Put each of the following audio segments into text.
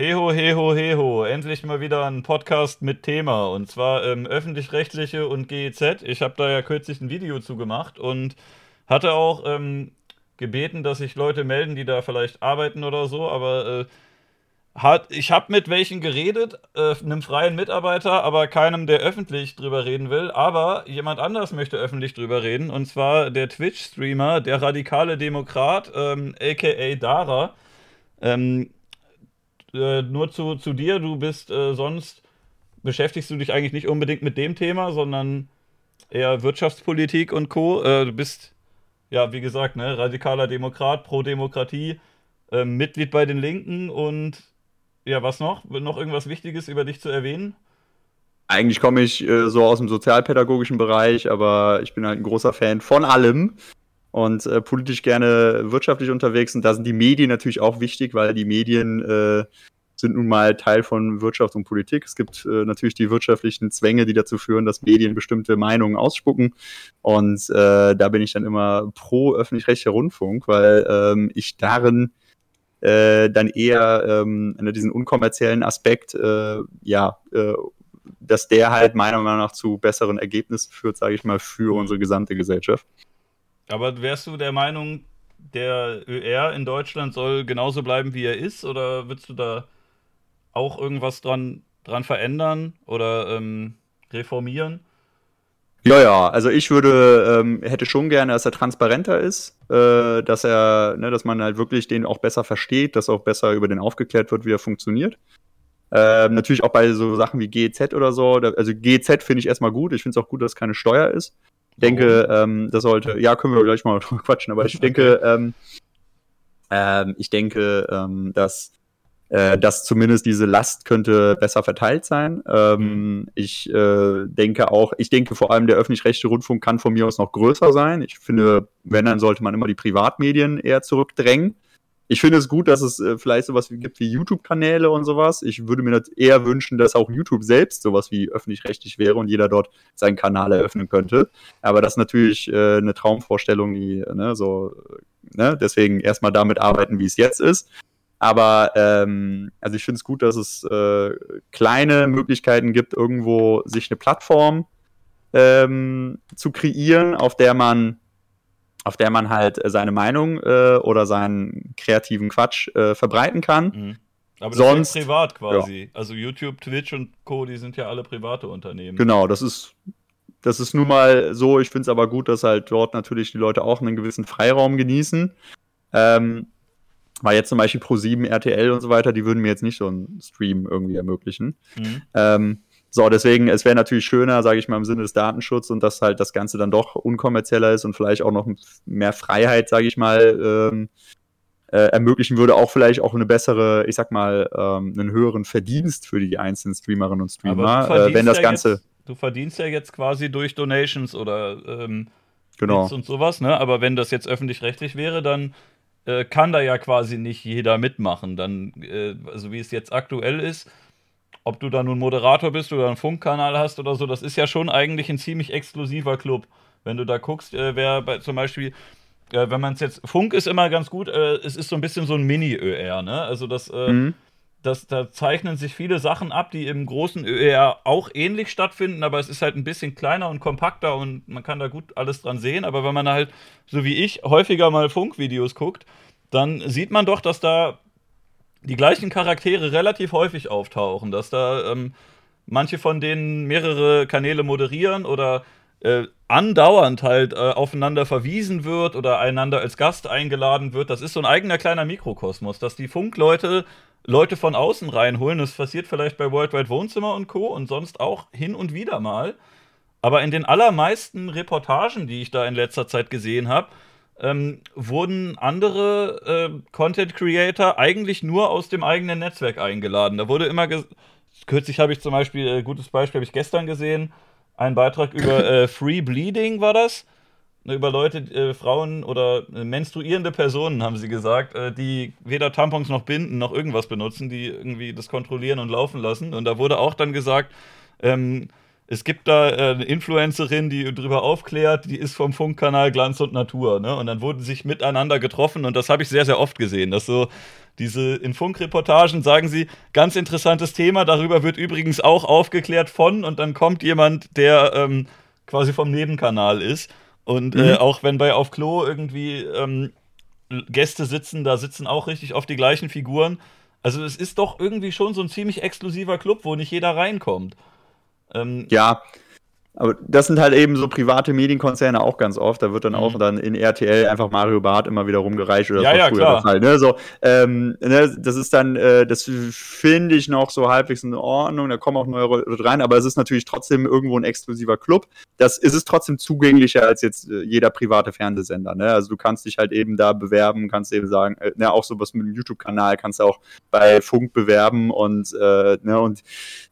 Heho, heho, heho. Endlich mal wieder ein Podcast mit Thema. Und zwar ähm, öffentlich-rechtliche und GEZ. Ich habe da ja kürzlich ein Video zu gemacht und hatte auch ähm, gebeten, dass sich Leute melden, die da vielleicht arbeiten oder so. Aber äh, hat, ich habe mit welchen geredet, äh, einem freien Mitarbeiter, aber keinem, der öffentlich drüber reden will. Aber jemand anders möchte öffentlich drüber reden. Und zwar der Twitch-Streamer, der radikale Demokrat, ähm, aka Dara. Ähm, äh, nur zu, zu dir, du bist äh, sonst, beschäftigst du dich eigentlich nicht unbedingt mit dem Thema, sondern eher Wirtschaftspolitik und Co. Äh, du bist, ja, wie gesagt, ne, radikaler Demokrat, pro Demokratie, ähm, Mitglied bei den Linken und ja, was noch? Noch irgendwas Wichtiges über dich zu erwähnen? Eigentlich komme ich äh, so aus dem sozialpädagogischen Bereich, aber ich bin halt ein großer Fan von allem und äh, politisch gerne wirtschaftlich unterwegs. Und da sind die Medien natürlich auch wichtig, weil die Medien äh, sind nun mal Teil von Wirtschaft und Politik. Es gibt äh, natürlich die wirtschaftlichen Zwänge, die dazu führen, dass Medien bestimmte Meinungen ausspucken. Und äh, da bin ich dann immer pro öffentlich-rechtlicher Rundfunk, weil ähm, ich darin äh, dann eher ähm, diesen unkommerziellen Aspekt, äh, ja, äh, dass der halt meiner Meinung nach zu besseren Ergebnissen führt, sage ich mal, für unsere gesamte Gesellschaft. Aber wärst du der Meinung, der ÖR in Deutschland soll genauso bleiben, wie er ist? Oder würdest du da auch irgendwas dran, dran verändern oder ähm, reformieren? Ja, ja, also ich würde, ähm, hätte schon gerne, dass er transparenter ist, äh, dass er, ne, dass man halt wirklich den auch besser versteht, dass auch besser über den aufgeklärt wird, wie er funktioniert. Ähm, natürlich auch bei so Sachen wie GEZ oder so. Da, also GEZ finde ich erstmal gut. Ich finde es auch gut, dass es keine Steuer ist denke, ähm, das sollte, ja, können wir gleich mal drüber quatschen, aber ich denke, ähm, ähm, ich denke, ähm, dass äh, dass zumindest diese Last könnte besser verteilt sein. Ähm, mhm. Ich äh, denke auch, ich denke vor allem der öffentlich-rechtliche Rundfunk kann von mir aus noch größer sein. Ich finde, wenn, dann sollte man immer die Privatmedien eher zurückdrängen. Ich finde es gut, dass es äh, vielleicht sowas gibt wie YouTube-Kanäle und sowas. Ich würde mir eher wünschen, dass auch YouTube selbst sowas wie öffentlich-rechtlich wäre und jeder dort seinen Kanal eröffnen könnte. Aber das ist natürlich äh, eine Traumvorstellung, die, ne, so, ne, deswegen erstmal damit arbeiten, wie es jetzt ist. Aber ähm, also ich finde es gut, dass es äh, kleine Möglichkeiten gibt, irgendwo sich eine Plattform ähm, zu kreieren, auf der man auf der man halt äh, seine Meinung äh, oder seinen kreativen Quatsch äh, verbreiten kann. Mhm. Aber das Sonst, ist privat quasi. Ja. Also YouTube, Twitch und Co., die sind ja alle private Unternehmen. Genau, das ist, das ist nun mal so. Ich finde es aber gut, dass halt dort natürlich die Leute auch einen gewissen Freiraum genießen. Ähm, weil jetzt zum Beispiel Pro7, RTL und so weiter, die würden mir jetzt nicht so einen Stream irgendwie ermöglichen. Mhm. Ähm, so, deswegen, es wäre natürlich schöner, sage ich mal, im Sinne des Datenschutzes und dass halt das Ganze dann doch unkommerzieller ist und vielleicht auch noch mehr Freiheit, sage ich mal, ähm, äh, ermöglichen würde, auch vielleicht auch eine bessere, ich sag mal, ähm, einen höheren Verdienst für die einzelnen Streamerinnen und Streamer, äh, wenn das ja Ganze. Jetzt, du verdienst ja jetzt quasi durch Donations oder ähm, genau. und sowas, ne? Aber wenn das jetzt öffentlich-rechtlich wäre, dann äh, kann da ja quasi nicht jeder mitmachen. Dann, äh, also wie es jetzt aktuell ist, ob du da nun Moderator bist oder einen Funkkanal hast oder so, das ist ja schon eigentlich ein ziemlich exklusiver Club. Wenn du da guckst, äh, wer bei, zum Beispiel, äh, wenn man es jetzt, Funk ist immer ganz gut, äh, es ist so ein bisschen so ein Mini-ÖR, ne? Also das, äh, mhm. das, da zeichnen sich viele Sachen ab, die im großen ÖR auch ähnlich stattfinden, aber es ist halt ein bisschen kleiner und kompakter und man kann da gut alles dran sehen. Aber wenn man halt, so wie ich, häufiger mal Funkvideos guckt, dann sieht man doch, dass da die gleichen Charaktere relativ häufig auftauchen, dass da ähm, manche von denen mehrere Kanäle moderieren oder äh, andauernd halt äh, aufeinander verwiesen wird oder einander als Gast eingeladen wird. Das ist so ein eigener kleiner Mikrokosmos, dass die Funkleute Leute von außen reinholen. Das passiert vielleicht bei Worldwide Wohnzimmer und Co. und sonst auch hin und wieder mal. Aber in den allermeisten Reportagen, die ich da in letzter Zeit gesehen habe, ähm, wurden andere äh, Content Creator eigentlich nur aus dem eigenen Netzwerk eingeladen. Da wurde immer kürzlich habe ich zum Beispiel, äh, gutes Beispiel habe ich gestern gesehen, einen Beitrag über äh, Free Bleeding war das. Ne, über Leute, äh, Frauen oder äh, menstruierende Personen, haben sie gesagt, äh, die weder Tampons noch Binden noch irgendwas benutzen, die irgendwie das kontrollieren und laufen lassen. Und da wurde auch dann gesagt, ähm, es gibt da äh, eine Influencerin, die darüber aufklärt, die ist vom Funkkanal Glanz und Natur, ne? Und dann wurden sich miteinander getroffen und das habe ich sehr, sehr oft gesehen, dass so Diese in Funkreportagen sagen sie, ganz interessantes Thema, darüber wird übrigens auch aufgeklärt von und dann kommt jemand, der ähm, quasi vom Nebenkanal ist. Und äh, mhm. äh, auch wenn bei Auf Klo irgendwie ähm, Gäste sitzen, da sitzen auch richtig oft die gleichen Figuren. Also es ist doch irgendwie schon so ein ziemlich exklusiver Club, wo nicht jeder reinkommt. Ähm, ja, aber das sind halt eben so private Medienkonzerne auch ganz oft. Da wird dann mhm. auch dann in RTL einfach Mario Barth immer wieder rumgereicht oder ja, so ja, früher klar. Fall. Ne? So, ähm, ne? Das ist dann, äh, das finde ich noch so halbwegs in Ordnung. Da kommen auch neue Leute rein, aber es ist natürlich trotzdem irgendwo ein exklusiver Club. Das ist es trotzdem zugänglicher als jetzt äh, jeder private Fernsehsender. Ne? Also du kannst dich halt eben da bewerben, kannst eben sagen, äh, ne, auch sowas mit dem YouTube-Kanal kannst du auch bei Funk bewerben und, äh, ne, und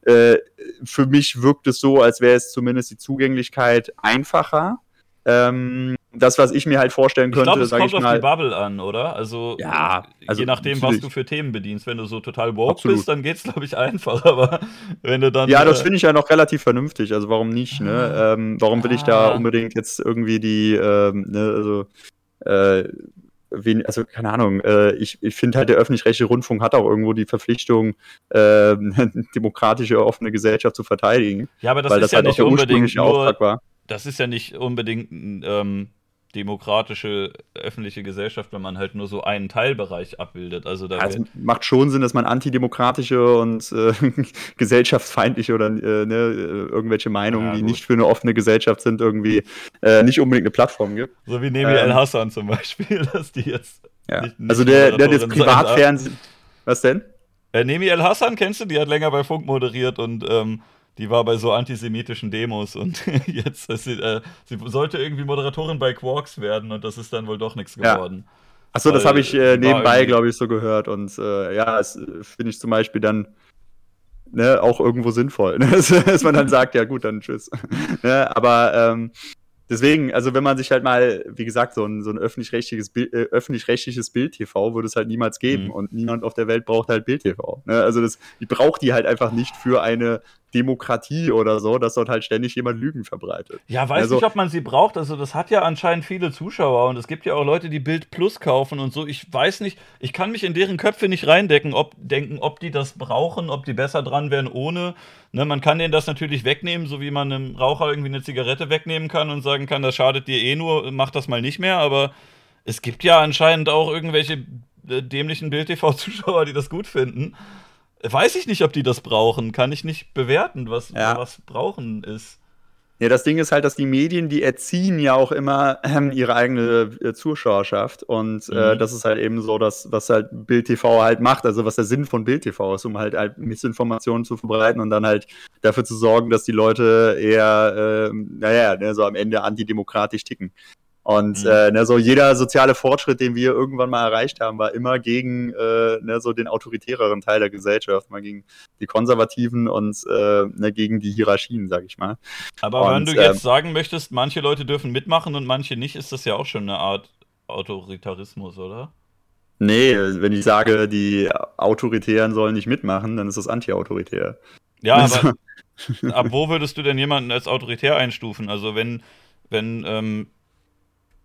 äh, für mich wirkt es so, als wäre es zumindest die Zugänglichkeit einfacher. Ähm, das, was ich mir halt vorstellen könnte, ich glaube, es kommt auf die Bubble an, oder? Also, ja, also je nachdem, was du für Themen bedienst. Wenn du so total woke Absolut. bist, dann geht es, glaube ich, einfach. Aber wenn du dann. Ja, das äh, finde ich ja noch relativ vernünftig. Also, warum nicht? Ne? Ah. Ähm, warum will ich da ah. unbedingt jetzt irgendwie die, ähm, ne, also, äh, wen, also keine Ahnung, äh, ich, ich finde halt, der öffentlich-rechtliche Rundfunk hat auch irgendwo die Verpflichtung, äh, eine demokratische, offene Gesellschaft zu verteidigen. Ja, aber das ist das ja halt nicht unbedingt nur, Das ist ja nicht unbedingt ähm, demokratische öffentliche Gesellschaft, wenn man halt nur so einen Teilbereich abbildet. Also da also macht schon Sinn, dass man antidemokratische und äh, gesellschaftsfeindliche oder äh, ne, irgendwelche Meinungen, ja, die nicht für eine offene Gesellschaft sind, irgendwie äh, nicht unbedingt eine Plattform gibt. So wie Nemi ähm, El Hassan zum Beispiel, dass die jetzt. Ja. Nicht, nicht also der, der das Privatfernsehen. Was denn? Äh, Nemi El Hassan kennst du? Die hat länger bei Funk moderiert und ähm, die war bei so antisemitischen Demos und jetzt sie, äh, sie sollte irgendwie Moderatorin bei Quarks werden und das ist dann wohl doch nichts geworden. Ja. Achso, das habe ich äh, nebenbei, glaube ich, so gehört. Und äh, ja, das äh, finde ich zum Beispiel dann ne, auch irgendwo sinnvoll, ne? dass man dann sagt, ja gut, dann tschüss. ne? Aber ähm, Deswegen, also wenn man sich halt mal, wie gesagt, so ein, so ein öffentlich-rechtliches Bild, äh, öffentlich-rechtliches Bild-TV würde es halt niemals geben mhm. und niemand auf der Welt braucht halt Bild-TV. Ne? Also das, die braucht die halt einfach nicht für eine Demokratie oder so, dass dort halt ständig jemand Lügen verbreitet. Ja, weiß also, nicht, ob man sie braucht. Also das hat ja anscheinend viele Zuschauer und es gibt ja auch Leute, die Bild Plus kaufen und so. Ich weiß nicht, ich kann mich in deren Köpfe nicht reindecken, ob denken, ob die das brauchen, ob die besser dran wären ohne. Ne, man kann denen das natürlich wegnehmen, so wie man einem Raucher irgendwie eine Zigarette wegnehmen kann und sagen kann, das schadet dir eh nur, mach das mal nicht mehr. Aber es gibt ja anscheinend auch irgendwelche äh, dämlichen Bild-TV-Zuschauer, die das gut finden. Weiß ich nicht, ob die das brauchen. Kann ich nicht bewerten, was, ja. was brauchen ist. Ja, das Ding ist halt, dass die Medien, die erziehen ja auch immer ähm, ihre eigene äh, Zuschauerschaft. Und äh, mhm. äh, das ist halt eben so, dass, was halt Bild TV halt macht, also was der Sinn von Bild TV ist, um halt, halt Missinformationen zu verbreiten und dann halt dafür zu sorgen, dass die Leute eher, äh, naja, ne, so am Ende antidemokratisch ticken. Und mhm. äh, ne, so jeder soziale Fortschritt, den wir irgendwann mal erreicht haben, war immer gegen äh, ne, so den autoritäreren Teil der Gesellschaft, mal gegen die Konservativen und äh, ne, gegen die Hierarchien, sag ich mal. Aber und, wenn du jetzt ähm, sagen möchtest, manche Leute dürfen mitmachen und manche nicht, ist das ja auch schon eine Art Autoritarismus, oder? Nee, wenn ich sage, die Autoritären sollen nicht mitmachen, dann ist das anti-autoritär. Ja, aber ab wo würdest du denn jemanden als autoritär einstufen? Also wenn, wenn ähm,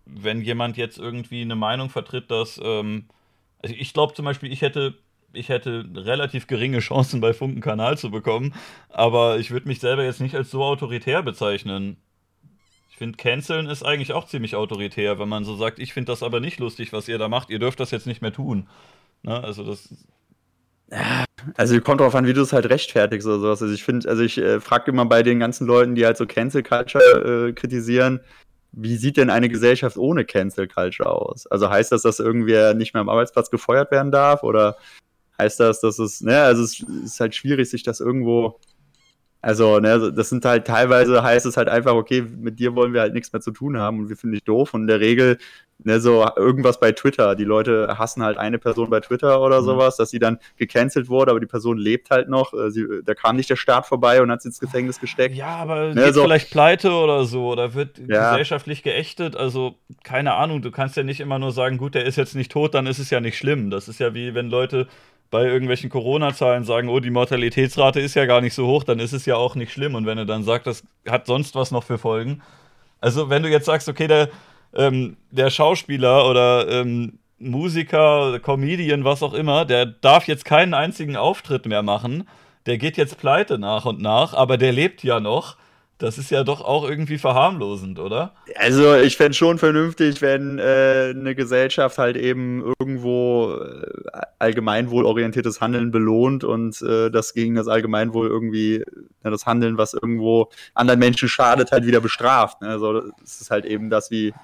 wenn jemand jetzt irgendwie eine Meinung vertritt, dass ähm, also ich glaube zum Beispiel, ich hätte ich hätte relativ geringe Chancen bei Funken Kanal zu bekommen, aber ich würde mich selber jetzt nicht als so autoritär bezeichnen. Ich finde, canceln ist eigentlich auch ziemlich autoritär, wenn man so sagt, ich finde das aber nicht lustig, was ihr da macht, ihr dürft das jetzt nicht mehr tun. Ne? Also das. Also kommt darauf an, wie du es halt rechtfertigst oder sowas. Also ich finde, also ich äh, frage immer bei den ganzen Leuten, die halt so Cancel Culture äh, kritisieren, wie sieht denn eine Gesellschaft ohne Cancel Culture aus? Also heißt das, dass irgendwer nicht mehr am Arbeitsplatz gefeuert werden darf? Oder heißt das, dass es, ne, also es ist halt schwierig, sich das irgendwo, also, ne, das sind halt teilweise heißt es halt einfach, okay, mit dir wollen wir halt nichts mehr zu tun haben und wir finden dich doof. Und in der Regel ne, so irgendwas bei Twitter. Die Leute hassen halt eine Person bei Twitter oder mhm. sowas, dass sie dann gecancelt wurde, aber die Person lebt halt noch. Äh, sie, da kam nicht der Staat vorbei und hat sie ins Gefängnis gesteckt. Ja, aber ne, geht so. vielleicht pleite oder so oder wird ja. gesellschaftlich geächtet. Also keine Ahnung, du kannst ja nicht immer nur sagen, gut, der ist jetzt nicht tot, dann ist es ja nicht schlimm. Das ist ja wie wenn Leute bei irgendwelchen Corona-Zahlen sagen, oh, die Mortalitätsrate ist ja gar nicht so hoch, dann ist es ja auch nicht schlimm. Und wenn er dann sagt, das hat sonst was noch für Folgen. Also, wenn du jetzt sagst, okay, der ähm, der Schauspieler oder ähm, Musiker, Comedian, was auch immer, der darf jetzt keinen einzigen Auftritt mehr machen. Der geht jetzt pleite nach und nach, aber der lebt ja noch. Das ist ja doch auch irgendwie verharmlosend, oder? Also ich fände schon vernünftig, wenn äh, eine Gesellschaft halt eben irgendwo äh, allgemeinwohlorientiertes Handeln belohnt und äh, das gegen das Allgemeinwohl irgendwie ja, das Handeln, was irgendwo anderen Menschen schadet, halt wieder bestraft. Ne? Also es ist halt eben das, wie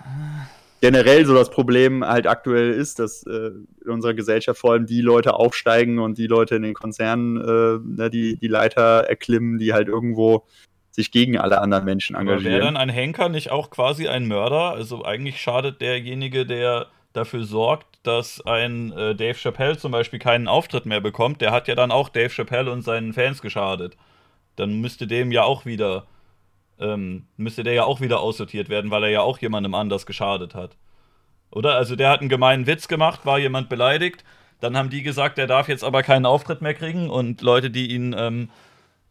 generell so das Problem halt aktuell ist, dass äh, in unserer Gesellschaft vor allem die Leute aufsteigen und die Leute in den Konzernen äh, ne, die, die Leiter erklimmen, die halt irgendwo sich gegen alle anderen Menschen engagieren. Wäre dann ein Henker nicht auch quasi ein Mörder? Also eigentlich schadet derjenige, der dafür sorgt, dass ein äh, Dave Chappelle zum Beispiel keinen Auftritt mehr bekommt, der hat ja dann auch Dave Chappelle und seinen Fans geschadet. Dann müsste dem ja auch wieder, ähm, müsste der ja auch wieder aussortiert werden, weil er ja auch jemandem anders geschadet hat. Oder? Also der hat einen gemeinen Witz gemacht, war jemand beleidigt, dann haben die gesagt, der darf jetzt aber keinen Auftritt mehr kriegen und Leute, die ihn ähm,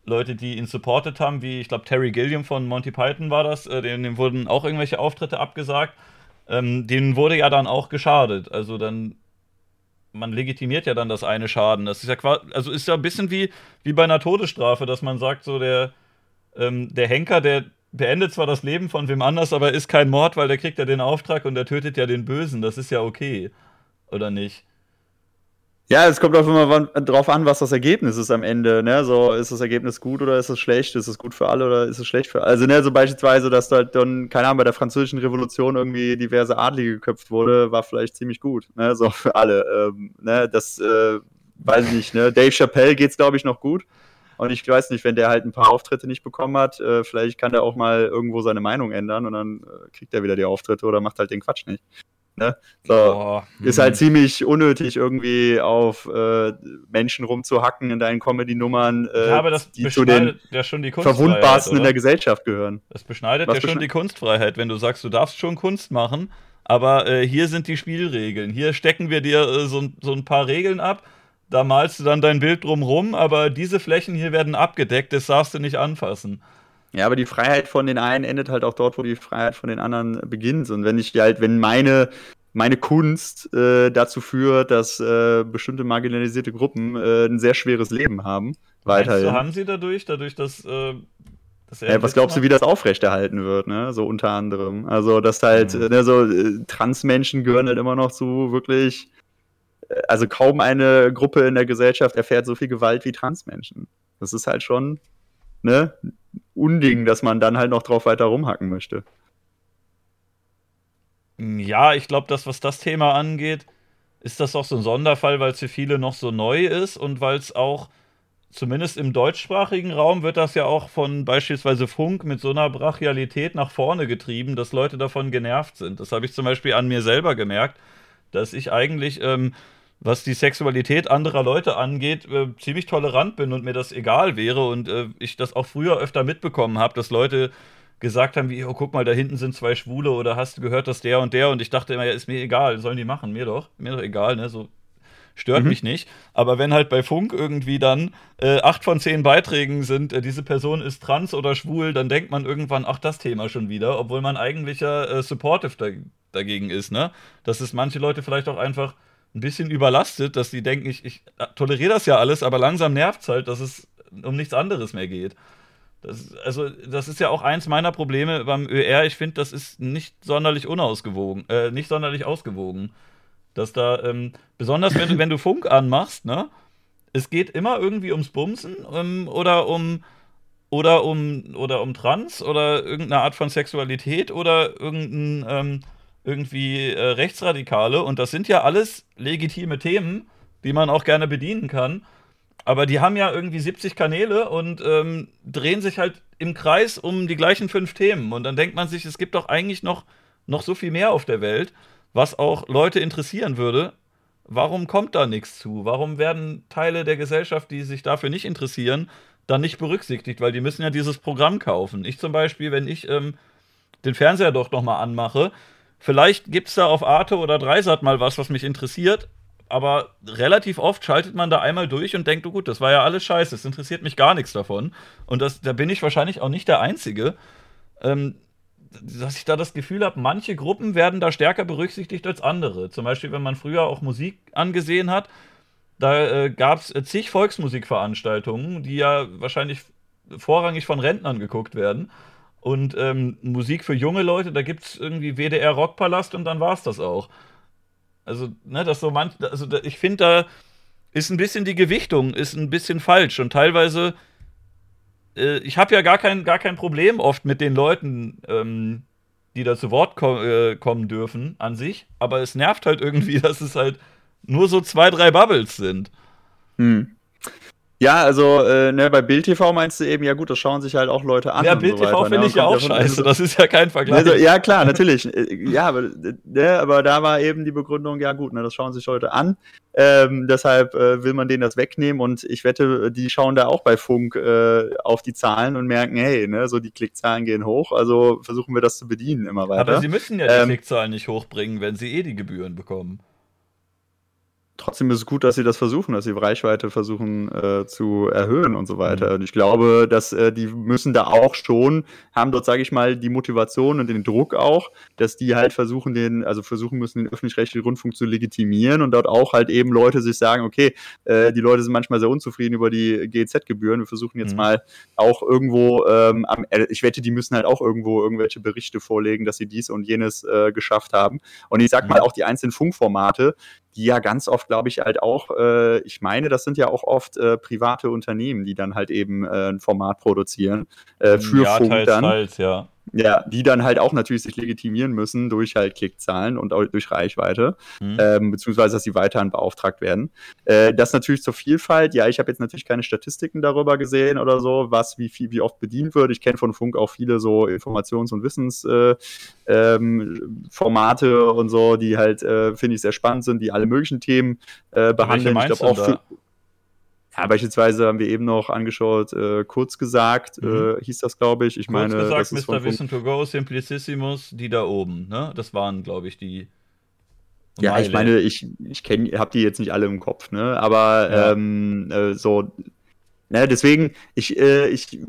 Leute, die ihn supportet haben, wie ich glaube Terry Gilliam von Monty Python war das, äh, denen, wurden auch irgendwelche Auftritte abgesagt. Ähm, denen wurde ja dann auch geschadet. Also dann, man legitimiert ja dann das eine Schaden. Das ist ja quasi, also ist ja ein bisschen wie, wie bei einer Todesstrafe, dass man sagt, so der, ähm, der Henker, der beendet zwar das Leben von wem anders, aber ist kein Mord, weil der kriegt ja den Auftrag und der tötet ja den Bösen. Das ist ja okay. Oder nicht? Ja, es kommt auch immer drauf an, was das Ergebnis ist am Ende. Ne? So, ist das Ergebnis gut oder ist es schlecht? Ist es gut für alle oder ist es schlecht für alle? Also, ne, so beispielsweise, dass da halt dann, keine Ahnung, bei der französischen Revolution irgendwie diverse Adlige geköpft wurde, war vielleicht ziemlich gut. Ne? So für alle. Ähm, ne? Das äh, weiß ich nicht. Ne? Dave Chappelle geht's, glaube ich, noch gut. Und ich weiß nicht, wenn der halt ein paar Auftritte nicht bekommen hat, äh, vielleicht kann der auch mal irgendwo seine Meinung ändern und dann äh, kriegt er wieder die Auftritte oder macht halt den Quatsch nicht. Ne? So, oh, ist halt ziemlich unnötig, irgendwie auf äh, Menschen rumzuhacken in deinen Comedy-Nummern, äh, ja, die zu den ja verwundbarsten oder? in der Gesellschaft gehören. Das beschneidet Was ja schon die Kunstfreiheit, wenn du sagst, du darfst schon Kunst machen, aber äh, hier sind die Spielregeln. Hier stecken wir dir äh, so, so ein paar Regeln ab, da malst du dann dein Bild drumrum, aber diese Flächen hier werden abgedeckt, das darfst du nicht anfassen. Ja, aber die Freiheit von den einen endet halt auch dort, wo die Freiheit von den anderen beginnt. Und wenn ich halt, wenn meine, meine Kunst äh, dazu führt, dass äh, bestimmte marginalisierte Gruppen äh, ein sehr schweres Leben haben, weiterhin. Du, haben sie dadurch, dadurch, dass. Äh, dass ja, was glaubst du, wie das aufrechterhalten wird, ne? So unter anderem. Also, dass halt, mhm. ne, so äh, Transmenschen gehören halt immer noch zu wirklich. Äh, also kaum eine Gruppe in der Gesellschaft erfährt so viel Gewalt wie Transmenschen. Das ist halt schon ne, Unding, dass man dann halt noch drauf weiter rumhacken möchte. Ja, ich glaube, das, was das Thema angeht, ist das auch so ein Sonderfall, weil es für viele noch so neu ist und weil es auch, zumindest im deutschsprachigen Raum, wird das ja auch von beispielsweise Funk mit so einer Brachialität nach vorne getrieben, dass Leute davon genervt sind. Das habe ich zum Beispiel an mir selber gemerkt, dass ich eigentlich ähm, was die Sexualität anderer Leute angeht, äh, ziemlich tolerant bin und mir das egal wäre und äh, ich das auch früher öfter mitbekommen habe, dass Leute gesagt haben, wie, oh, guck mal, da hinten sind zwei Schwule oder hast du gehört, dass der und der und ich dachte immer, ja, ist mir egal, sollen die machen, mir doch, mir doch egal, ne, so stört mhm. mich nicht. Aber wenn halt bei Funk irgendwie dann äh, acht von zehn Beiträgen sind, äh, diese Person ist trans oder schwul, dann denkt man irgendwann, ach, das Thema schon wieder, obwohl man eigentlich ja äh, supportive da dagegen ist, ne? Dass es manche Leute vielleicht auch einfach ein bisschen überlastet, dass die denken, ich, ich toleriere das ja alles, aber langsam nervt es halt, dass es um nichts anderes mehr geht. Das, also, das ist ja auch eins meiner Probleme beim ÖR. Ich finde, das ist nicht sonderlich unausgewogen, äh, nicht sonderlich ausgewogen. Dass da, ähm, besonders wenn du, wenn du Funk anmachst, ne, es geht immer irgendwie ums Bumsen ähm, oder um oder um oder um Trans oder irgendeine Art von Sexualität oder irgendein ähm, irgendwie äh, Rechtsradikale und das sind ja alles legitime Themen, die man auch gerne bedienen kann. Aber die haben ja irgendwie 70 Kanäle und ähm, drehen sich halt im Kreis um die gleichen fünf Themen. Und dann denkt man sich, es gibt doch eigentlich noch, noch so viel mehr auf der Welt, was auch Leute interessieren würde. Warum kommt da nichts zu? Warum werden Teile der Gesellschaft, die sich dafür nicht interessieren, dann nicht berücksichtigt? Weil die müssen ja dieses Programm kaufen. Ich zum Beispiel, wenn ich ähm, den Fernseher doch noch mal anmache, Vielleicht gibt es da auf Arte oder Dreisat mal was, was mich interessiert, aber relativ oft schaltet man da einmal durch und denkt, oh gut, das war ja alles scheiße, es interessiert mich gar nichts davon. Und das, da bin ich wahrscheinlich auch nicht der Einzige. Ähm, dass ich da das Gefühl habe, manche Gruppen werden da stärker berücksichtigt als andere. Zum Beispiel, wenn man früher auch Musik angesehen hat, da äh, gab es zig Volksmusikveranstaltungen, die ja wahrscheinlich vorrangig von Rentnern geguckt werden. Und ähm, Musik für junge Leute, da gibt es irgendwie WDR Rockpalast und dann war es das auch. Also, ne, das so manch, also ich finde, da ist ein bisschen die Gewichtung, ist ein bisschen falsch. Und teilweise, äh, ich habe ja gar kein, gar kein Problem oft mit den Leuten, ähm, die da zu Wort ko äh, kommen dürfen an sich, aber es nervt halt irgendwie, dass es halt nur so zwei, drei Bubbles sind. Hm. Ja, also äh, ne, bei Bild TV meinst du eben, ja gut, das schauen sich halt auch Leute an. Ja, Bild TV so finde ne? ich ja auch scheiße, das ist ja kein Vergleich. Also, ja, klar, natürlich. Äh, ja, aber, ne, aber da war eben die Begründung, ja gut, ne, das schauen sich Leute an. Ähm, deshalb äh, will man denen das wegnehmen und ich wette, die schauen da auch bei Funk äh, auf die Zahlen und merken, hey, ne, so die Klickzahlen gehen hoch, also versuchen wir das zu bedienen immer weiter. Aber sie müssen ja die ähm, Klickzahlen nicht hochbringen, wenn sie eh die Gebühren bekommen trotzdem ist es gut, dass sie das versuchen, dass sie Reichweite versuchen äh, zu erhöhen und so weiter. Und ich glaube, dass äh, die müssen da auch schon, haben dort, sage ich mal, die Motivation und den Druck auch, dass die halt versuchen, den, also versuchen müssen, den öffentlich-rechtlichen Rundfunk zu legitimieren und dort auch halt eben Leute sich sagen, okay, äh, die Leute sind manchmal sehr unzufrieden über die GEZ-Gebühren. Wir versuchen jetzt mhm. mal auch irgendwo, ähm, am, äh, ich wette, die müssen halt auch irgendwo irgendwelche Berichte vorlegen, dass sie dies und jenes äh, geschafft haben. Und ich sag mhm. mal, auch die einzelnen Funkformate, die ja ganz oft, glaube ich, halt auch, äh, ich meine, das sind ja auch oft äh, private Unternehmen, die dann halt eben äh, ein Format produzieren äh, für ja, Funk teils, dann. Teils, ja. Ja, die dann halt auch natürlich sich legitimieren müssen durch halt Klickzahlen und auch durch Reichweite, mhm. ähm, beziehungsweise dass sie weiterhin beauftragt werden. Äh, das natürlich zur Vielfalt. Ja, ich habe jetzt natürlich keine Statistiken darüber gesehen oder so, was wie viel, wie oft bedient wird. Ich kenne von Funk auch viele so Informations- und Wissensformate äh, ähm, und so, die halt, äh, finde ich, sehr spannend sind, die alle möglichen Themen äh, behandeln. Ich glaube auch für, ja, beispielsweise haben wir eben noch angeschaut, äh, kurz gesagt, mhm. äh, hieß das, glaube ich. Ich kurz meine, gesagt, das ist Mr. Wissen to Go, Simplicissimus, die da oben, ne? Das waren, glaube ich, die. Ja, Meile. ich meine, ich, ich kenne, habe die jetzt nicht alle im Kopf, ne? Aber ja. ähm, äh, so, ne, deswegen, ich, äh, ich, äh,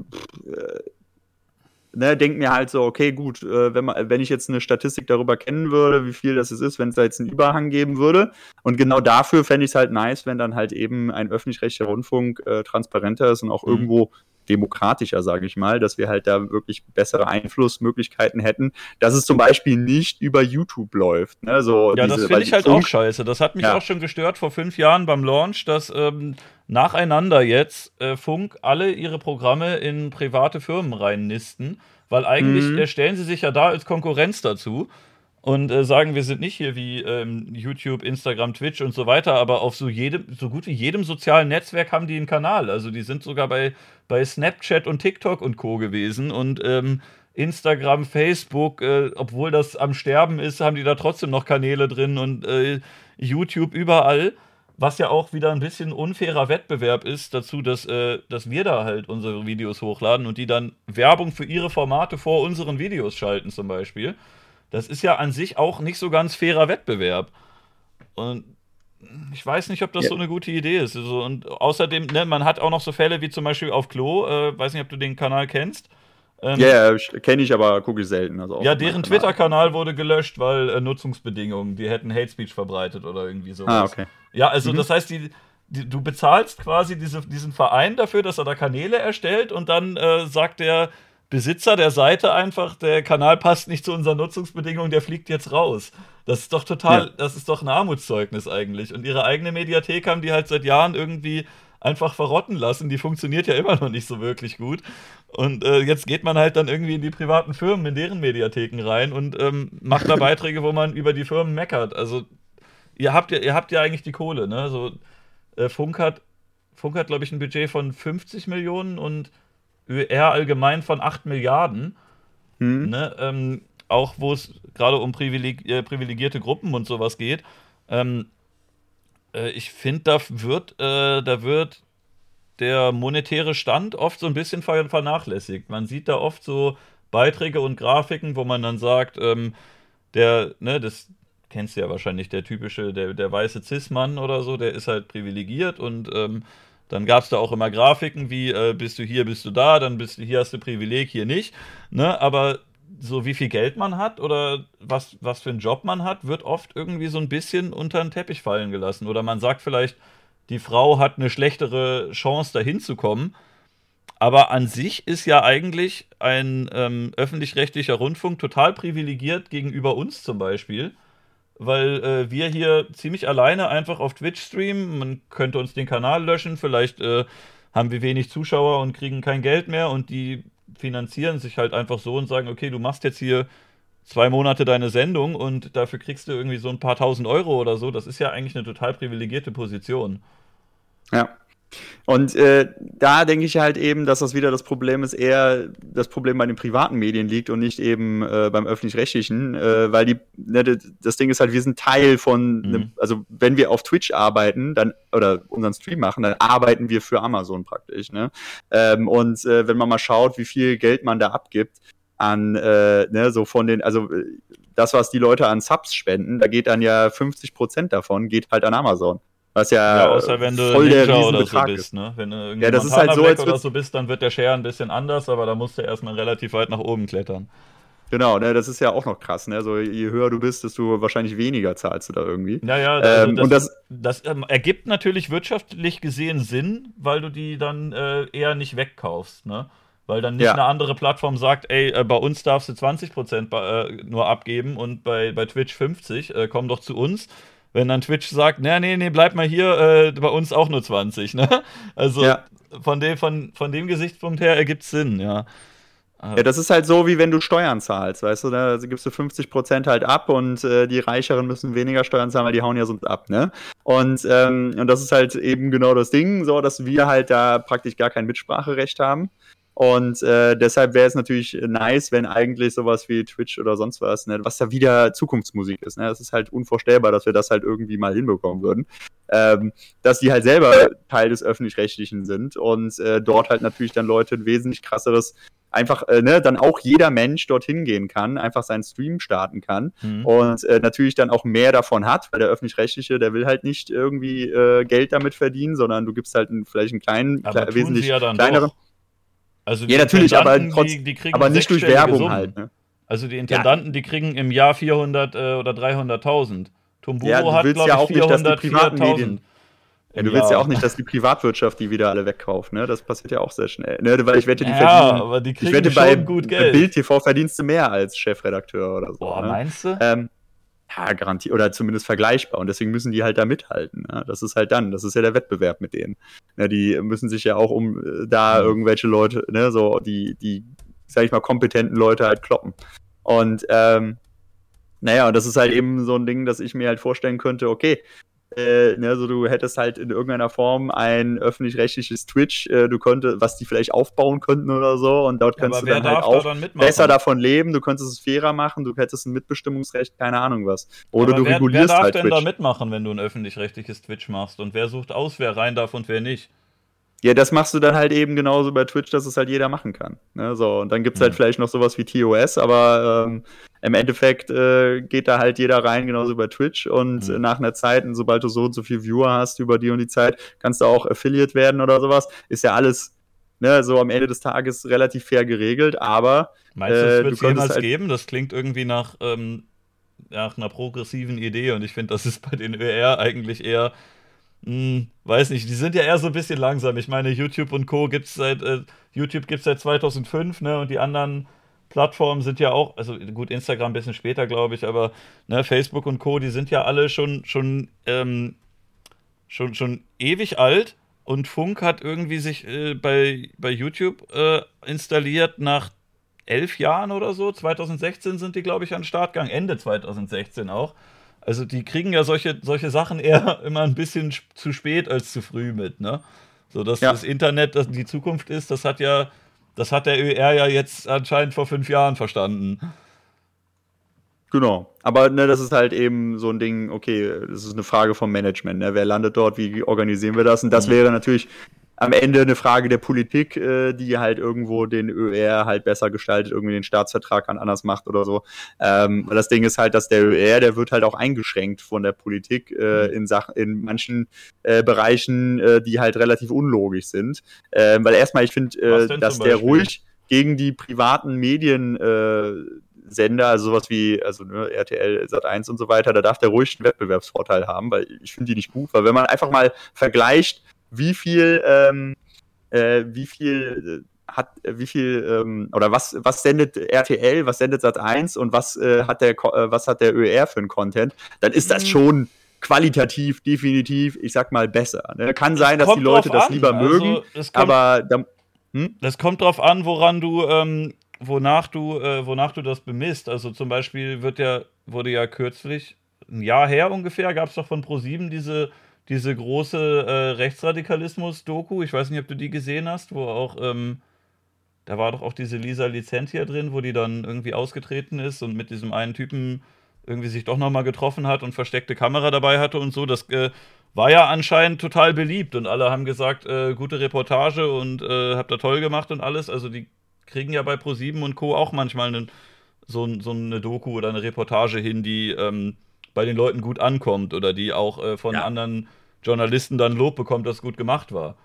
ne, denke mir halt so, okay, gut, äh, wenn, man, wenn ich jetzt eine Statistik darüber kennen würde, wie viel das ist, wenn es da jetzt einen Überhang geben würde. Und genau dafür fände ich es halt nice, wenn dann halt eben ein öffentlich-rechtlicher Rundfunk äh, transparenter ist und auch mhm. irgendwo demokratischer, sage ich mal, dass wir halt da wirklich bessere Einflussmöglichkeiten hätten, dass es zum Beispiel nicht über YouTube läuft. Ne? So ja, diese, das finde ich halt Funk auch scheiße. Das hat mich ja. auch schon gestört vor fünf Jahren beim Launch, dass ähm, nacheinander jetzt äh, Funk alle ihre Programme in private Firmen reinnisten, weil eigentlich mhm. stellen sie sich ja da als Konkurrenz dazu und äh, sagen, wir sind nicht hier wie ähm, YouTube, Instagram, Twitch und so weiter, aber auf so jedem, so gut wie jedem sozialen Netzwerk haben die einen Kanal. Also die sind sogar bei, bei Snapchat und TikTok und Co. gewesen und ähm, Instagram, Facebook, äh, obwohl das am Sterben ist, haben die da trotzdem noch Kanäle drin und äh, YouTube überall. Was ja auch wieder ein bisschen unfairer Wettbewerb ist dazu, dass, äh, dass wir da halt unsere Videos hochladen und die dann Werbung für ihre Formate vor unseren Videos schalten, zum Beispiel. Das ist ja an sich auch nicht so ganz fairer Wettbewerb. Und ich weiß nicht, ob das ja. so eine gute Idee ist. Also, und außerdem, ne, man hat auch noch so Fälle wie zum Beispiel auf Klo, äh, weiß nicht, ob du den Kanal kennst. Ähm, ja, yeah, kenne ich, aber gucke ich selten. Also ja, deren Twitter-Kanal wurde gelöscht, weil äh, Nutzungsbedingungen, die hätten Hate Speech verbreitet oder irgendwie sowas. Ah, okay. Ja, also mhm. das heißt, die, die, du bezahlst quasi diese, diesen Verein dafür, dass er da Kanäle erstellt und dann äh, sagt der Besitzer der Seite einfach, der Kanal passt nicht zu unseren Nutzungsbedingungen, der fliegt jetzt raus. Das ist doch total, ja. das ist doch ein Armutszeugnis eigentlich. Und ihre eigene Mediathek haben die halt seit Jahren irgendwie einfach verrotten lassen. Die funktioniert ja immer noch nicht so wirklich gut. Und äh, jetzt geht man halt dann irgendwie in die privaten Firmen, in deren Mediatheken rein und ähm, macht da Beiträge, wo man über die Firmen meckert. Also ihr habt ja, ihr habt ja eigentlich die Kohle, ne? So, äh, Funk hat, Funk hat, glaube ich, ein Budget von 50 Millionen und ÖR allgemein von 8 Milliarden. Hm. Ne? Ähm, auch wo es gerade um privileg äh, privilegierte Gruppen und sowas geht. Ähm, äh, ich finde, da wird, äh, da wird der monetäre Stand oft so ein bisschen vernachlässigt. Man sieht da oft so Beiträge und Grafiken, wo man dann sagt, ähm, der, ne, das kennst du ja wahrscheinlich, der typische, der, der weiße Cis-Mann oder so, der ist halt privilegiert und ähm, dann gab es da auch immer Grafiken wie, äh, bist du hier, bist du da, dann bist du hier, hast du Privileg, hier nicht. Ne? Aber so wie viel Geld man hat oder was, was für einen Job man hat, wird oft irgendwie so ein bisschen unter den Teppich fallen gelassen. Oder man sagt vielleicht, die Frau hat eine schlechtere Chance, dahin zu kommen. Aber an sich ist ja eigentlich ein ähm, öffentlich-rechtlicher Rundfunk total privilegiert gegenüber uns zum Beispiel, weil äh, wir hier ziemlich alleine einfach auf Twitch streamen. Man könnte uns den Kanal löschen, vielleicht äh, haben wir wenig Zuschauer und kriegen kein Geld mehr und die finanzieren sich halt einfach so und sagen, okay, du machst jetzt hier zwei Monate deine Sendung und dafür kriegst du irgendwie so ein paar tausend Euro oder so. Das ist ja eigentlich eine total privilegierte Position. Ja. Und äh, da denke ich halt eben, dass das wieder das Problem ist, eher das Problem bei den privaten Medien liegt und nicht eben äh, beim öffentlich-rechtlichen, äh, weil die, ne, das Ding ist halt, wir sind Teil von, mhm. ne, also wenn wir auf Twitch arbeiten, dann oder unseren Stream machen, dann arbeiten wir für Amazon praktisch. Ne? Ähm, und äh, wenn man mal schaut, wie viel Geld man da abgibt an, äh, ne, so von den, also äh, das, was die Leute an Subs spenden, da geht dann ja 50 Prozent davon geht halt an Amazon. Was ja, ja außer wenn du voll Ninja oder so bist, ne? Wenn du irgendwie ja, das ist halt so, als oder so bist, dann wird der Share ein bisschen anders, aber da musst du erstmal relativ weit nach oben klettern. Genau, ne, das ist ja auch noch krass, ne? Also je höher du bist, desto wahrscheinlich weniger zahlst du da irgendwie. Ja, ja, also ähm, das, und das, das ähm, ergibt natürlich wirtschaftlich gesehen Sinn, weil du die dann äh, eher nicht wegkaufst, ne? Weil dann nicht ja. eine andere Plattform sagt, ey, äh, bei uns darfst du 20% äh, nur abgeben und bei, bei Twitch 50, äh, komm doch zu uns wenn dann Twitch sagt, nee, nee, nee, bleib mal hier, äh, bei uns auch nur 20, ne? Also ja. von, dem, von, von dem Gesichtspunkt her ergibt es Sinn, ja. Ja, das ist halt so, wie wenn du Steuern zahlst, weißt du, da gibst du 50 Prozent halt ab und äh, die Reicheren müssen weniger Steuern zahlen, weil die hauen ja sonst ab, ne? Und, ähm, und das ist halt eben genau das Ding, so, dass wir halt da praktisch gar kein Mitspracherecht haben. Und äh, deshalb wäre es natürlich nice, wenn eigentlich sowas wie Twitch oder sonst was, ne, was da wieder Zukunftsmusik ist. Ne? Das ist halt unvorstellbar, dass wir das halt irgendwie mal hinbekommen würden. Ähm, dass die halt selber Teil des Öffentlich-Rechtlichen sind und äh, dort halt natürlich dann Leute ein wesentlich krasseres einfach, äh, ne, dann auch jeder Mensch dorthin gehen kann, einfach seinen Stream starten kann mhm. und äh, natürlich dann auch mehr davon hat, weil der Öffentlich-Rechtliche, der will halt nicht irgendwie äh, Geld damit verdienen, sondern du gibst halt einen, vielleicht einen kleinen, kle wesentlich ja kleineren. Doch. Also ja, natürlich, aber, trotz, die, die aber nicht durch Werbung Summen. halt. Ne? Also die Intendanten, ja. die kriegen im Jahr 400 äh, oder 300.000. Tumburo ja, hat, glaube ich, 400, 400.000. Ja, du willst ja auch nicht, dass die Privatwirtschaft die wieder alle wegkauft, ne? Das passiert ja auch sehr schnell. Ne? Weil ich wette, die ja, verdienen. aber die kriegen ich wette, bei, gut Geld. Bild TV verdienst du mehr als Chefredakteur oder so. Boah, ne? meinst du? Ähm, ja, garantiert, oder zumindest vergleichbar. Und deswegen müssen die halt da mithalten. Ne? Das ist halt dann, das ist ja der Wettbewerb mit denen. Ne, die müssen sich ja auch um äh, da mhm. irgendwelche Leute, ne, so die, die, sag ich mal, kompetenten Leute halt kloppen. Und ähm, naja, und das ist halt eben so ein Ding, dass ich mir halt vorstellen könnte, okay, äh, ne, also du hättest halt in irgendeiner Form ein öffentlich-rechtliches Twitch, äh, du könntest, was die vielleicht aufbauen könnten oder so, und dort ja, könntest du dann halt auch da dann besser davon leben, du könntest es fairer machen, du hättest ein Mitbestimmungsrecht, keine Ahnung was. Oder Aber du wer, regulierst wer darf halt denn Twitch. da mitmachen, wenn du ein öffentlich-rechtliches Twitch machst? Und wer sucht aus, wer rein darf und wer nicht? Ja, das machst du dann halt eben genauso bei Twitch, dass es halt jeder machen kann. Ne? So, und dann gibt es halt mhm. vielleicht noch sowas wie TOS, aber ähm, im Endeffekt äh, geht da halt jeder rein, genauso bei Twitch. Und mhm. nach einer Zeit, und sobald du so und so viel Viewer hast über die und die Zeit, kannst du auch Affiliate werden oder sowas. Ist ja alles ne, so am Ende des Tages relativ fair geregelt, aber. Meinst du, es äh, wird es jemals halt geben? Das klingt irgendwie nach, ähm, nach einer progressiven Idee und ich finde, das ist bei den ÖR eigentlich eher hm, weiß nicht, die sind ja eher so ein bisschen langsam. Ich meine, YouTube und Co. gibt's seit äh, YouTube gibt's seit 2005, ne, und die anderen Plattformen sind ja auch, also gut, Instagram ein bisschen später, glaube ich, aber ne, Facebook und Co., die sind ja alle schon, schon, ähm, schon, schon ewig alt und Funk hat irgendwie sich äh, bei, bei YouTube äh, installiert nach elf Jahren oder so. 2016 sind die, glaube ich, an den Start gegangen, Ende 2016 auch. Also die kriegen ja solche, solche Sachen eher immer ein bisschen zu spät als zu früh mit, ne? So dass ja. das Internet das die Zukunft ist, das hat ja, das hat der ÖR ja jetzt anscheinend vor fünf Jahren verstanden. Genau. Aber ne, das ist halt eben so ein Ding, okay, das ist eine Frage vom Management. Ne? Wer landet dort, wie organisieren wir das? Und das mhm. wäre natürlich am Ende eine Frage der Politik, äh, die halt irgendwo den ÖR halt besser gestaltet, irgendwie den Staatsvertrag an anders macht oder so. Ähm, das Ding ist halt, dass der ÖR, der wird halt auch eingeschränkt von der Politik äh, mhm. in Sachen, in manchen äh, Bereichen, äh, die halt relativ unlogisch sind. Ähm, weil erstmal, ich finde, äh, dass der ruhig gegen die privaten Medien äh, Sender, also sowas wie also ne, RTL, Sat1 und so weiter, da darf der ruhig einen Wettbewerbsvorteil haben, weil ich finde die nicht gut, weil wenn man einfach mal vergleicht, wie viel, ähm, äh, wie viel äh, hat, wie viel ähm, oder was, was sendet RTL, was sendet Sat1 und was äh, hat der äh, was hat der ÖR für einen Content, dann ist das mhm. schon qualitativ definitiv, ich sag mal, besser. Ne? Kann sein, dass die Leute das lieber also, mögen, kommt, aber da, hm? das kommt drauf an, woran du ähm, wonach du, äh, wonach du das bemisst. Also zum Beispiel wird ja, wurde ja kürzlich, ein Jahr her ungefähr, gab es doch von Pro7 diese, diese große äh, Rechtsradikalismus-Doku. Ich weiß nicht, ob du die gesehen hast, wo auch, ähm, da war doch auch diese Lisa Licentia drin, wo die dann irgendwie ausgetreten ist und mit diesem einen Typen irgendwie sich doch nochmal getroffen hat und versteckte Kamera dabei hatte und so. Das äh, war ja anscheinend total beliebt und alle haben gesagt, äh, gute Reportage und äh, habt ihr toll gemacht und alles. Also die kriegen ja bei Pro7 und Co. auch manchmal einen, so, so, eine Doku oder eine Reportage hin, die ähm, bei den Leuten gut ankommt oder die auch äh, von ja. anderen Journalisten dann Lob bekommt, dass es gut gemacht war.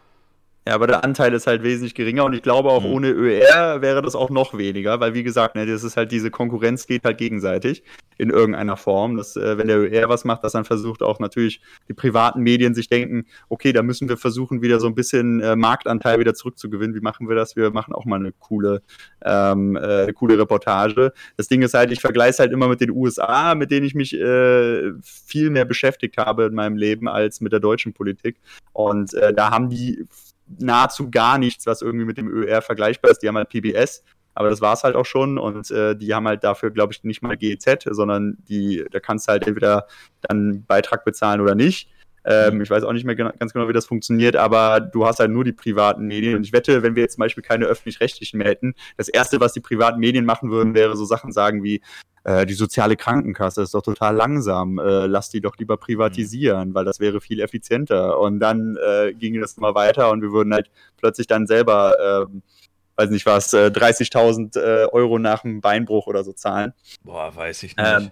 Ja, aber der Anteil ist halt wesentlich geringer und ich glaube auch mhm. ohne ÖR wäre das auch noch weniger, weil wie gesagt, ne, das ist halt diese Konkurrenz geht halt gegenseitig in irgendeiner Form. Dass, äh, wenn der ÖR was macht, dass dann versucht auch natürlich die privaten Medien sich denken, okay, da müssen wir versuchen, wieder so ein bisschen äh, Marktanteil wieder zurückzugewinnen. Wie machen wir das? Wir machen auch mal eine coole, ähm, äh, eine coole Reportage. Das Ding ist halt, ich vergleiche es halt immer mit den USA, mit denen ich mich äh, viel mehr beschäftigt habe in meinem Leben als mit der deutschen Politik. Und äh, da haben die nahezu gar nichts, was irgendwie mit dem ÖR vergleichbar ist. Die haben halt PBS, aber das war es halt auch schon und äh, die haben halt dafür, glaube ich, nicht mal GEZ, sondern die, da kannst du halt entweder dann einen Beitrag bezahlen oder nicht. Ähm, ich weiß auch nicht mehr ganz genau, wie das funktioniert, aber du hast halt nur die privaten Medien. Und ich wette, wenn wir jetzt zum Beispiel keine öffentlich-rechtlichen mehr hätten, das Erste, was die privaten Medien machen würden, wäre so Sachen sagen wie, äh, die soziale Krankenkasse ist doch total langsam, äh, lass die doch lieber privatisieren, mhm. weil das wäre viel effizienter. Und dann äh, ging das immer weiter und wir würden halt plötzlich dann selber, äh, weiß nicht was, 30.000 äh, Euro nach dem Beinbruch oder so zahlen. Boah, weiß ich nicht. Ähm,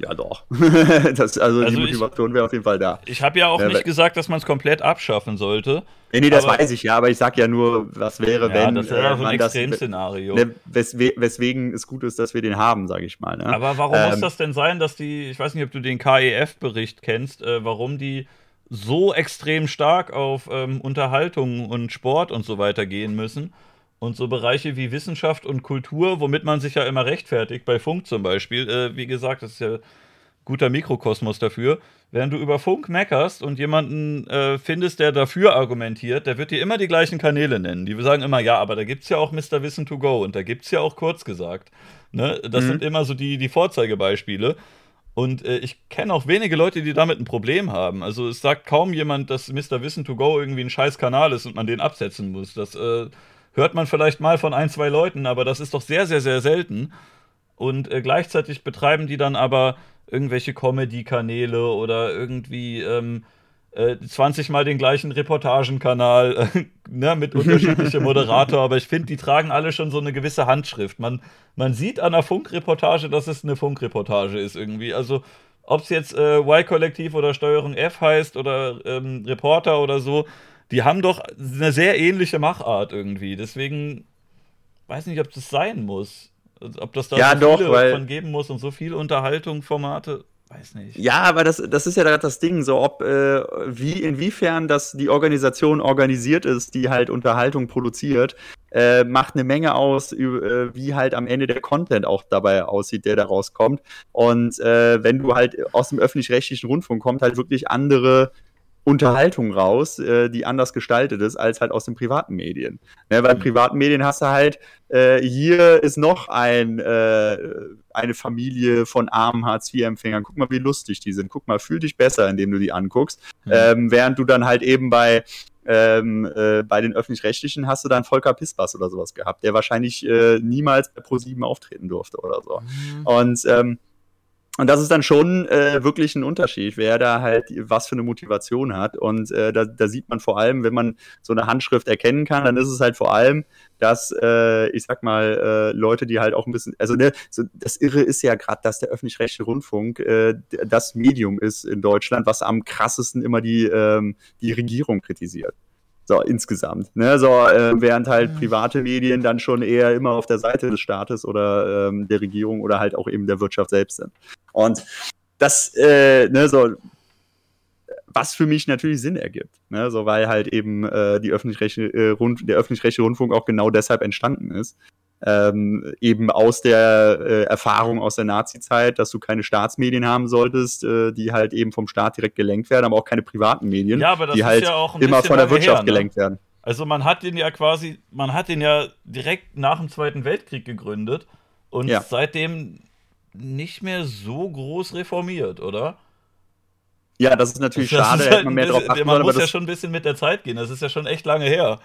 ja, doch. das, also, also, die Motivation wäre auf jeden Fall da. Ich habe ja auch ja, nicht gesagt, dass man es komplett abschaffen sollte. Nee, nee, das aber, weiß ich ja, aber ich sag ja nur, was wäre, ja, wenn. Das wäre äh, so ein Extremszenario. Ne, wes weswegen es gut ist, dass wir den haben, sage ich mal. Ne? Aber warum ähm, muss das denn sein, dass die, ich weiß nicht, ob du den KEF-Bericht kennst, äh, warum die so extrem stark auf ähm, Unterhaltung und Sport und so weiter gehen müssen? Und so Bereiche wie Wissenschaft und Kultur, womit man sich ja immer rechtfertigt, bei Funk zum Beispiel, äh, wie gesagt, das ist ja guter Mikrokosmos dafür. Während du über Funk meckerst und jemanden äh, findest, der dafür argumentiert, der wird dir immer die gleichen Kanäle nennen. Die sagen immer, ja, aber da gibt es ja auch Mr. Wissen to Go und da gibt es ja auch kurz gesagt. Ne? Das mhm. sind immer so die, die Vorzeigebeispiele. Und äh, ich kenne auch wenige Leute, die damit ein Problem haben. Also es sagt kaum jemand, dass Mr. Wissen to Go irgendwie ein scheiß Kanal ist und man den absetzen muss. Das äh, hört man vielleicht mal von ein, zwei Leuten, aber das ist doch sehr, sehr, sehr selten. Und äh, gleichzeitig betreiben die dann aber irgendwelche Comedy-Kanäle oder irgendwie ähm, äh, 20 Mal den gleichen Reportagenkanal ne, mit unterschiedlichem Moderator. aber ich finde, die tragen alle schon so eine gewisse Handschrift. Man, man sieht an einer Funkreportage, dass es eine Funkreportage ist irgendwie. Also ob es jetzt äh, Y-Kollektiv oder Steuerung F heißt oder ähm, Reporter oder so, die haben doch eine sehr ähnliche Machart irgendwie. Deswegen weiß nicht, ob das sein muss. Ob das da ja, so doch, viele weil, von geben muss und so viele Unterhaltung, Formate, weiß nicht. Ja, aber das, das ist ja gerade das Ding, so ob äh, wie inwiefern das die Organisation organisiert ist, die halt Unterhaltung produziert, äh, macht eine Menge aus, äh, wie halt am Ende der Content auch dabei aussieht, der da rauskommt. Und äh, wenn du halt aus dem öffentlich-rechtlichen Rundfunk kommt, halt wirklich andere Unterhaltung raus, äh, die anders gestaltet ist als halt aus den privaten Medien. Ne, weil mhm. privaten Medien hast du halt, äh, hier ist noch ein, äh, eine Familie von armen Hartz-IV-Empfängern. Guck mal, wie lustig die sind. Guck mal, fühl dich besser, indem du die anguckst. Mhm. Ähm, während du dann halt eben bei ähm, äh, bei den öffentlich-rechtlichen hast du dann Volker Pispas oder sowas gehabt, der wahrscheinlich äh, niemals bei Pro7 auftreten durfte oder so. Mhm. Und ähm, und das ist dann schon äh, wirklich ein Unterschied, wer da halt was für eine Motivation hat. Und äh, da, da sieht man vor allem, wenn man so eine Handschrift erkennen kann, dann ist es halt vor allem, dass, äh, ich sag mal, äh, Leute, die halt auch ein bisschen, also ne, so, das Irre ist ja gerade, dass der öffentlich-rechtliche Rundfunk äh, das Medium ist in Deutschland, was am krassesten immer die, ähm, die Regierung kritisiert. So, insgesamt. Ne? So, äh, während halt private Medien dann schon eher immer auf der Seite des Staates oder ähm, der Regierung oder halt auch eben der Wirtschaft selbst sind. Und das, äh, ne, so, was für mich natürlich Sinn ergibt, ne? so weil halt eben äh, die öffentlich-rechtliche, äh, Rund, der öffentlich-rechtliche Rundfunk auch genau deshalb entstanden ist. Ähm, eben aus der äh, Erfahrung aus der Nazi-Zeit, dass du keine Staatsmedien haben solltest, äh, die halt eben vom Staat direkt gelenkt werden, aber auch keine privaten Medien, Ja, aber das die ist halt ja immer von der Wirtschaft her, ne? gelenkt werden. Also man hat den ja quasi, man hat den ja direkt nach dem Zweiten Weltkrieg gegründet und Ja. seitdem nicht mehr so groß reformiert, oder? Ja, das ist natürlich Das schade, ist hätte halt man ein mehr drauf bisschen- achten man muss ja schon ein bisschen mit der Zeit gehen. Das ist ja schon echt lange her.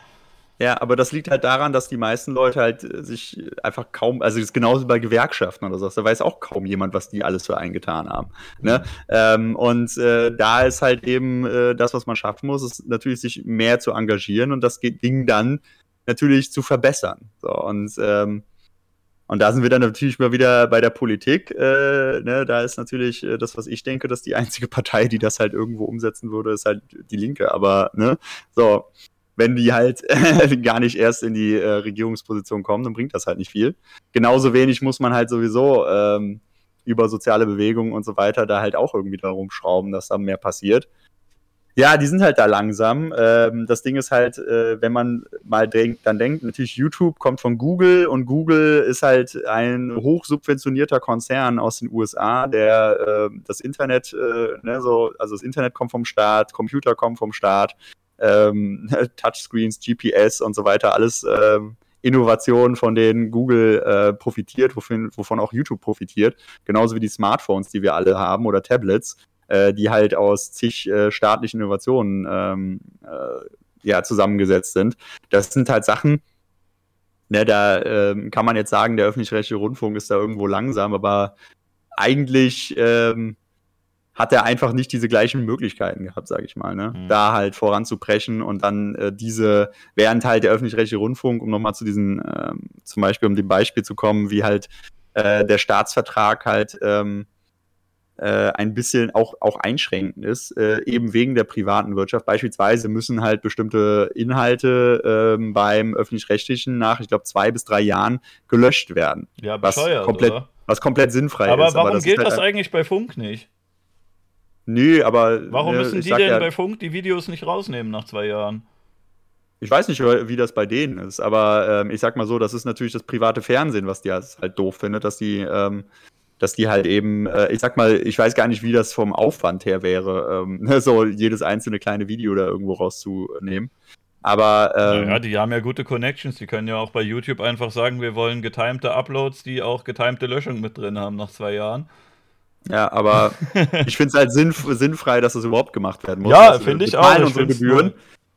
Ja, aber das liegt halt daran, dass die meisten Leute halt äh, sich einfach kaum, also das ist genauso bei Gewerkschaften oder so, da weiß auch kaum jemand, was die alles für eingetan haben. Ne? Ähm, und äh, da ist halt eben äh, das, was man schaffen muss, ist natürlich sich mehr zu engagieren und das Ding dann natürlich zu verbessern. So, und ähm, und da sind wir dann natürlich mal wieder bei der Politik. Äh, ne, da ist natürlich äh, das, was ich denke, dass die einzige Partei, die das halt irgendwo umsetzen würde, ist halt die Linke. Aber ne, so, wenn die halt gar nicht erst in die äh, Regierungsposition kommen, dann bringt das halt nicht viel. Genauso wenig muss man halt sowieso ähm, über soziale Bewegungen und so weiter da halt auch irgendwie darum schrauben, dass da mehr passiert. Ja, die sind halt da langsam. Ähm, das Ding ist halt, äh, wenn man mal denkt, dann denkt, natürlich YouTube kommt von Google und Google ist halt ein hochsubventionierter Konzern aus den USA, der äh, das Internet, äh, ne, so, also das Internet kommt vom Staat, Computer kommen vom Staat, ähm, Touchscreens, GPS und so weiter, alles ähm, Innovationen, von denen Google äh, profitiert, wovon, wovon auch YouTube profitiert, genauso wie die Smartphones, die wir alle haben oder Tablets, äh, die halt aus zig äh, staatlichen Innovationen ähm, äh, ja, zusammengesetzt sind. Das sind halt Sachen, ne, da ähm, kann man jetzt sagen, der öffentlich-rechtliche Rundfunk ist da irgendwo langsam, aber eigentlich ähm, hat er einfach nicht diese gleichen Möglichkeiten gehabt, sage ich mal, ne? Mhm. da halt voranzubrechen und dann äh, diese, während halt der öffentlich-rechtliche Rundfunk, um nochmal zu diesen, ähm, zum Beispiel um dem Beispiel zu kommen, wie halt äh, der Staatsvertrag halt ähm, äh, ein bisschen auch, auch einschränkend ist, äh, eben wegen der privaten Wirtschaft. Beispielsweise müssen halt bestimmte Inhalte ähm, beim öffentlich-rechtlichen nach, ich glaube, zwei bis drei Jahren gelöscht werden, Ja, Was bescheuert, komplett oder? was komplett sinnfrei Aber ist. warum das gilt ist halt das eigentlich bei Funk nicht? Nö, aber Warum ne, müssen die denn ja, bei Funk die Videos nicht rausnehmen nach zwei Jahren? Ich weiß nicht, wie das bei denen ist, aber ähm, ich sag mal so, das ist natürlich das private Fernsehen, was die halt doof findet, dass die, ähm, dass die halt eben, äh, ich sag mal, ich weiß gar nicht, wie das vom Aufwand her wäre, ähm, so jedes einzelne kleine Video da irgendwo rauszunehmen. Aber ähm, naja, die haben ja gute Connections. Die können ja auch bei YouTube einfach sagen, wir wollen getimte Uploads, die auch getimte Löschung mit drin haben nach zwei Jahren. Ja, aber ich finde es halt sinn, sinnfrei, dass das überhaupt gemacht werden muss. Ja, Also, finde ich auch. Unsere Gebühren.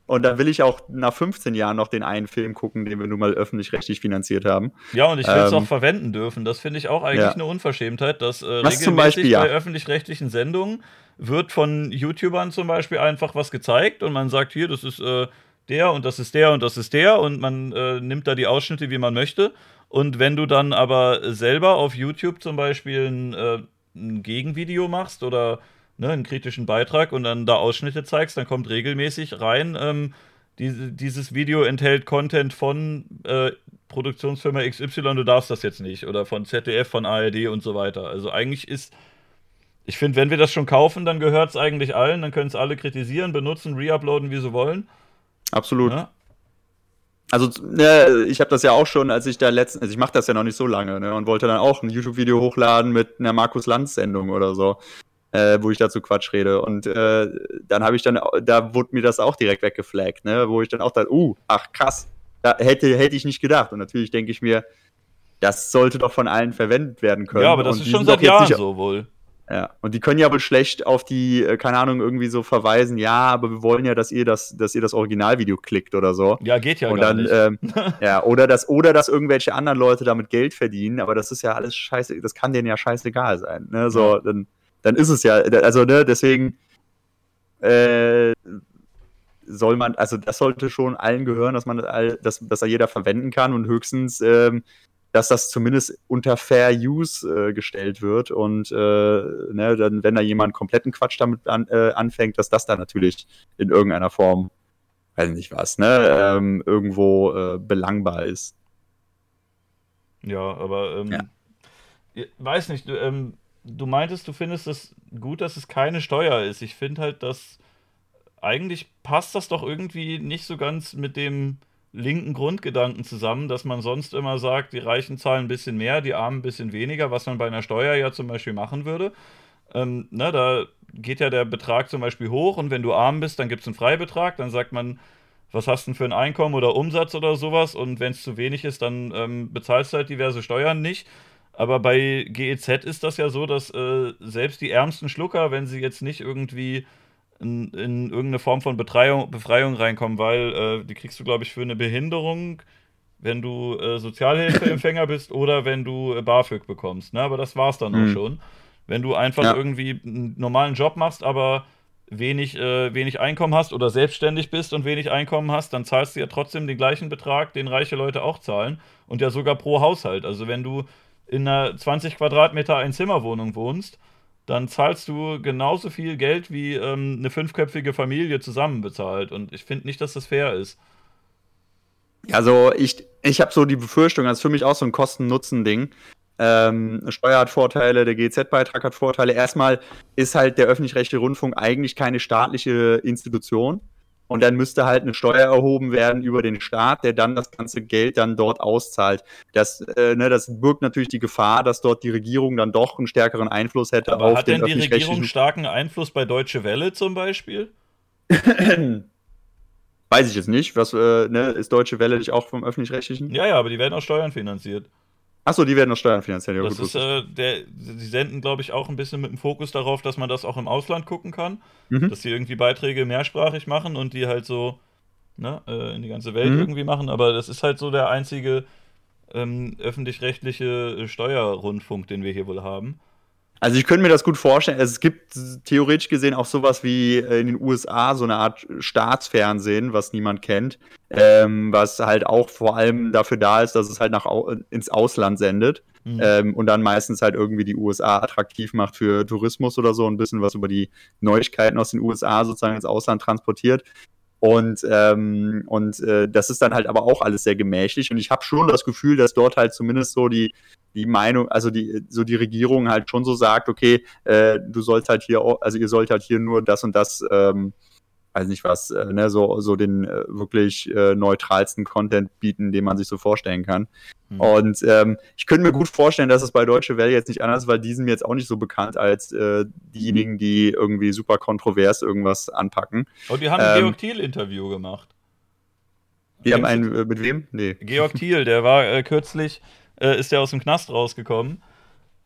Und dann will ich auch nach 15 Jahren noch den einen Film gucken, den wir nun mal öffentlich-rechtlich finanziert haben. Ja, und ich will es Ähm, auch verwenden dürfen. Das finde ich auch eigentlich ja. eine Unverschämtheit, dass äh, Was zum regelmäßig Beispiel, ja. bei öffentlich-rechtlichen Sendungen wird von YouTubern zum Beispiel einfach was gezeigt und man sagt, hier, das ist äh, der und das ist der und das ist der und man äh, nimmt da die Ausschnitte, wie man möchte. Und wenn du dann aber selber auf YouTube zum Beispiel ein, äh, ein Gegenvideo machst oder ne, einen kritischen Beitrag und dann da Ausschnitte zeigst, dann kommt regelmäßig rein, ähm, diese, dieses Video enthält Content von äh, Produktionsfirma XY, du darfst das jetzt nicht. Oder von ZDF, von ARD und so weiter. Also eigentlich ist, ich finde, wenn wir das schon kaufen, dann gehört es eigentlich allen, dann können es alle kritisieren, benutzen, reuploaden, wie sie wollen. Absolut. Ne? Also, ne, ich habe das ja auch schon, als ich da letzten, also ich mache das ja noch nicht so lange, ne, und wollte dann auch ein YouTube-Video hochladen mit einer Markus Lanz-Sendung oder so, äh, wo ich dazu Quatsch rede. Und äh, dann habe ich dann, da wurde mir das auch direkt weggeflaggt, ne, wo ich dann auch dachte, uh, ach krass, da hätte, hätte ich nicht gedacht. Und natürlich denke ich mir, das sollte doch von allen verwendet werden können. Ja, aber das Und ist schon seit Jahren nicht- so wohl. Ja, und die können ja wohl schlecht auf die, äh, keine Ahnung, irgendwie so verweisen, ja, aber wir wollen ja, dass ihr das, dass ihr das Originalvideo klickt oder so. Ja, geht ja und gar dann, nicht. ähm, ja, oder dass, oder dass irgendwelche anderen Leute damit Geld verdienen, aber das ist ja alles scheiße, das kann denen ja scheißegal sein. Ne? So, dann, dann ist es ja, also, ne, deswegen äh, soll man, also das sollte schon allen gehören, dass man das all, dass, dass da jeder verwenden kann und höchstens, ähm, dass das zumindest unter Fair Use äh, gestellt wird und äh, ne, dann, wenn da jemand kompletten Quatsch damit an, äh, anfängt, dass das dann natürlich in irgendeiner Form weiß nicht was, ne, ähm, irgendwo äh, belangbar ist. Ja, aber ähm, ja. weiß nicht, du, ähm, du meintest, du findest es gut, dass es keine Steuer ist. Ich finde halt, dass eigentlich passt das doch irgendwie nicht so ganz mit dem linken Grundgedanken zusammen, dass man sonst immer sagt, die Reichen zahlen ein bisschen mehr, die Armen ein bisschen weniger, was man bei einer Steuer ja zum Beispiel machen würde. Ähm, na, da geht ja der Betrag zum Beispiel hoch und wenn du arm bist, dann gibt es einen Freibetrag, dann sagt man, was hast du denn für ein Einkommen oder Umsatz oder sowas und wenn es zu wenig ist, dann ähm, bezahlst du halt diverse Steuern nicht. Aber bei GEZ ist das ja so, dass äh, selbst die ärmsten Schlucker, wenn sie jetzt nicht irgendwie in, in irgendeine Form von Befreiung, Befreiung reinkommen, weil äh, die kriegst du, glaube ich, für eine Behinderung, wenn du äh, Sozialhilfeempfänger bist oder wenn du äh, BAföG bekommst. Ne? Aber das war es dann mhm. auch schon. Wenn du einfach ja. irgendwie einen normalen Job machst, aber wenig, äh, wenig Einkommen hast oder selbstständig bist und wenig Einkommen hast, dann zahlst du ja trotzdem den gleichen Betrag, den reiche Leute auch zahlen und ja sogar pro Haushalt. Also wenn du in einer 20 Quadratmeter Einzimmerwohnung wohnst, dann zahlst du genauso viel Geld, wie ähm, eine fünfköpfige Familie zusammen bezahlt. Und ich finde nicht, dass das fair ist. Also ich, ich habe so die Befürchtung, das ist für mich auch so ein Kosten-Nutzen-Ding. Ähm, Steuer hat Vorteile, der GZ-Beitrag hat Vorteile. Erstmal ist halt der öffentlich-rechtliche Rundfunk eigentlich keine staatliche Institution. Und dann müsste halt eine Steuer erhoben werden über den Staat, der dann das ganze Geld dann dort auszahlt. Das, äh, ne, das birgt natürlich die Gefahr, dass dort die Regierung dann doch einen stärkeren Einfluss hätte Aber auf hat den denn die Regierung starken Einfluss bei Deutsche Welle zum Beispiel? Weiß ich jetzt nicht. Was äh, ne, ist Deutsche Welle nicht auch vom öffentlich-rechtlichen? Ja, ja, aber die werden aus Steuern finanziert. Achso, die werden aus Steuern finanziert. Ja, das gut, ist, äh, der, die senden, glaube ich, auch ein bisschen mit dem Fokus darauf, dass man das auch im Ausland gucken kann. Mhm. Dass sie irgendwie Beiträge mehrsprachig machen und die halt so ne, äh, in die ganze Welt mhm. irgendwie machen. Aber das ist halt so der einzige ähm, öffentlich-rechtliche Steuerrundfunk, den wir hier wohl haben. Also ich könnte mir das gut vorstellen. Es gibt theoretisch gesehen auch sowas wie in den USA so eine Art Staatsfernsehen, was niemand kennt, ähm, was halt auch vor allem dafür da ist, dass es halt nach ins Ausland sendet mhm. ähm, und dann meistens halt irgendwie die USA attraktiv macht für Tourismus oder so, ein bisschen was über die Neuigkeiten aus den USA sozusagen ins Ausland transportiert. Und, ähm, und äh, das ist dann halt aber auch alles sehr gemächlich. Und ich habe schon das Gefühl, dass dort halt zumindest so die, die Meinung, also die, so die Regierung halt schon so sagt, okay, äh, du sollst halt hier, auch, also ihr sollt halt hier nur das und das ähm, weiß nicht was, äh, ne, so, so den äh, wirklich äh, neutralsten Content bieten, den man sich so vorstellen kann. Mhm. Und ähm, ich könnte mir gut vorstellen, dass es bei Deutsche Welle jetzt nicht anders ist, weil die sind mir jetzt auch nicht so bekannt als äh, diejenigen, die irgendwie super kontrovers irgendwas anpacken. Und die haben ein ähm, Georg Thiel-Interview gemacht. Die haben einen, äh, mit wem? Nee. Georg Thiel, der war äh, kürzlich, äh, ist der aus dem Knast rausgekommen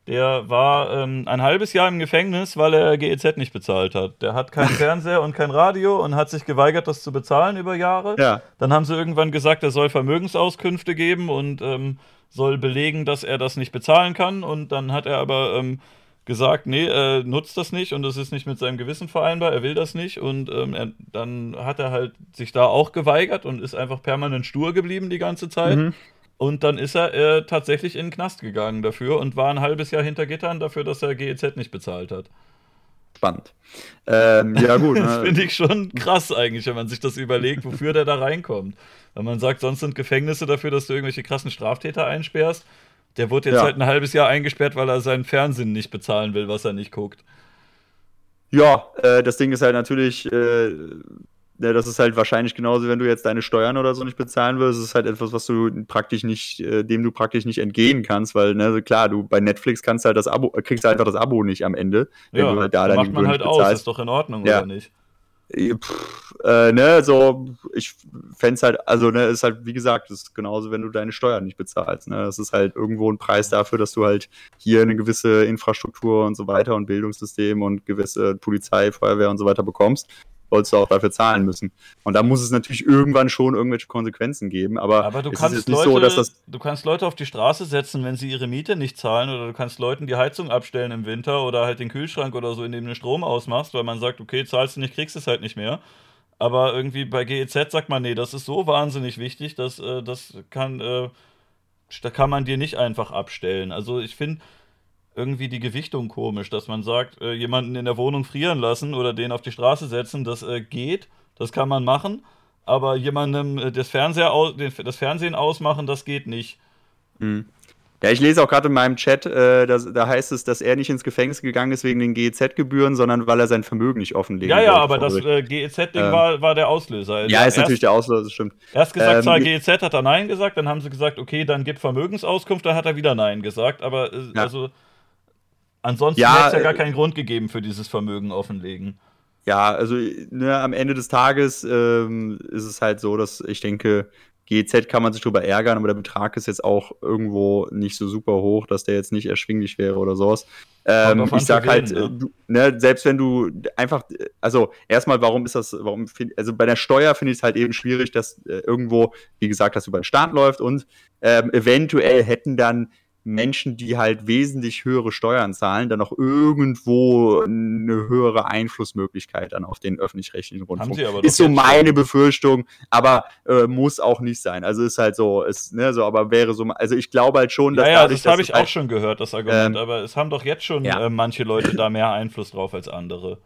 der war ähm, ein halbes Jahr im Gefängnis, weil er GEZ nicht bezahlt hat. Der hat keinen Fernseher und kein Radio und hat sich geweigert, das zu bezahlen über Jahre. Ja. Dann haben sie irgendwann gesagt, er soll Vermögensauskünfte geben und ähm, soll belegen, dass er das nicht bezahlen kann. Und dann hat er aber ähm, gesagt, nee, er nutzt das nicht und das ist nicht mit seinem Gewissen vereinbar, er will das nicht. Und ähm, er, dann hat er halt sich da auch geweigert und ist einfach permanent stur geblieben die ganze Zeit. Mhm. Und dann ist er äh, tatsächlich in den Knast gegangen dafür und war ein halbes Jahr hinter Gittern dafür, dass er GEZ nicht bezahlt hat. Spannend. Ähm, ja, gut. das ne? finde ich schon krass eigentlich, wenn man sich das überlegt, wofür der da reinkommt. Wenn man sagt, sonst sind Gefängnisse dafür, dass du irgendwelche krassen Straftäter einsperrst. Der wurde jetzt ja. halt ein halbes Jahr eingesperrt, weil er seinen Fernsehen nicht bezahlen will, was er nicht guckt. Ja, äh, das Ding ist halt natürlich, äh, ja, das ist halt wahrscheinlich genauso, wenn du jetzt deine Steuern oder so nicht bezahlen willst, das ist halt etwas, was du praktisch nicht, äh, dem du praktisch nicht entgehen kannst, weil, ne, klar, du bei Netflix kannst halt das Abo, kriegst halt einfach das Abo nicht am Ende, wenn ja, du halt da dann macht man halt aus, ist doch in Ordnung, ja. oder nicht? Pff, äh, ne, so, ich fände halt, also, ne, ist halt, wie gesagt, ist genauso, wenn du deine Steuern nicht bezahlst, ne, das ist halt irgendwo ein Preis dafür, dass du halt hier eine gewisse Infrastruktur und so weiter und Bildungssystem und gewisse Polizei, Feuerwehr und so weiter bekommst sollst du auch dafür zahlen müssen. Und da muss es natürlich irgendwann schon irgendwelche Konsequenzen geben. Aber, aber du kannst Leute, so, dass das du kannst Leute auf die Straße setzen, wenn sie ihre Miete nicht zahlen, oder du kannst Leuten die Heizung abstellen im Winter oder halt den Kühlschrank oder so, in dem du Strom ausmachst, weil man sagt, okay, zahlst du nicht, kriegst es halt nicht mehr. Aber irgendwie bei GEZ sagt man, nee, das ist so wahnsinnig wichtig, dass äh, das kann, äh, da kann man dir nicht einfach abstellen. Also ich finde, irgendwie die Gewichtung komisch, dass man sagt, äh, jemanden in der Wohnung frieren lassen oder den auf die Straße setzen, das äh, geht, das kann man machen, aber jemandem äh, das, Fernseher aus, das Fernsehen ausmachen, das geht nicht. Hm. Ja, ich lese auch gerade in meinem Chat, äh, dass, da heißt es, dass er nicht ins Gefängnis gegangen ist wegen den GEZ-Gebühren, sondern weil er sein Vermögen nicht offenlegen Ja, ja, aber das äh, GEZ-Ding ähm, war, war der Auslöser. Also ja, ist erst, natürlich der Auslöser, das stimmt. Erst gesagt, ähm, GEZ hat er Nein gesagt, dann haben sie gesagt, okay, dann gib Vermögensauskunft, dann hat er wieder Nein gesagt, aber äh, ja. also ansonsten ja, hätte es ja gar äh, keinen Grund gegeben für dieses Vermögen offenlegen. Ja, also ne, am Ende des Tages ähm, ist es halt so, dass ich denke, GZ kann man sich drüber ärgern, aber der Betrag ist jetzt auch irgendwo nicht so super hoch, dass der jetzt nicht erschwinglich wäre oder sowas. Ähm, ich sag halt, ne? Du, ne, selbst wenn du einfach, also erstmal, warum ist das, warum, also bei der Steuer finde ich es halt eben schwierig, dass äh, irgendwo, wie gesagt, das über den Staat läuft und ähm, eventuell hätten dann Menschen, die halt wesentlich höhere Steuern zahlen, dann auch irgendwo eine höhere Einflussmöglichkeit dann auf den öffentlich-rechtlichen Rundfunk. ist so meine Befürchtung, aber äh, muss auch nicht sein. Also ist halt so, ist, ne, so, aber wäre so, also ich glaube halt schon, dass. Ja, ja dadurch, das habe ich halt, auch schon gehört, das Argument, ähm, aber es haben doch jetzt schon ja. äh, manche Leute da mehr Einfluss drauf als andere.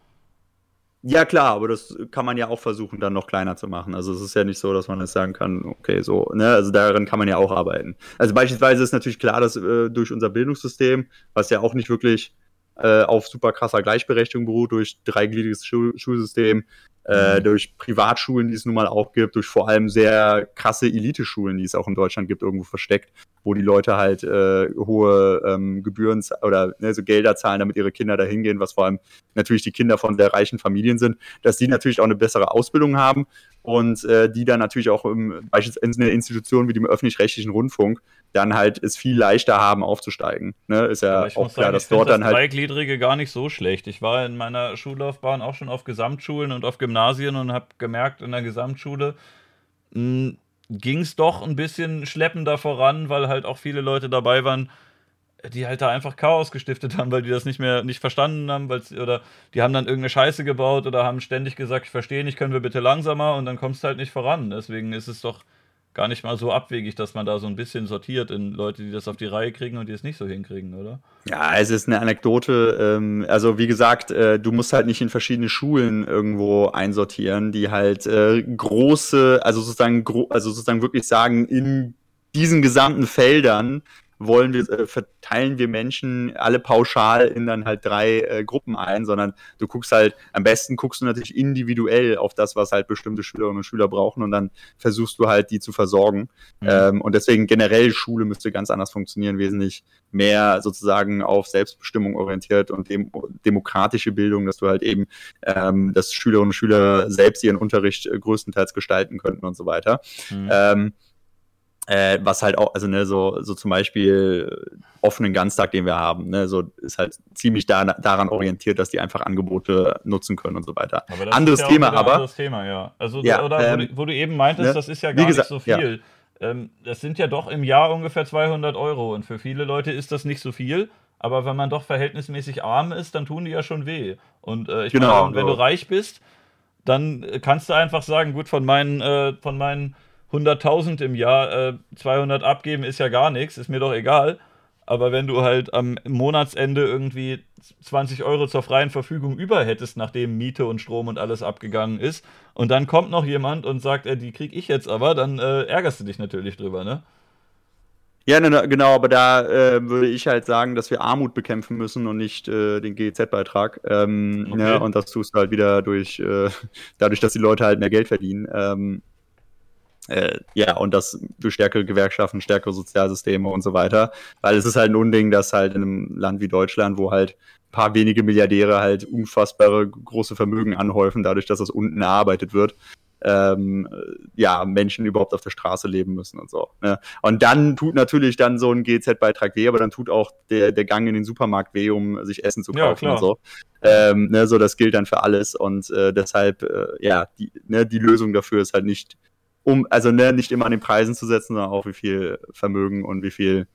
Ja, klar, aber das kann man ja auch versuchen, dann noch kleiner zu machen. Also es ist ja nicht so, dass man jetzt sagen kann, okay, so, ne, also daran kann man ja auch arbeiten. Also beispielsweise ist natürlich klar, dass äh, durch unser Bildungssystem, was ja auch nicht wirklich äh, auf super krasser Gleichberechtigung beruht, durch dreigliedriges Schul Schulsystem, äh, mhm. durch Privatschulen, die es nun mal auch gibt, durch vor allem sehr krasse Eliteschulen, die es auch in Deutschland gibt, irgendwo versteckt, wo die Leute halt äh, hohe ähm, Gebühren oder ne, so Gelder zahlen, damit ihre Kinder da hingehen, was vor allem natürlich die Kinder von sehr reichen Familien sind, dass die natürlich auch eine bessere Ausbildung haben und äh, die dann natürlich auch im, beispielsweise in einer Institution wie dem öffentlich-rechtlichen Rundfunk dann halt es viel leichter haben aufzusteigen. Ne? Ist ja auch klar, sagen, dass dort dann halt. Dreigliedrige gar nicht so schlecht. Ich war in meiner Schullaufbahn auch schon auf Gesamtschulen und auf Gymnasien und habe gemerkt, in der Gesamtschule hm, ging es doch ein bisschen schleppender voran, weil halt auch viele Leute dabei waren, die halt da einfach Chaos gestiftet haben, weil die das nicht mehr nicht verstanden haben, weil oder die haben dann irgendeine Scheiße gebaut oder haben ständig gesagt, ich verstehe nicht, können wir bitte langsamer und dann kommst du halt nicht voran. Deswegen ist es doch gar nicht mal so abwegig, dass man da so ein bisschen sortiert in Leute, die das auf die Reihe kriegen und die es nicht so hinkriegen, oder? Ja, es ist eine Anekdote. Ähm, also wie gesagt, äh, du musst halt nicht in verschiedene Schulen irgendwo einsortieren, die halt äh, große, also sozusagen, also sozusagen wirklich sagen, in diesen gesamten Feldern wollen wir, äh, verteilen wir Menschen alle pauschal in dann halt drei äh, Gruppen ein, sondern du guckst halt, am besten guckst du natürlich individuell auf das, was halt bestimmte Schülerinnen und Schüler brauchen und dann versuchst du halt, die zu versorgen. Mhm. Ähm, und deswegen generell Schule müsste ganz anders funktionieren, wesentlich mehr sozusagen auf Selbstbestimmung orientiert und dem, demokratische Bildung, dass du halt eben, ähm, dass Schülerinnen und Schüler selbst ihren Unterricht äh, größtenteils gestalten könnten und so weiter. Mhm. Ähm, äh, was halt auch, also ne, so, so zum Beispiel offenen Ganztag, den wir haben, ne, so ist halt ziemlich da, daran orientiert, dass die einfach Angebote nutzen können und so weiter. anderes ja Thema, aber. Anderes Thema, ja. Also, ja, oder ähm, wo, du, wo, du, eben meintest, ne, das ist ja gar gesagt, nicht so viel. Ja. Ähm, das sind ja doch im Jahr ungefähr 200 Euro und für viele Leute ist das nicht so viel. Aber wenn man doch verhältnismäßig arm ist, dann tun die ja schon weh. Und äh, ich genau, meine, wenn so. du reich bist, dann kannst du einfach sagen, gut, von meinen, äh, von meinen 100.000 im Jahr, äh, 200 abgeben ist ja gar nichts, ist mir doch egal. Aber wenn du halt am Monatsende irgendwie 20 Euro zur freien Verfügung über hättest, nachdem Miete und Strom und alles abgegangen ist, und dann kommt noch jemand und sagt, äh, die krieg ich jetzt aber, dann äh, ärgerst du dich natürlich drüber, ne? Ja, ne, ne, genau, aber da äh, würde ich halt sagen, dass wir Armut bekämpfen müssen und nicht äh, den GEZ-Beitrag. Ähm, okay. ne, und das tust du halt wieder durch, äh, dadurch, dass die Leute halt mehr Geld verdienen. Ähm, äh, ja, und das durch stärkere Gewerkschaften, stärkere Sozialsysteme und so weiter. Weil es ist halt ein Unding, dass halt in einem Land wie Deutschland, wo halt ein paar wenige Milliardäre halt unfassbare große Vermögen anhäufen, dadurch, dass das unten erarbeitet wird, ähm, ja, Menschen überhaupt auf der Straße leben müssen und so. Ne? Und dann tut natürlich dann so ein GZ-Beitrag weh, aber dann tut auch der, der Gang in den Supermarkt weh, um sich Essen zu kaufen ja, und so. Ähm, ne, so, das gilt dann für alles und äh, deshalb, äh, ja, die, ne, die Lösung dafür ist halt nicht um, also ne, nicht immer an den Preisen zu setzen, sondern auch wie viel Vermögen und wie viel,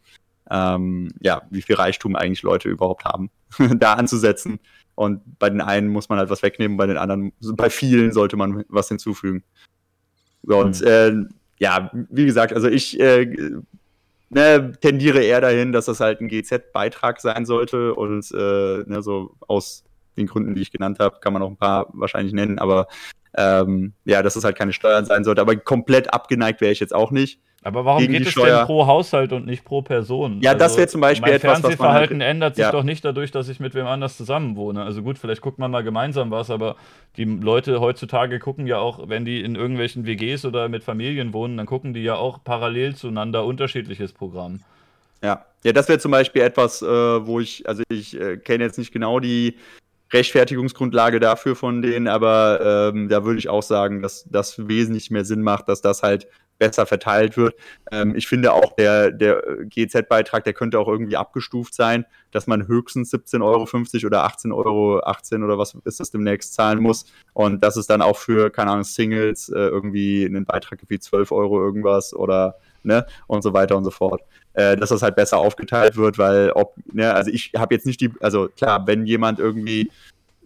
ähm, ja, wie viel Reichtum eigentlich Leute überhaupt haben, da anzusetzen. Und bei den einen muss man halt was wegnehmen, bei den anderen, bei vielen sollte man was hinzufügen. So, und mhm. äh, ja, wie gesagt, also ich äh, ne, tendiere eher dahin, dass das halt ein GZ-Beitrag sein sollte und äh, ne, so aus den Gründen, die ich genannt habe, kann man auch ein paar wahrscheinlich nennen, aber ähm, ja, dass es halt keine Steuern sein sollte. Aber komplett abgeneigt wäre ich jetzt auch nicht. Aber warum geht es Steuer. denn pro Haushalt und nicht pro Person? Ja, also, das wäre zum Beispiel mein etwas, Fernsehverhalten halt, ändert sich ja. doch nicht dadurch, dass ich mit wem anders zusammen wohne. Also gut, vielleicht guckt man mal gemeinsam was, aber die Leute heutzutage gucken ja auch, wenn die in irgendwelchen WGs oder mit Familien wohnen, dann gucken die ja auch parallel zueinander unterschiedliches Programm. Ja, ja, das wäre zum Beispiel etwas, äh, wo ich, also ich äh, kenne jetzt nicht genau die Rechtfertigungsgrundlage dafür von denen, aber ähm, da würde ich auch sagen, dass das wesentlich mehr Sinn macht, dass das halt besser verteilt wird. Ähm, ich finde auch, der, der GZ-Beitrag, der könnte auch irgendwie abgestuft sein, dass man höchstens 17,50 Euro oder 18 Euro, 18 oder was ist das demnächst zahlen muss. Und dass es dann auch für, keine Ahnung, Singles äh, irgendwie einen Beitrag gibt wie 12 Euro irgendwas oder ne, und so weiter und so fort. Äh, dass das halt besser aufgeteilt wird, weil ob, ne, also ich habe jetzt nicht die, also klar, wenn jemand irgendwie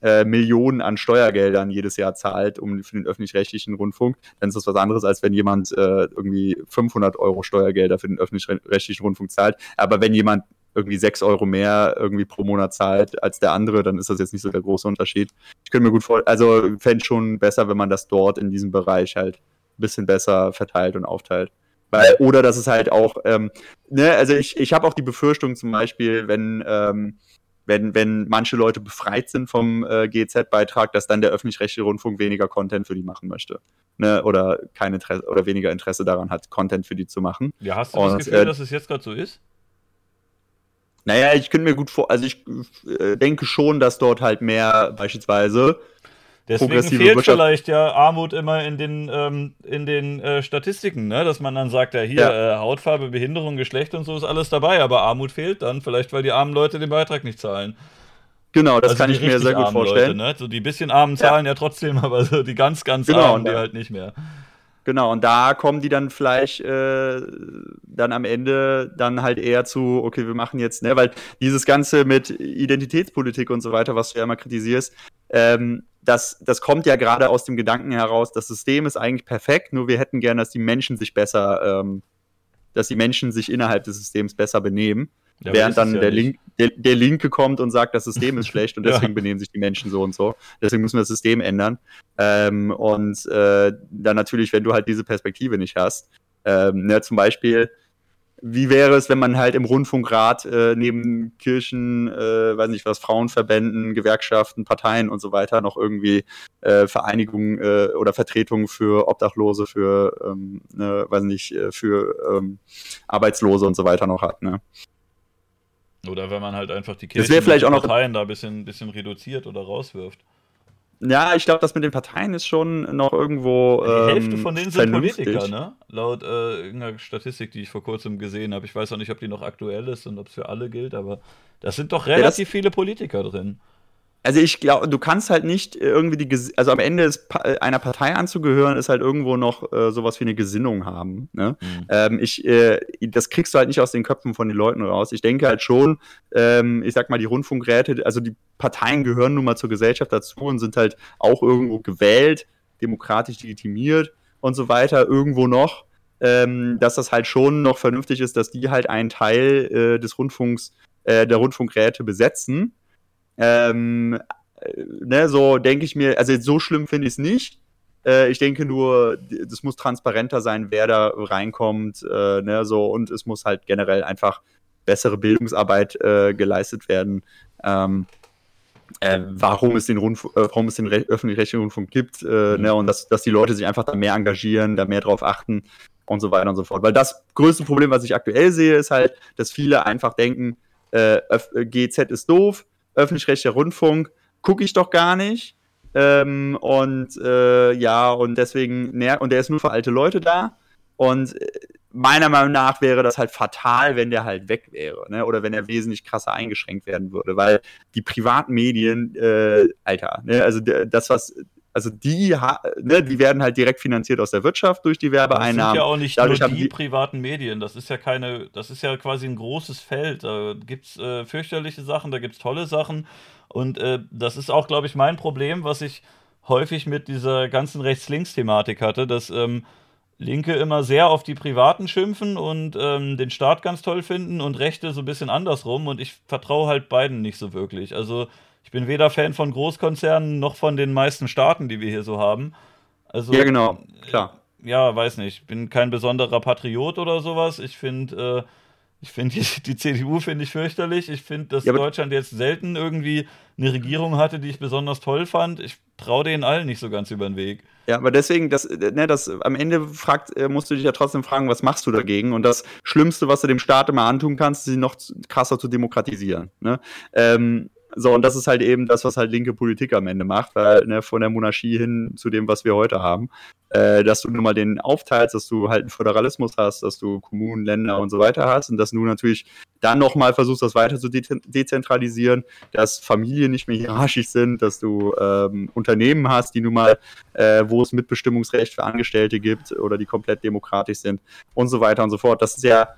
äh, Millionen an Steuergeldern jedes Jahr zahlt um, für den öffentlich-rechtlichen Rundfunk, dann ist das was anderes, als wenn jemand äh, irgendwie 500 Euro Steuergelder für den öffentlich-rechtlichen Rundfunk zahlt. Aber wenn jemand irgendwie 6 Euro mehr irgendwie pro Monat zahlt als der andere, dann ist das jetzt nicht so der große Unterschied. Ich könnte mir gut vorstellen, also fände schon besser, wenn man das dort in diesem Bereich halt ein bisschen besser verteilt und aufteilt. Weil, oder dass es halt auch, ähm, ne, also ich, ich habe auch die Befürchtung zum Beispiel, wenn ähm, wenn, wenn manche Leute befreit sind vom äh, GZ-Beitrag, dass dann der öffentlich-rechtliche Rundfunk weniger Content für die machen möchte. Ne? Oder kein Interesse oder weniger Interesse daran hat, Content für die zu machen. Ja, hast du Und, das Gefühl, äh, dass es jetzt gerade so ist? Naja, ich könnte mir gut vor, also ich äh, denke schon, dass dort halt mehr beispielsweise Deswegen fehlt Wirtschaft. vielleicht ja Armut immer in den, ähm, in den äh, Statistiken, ne? dass man dann sagt, ja hier, ja. Äh, Hautfarbe, Behinderung, Geschlecht und so ist alles dabei, aber Armut fehlt dann, vielleicht weil die armen Leute den Beitrag nicht zahlen. Genau, das also kann ich mir sehr gut vorstellen. Leute, ne? So die bisschen armen zahlen ja, ja trotzdem, aber so die ganz, ganz genau, armen, die halt nicht mehr. Genau, und da kommen die dann vielleicht äh, dann am Ende dann halt eher zu, okay, wir machen jetzt, ne, weil dieses Ganze mit Identitätspolitik und so weiter, was du ja immer kritisierst, ähm, das, das kommt ja gerade aus dem Gedanken heraus, das System ist eigentlich perfekt, nur wir hätten gerne, dass die Menschen sich besser, ähm, dass die Menschen sich innerhalb des Systems besser benehmen. Ja, während dann ja der, Link, der, der, Linke kommt und sagt, das System ist schlecht und deswegen ja. benehmen sich die Menschen so und so. Deswegen müssen wir das System ändern. Ähm, und äh, dann natürlich, wenn du halt diese Perspektive nicht hast, ähm, ne, zum Beispiel, wie wäre es, wenn man halt im Rundfunkrat äh, neben Kirchen, äh, weiß nicht was, Frauenverbänden, Gewerkschaften, Parteien und so weiter noch irgendwie äh, Vereinigungen äh, oder Vertretungen für Obdachlose, für, ähm, ne, weiß nicht, äh, für ähm, Arbeitslose und so weiter noch hat, ne? Oder wenn man halt einfach die Kirchen das vielleicht auch noch Parteien da ein bisschen, bisschen reduziert oder rauswirft. Ja, ich glaube, das mit den Parteien ist schon noch irgendwo. Ähm, die Hälfte von denen sind vernünftig. Politiker, ne? Laut äh, irgendeiner Statistik, die ich vor kurzem gesehen habe. Ich weiß auch nicht, ob die noch aktuell ist und ob es für alle gilt, aber da sind doch relativ ja, viele Politiker drin. Also ich glaube, du kannst halt nicht irgendwie die, also am Ende ist, äh, einer Partei anzugehören, ist halt irgendwo noch äh, sowas wie eine Gesinnung haben. Ne? Mhm. Ähm, ich, äh, das kriegst du halt nicht aus den Köpfen von den Leuten raus. Ich denke halt schon, ähm, ich sag mal, die Rundfunkräte, also die Parteien gehören nun mal zur Gesellschaft dazu und sind halt auch irgendwo gewählt, demokratisch legitimiert und so weiter, irgendwo noch. Ähm, dass das halt schon noch vernünftig ist, dass die halt einen Teil äh, des Rundfunks, äh, der Rundfunkräte besetzen ähm, äh, ne, so denke ich mir, also so schlimm finde ich es nicht. Äh, ich denke nur, das muss transparenter sein, wer da reinkommt, äh, ne, so und es muss halt generell einfach bessere Bildungsarbeit äh, geleistet werden. Ähm, äh, warum es den, Rundfunk, äh, warum es den öffentlich-rechtlichen Rundfunk gibt, äh, mhm. ne, und dass, dass die Leute sich einfach da mehr engagieren, da mehr drauf achten und so weiter und so fort. Weil das größte Problem, was ich aktuell sehe, ist halt, dass viele einfach denken, äh, GZ ist doof, öffentlich-rechtlicher Rundfunk gucke ich doch gar nicht. Ähm, und äh, ja, und deswegen, und der ist nur für alte Leute da. Und äh, meiner Meinung nach wäre das halt fatal, wenn der halt weg wäre, ne? Oder wenn er wesentlich krasser eingeschränkt werden würde, weil die privaten Medien, äh, Alter, ne? also das, was also die, ne, die werden halt direkt finanziert aus der Wirtschaft durch die Werbeeinnahmen. Das sind ja auch nicht Dadurch nur die, die, privaten Medien. Das ist ja keine, das ist ja quasi ein großes Feld. Da gibt es äh, fürchterliche Sachen, da gibt es tolle Sachen. Und äh, das ist auch, glaube ich, mein Problem, was ich häufig mit dieser ganzen Rechts-Links-Thematik hatte, dass ähm, Linke immer sehr auf die Privaten schimpfen und ähm, den Staat ganz toll finden und Rechte so ein bisschen andersrum. Und ich vertraue halt beiden nicht so wirklich. Also ich bin weder Fan von Großkonzernen noch von den meisten Staaten, die wir hier so haben. Also, ja, genau, klar. Ja, weiß nicht. Ich bin kein besonderer Patriot oder sowas. Ich finde, äh, ich finde die, die, CDU finde ich fürchterlich. Ich finde, dass ja, Deutschland jetzt selten irgendwie eine Regierung hatte, die ich besonders toll fand. Ich traue denen allen nicht so ganz über den Weg. Ja, aber deswegen, das, ne, das am Ende fragt, äh, musst du dich ja trotzdem fragen, was machst du dagegen? Und das Schlimmste, was du dem Staat immer antun kannst, ist sie noch krasser zu demokratisieren. Ne? Ähm, so, und das ist halt eben das, was halt linke Politik am Ende macht, weil ne, von der Monarchie hin zu dem, was wir heute haben, äh, dass du nur mal den aufteilst, dass du halt einen Föderalismus hast, dass du Kommunen, Länder und so weiter hast und dass du natürlich dann nochmal versuchst, das weiter zu de dezentralisieren, dass Familien nicht mehr hierarchisch sind, dass du ähm, Unternehmen hast, die nun mal, äh, wo es Mitbestimmungsrecht für Angestellte gibt oder die komplett demokratisch sind und so weiter und so fort. Das ist ja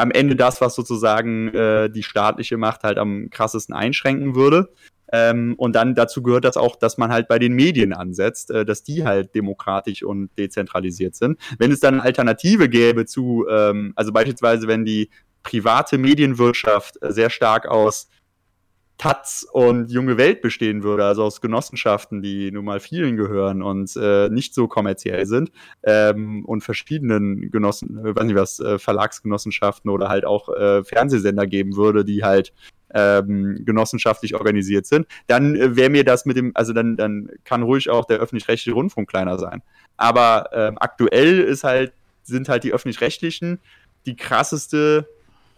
am Ende das, was sozusagen äh, die staatliche Macht halt am krassesten einschränken würde. Ähm, und dann dazu gehört das auch, dass man halt bei den Medien ansetzt, äh, dass die halt demokratisch und dezentralisiert sind. Wenn es dann eine Alternative gäbe zu, ähm, also beispielsweise wenn die private Medienwirtschaft sehr stark aus Taz und Junge Welt bestehen würde, also aus Genossenschaften, die nun mal vielen gehören und äh, nicht so kommerziell sind ähm, und verschiedenen Genossen, äh, weiß nicht was, äh, Verlagsgenossenschaften oder halt auch äh, Fernsehsender geben würde, die halt ähm, genossenschaftlich organisiert sind, dann äh, wäre mir das mit dem, also dann, dann kann ruhig auch der öffentlich-rechtliche Rundfunk kleiner sein. Aber ähm, aktuell ist halt, sind halt die öffentlich-rechtlichen die krasseste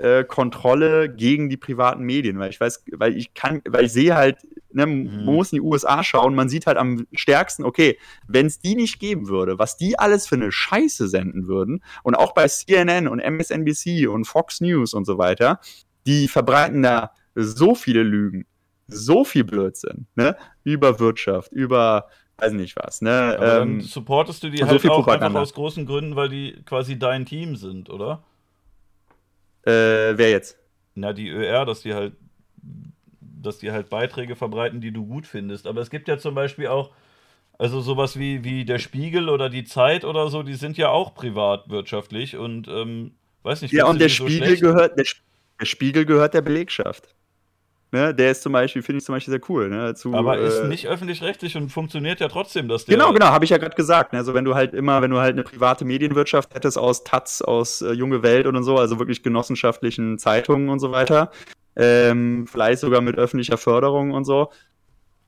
äh, Kontrolle gegen die privaten Medien, weil ich weiß, weil ich kann, weil ich sehe halt, ne, mhm. man muss in die USA schauen, man sieht halt am stärksten, okay, wenn es die nicht geben würde, was die alles für eine Scheiße senden würden und auch bei CNN und MSNBC und Fox News und so weiter, die verbreiten da so viele Lügen, so viel Blödsinn, ne, über Wirtschaft, über weiß nicht was, ne? Ähm, supportest du die halt so auch einfach aus großen Gründen, weil die quasi dein Team sind, oder? Äh, wer jetzt? Na, die ÖR, dass die halt, dass die halt Beiträge verbreiten, die du gut findest. Aber es gibt ja zum Beispiel auch, also sowas wie, wie der Spiegel oder die Zeit oder so, die sind ja auch privatwirtschaftlich und ähm, weiß nicht. Ja, und der Spiegel so gehört, der, der Spiegel gehört der Belegschaft. Ne, der ist zum Beispiel, finde ich zum Beispiel sehr cool. Ne, zu, aber ist äh, nicht öffentlich-rechtlich und funktioniert ja trotzdem, dass der. Genau, genau, habe ich ja gerade gesagt. Ne, also wenn du halt immer, wenn du halt eine private Medienwirtschaft hättest aus Taz, aus äh, Junge Welt und so, also wirklich genossenschaftlichen Zeitungen und so weiter, ähm, vielleicht sogar mit öffentlicher Förderung und so,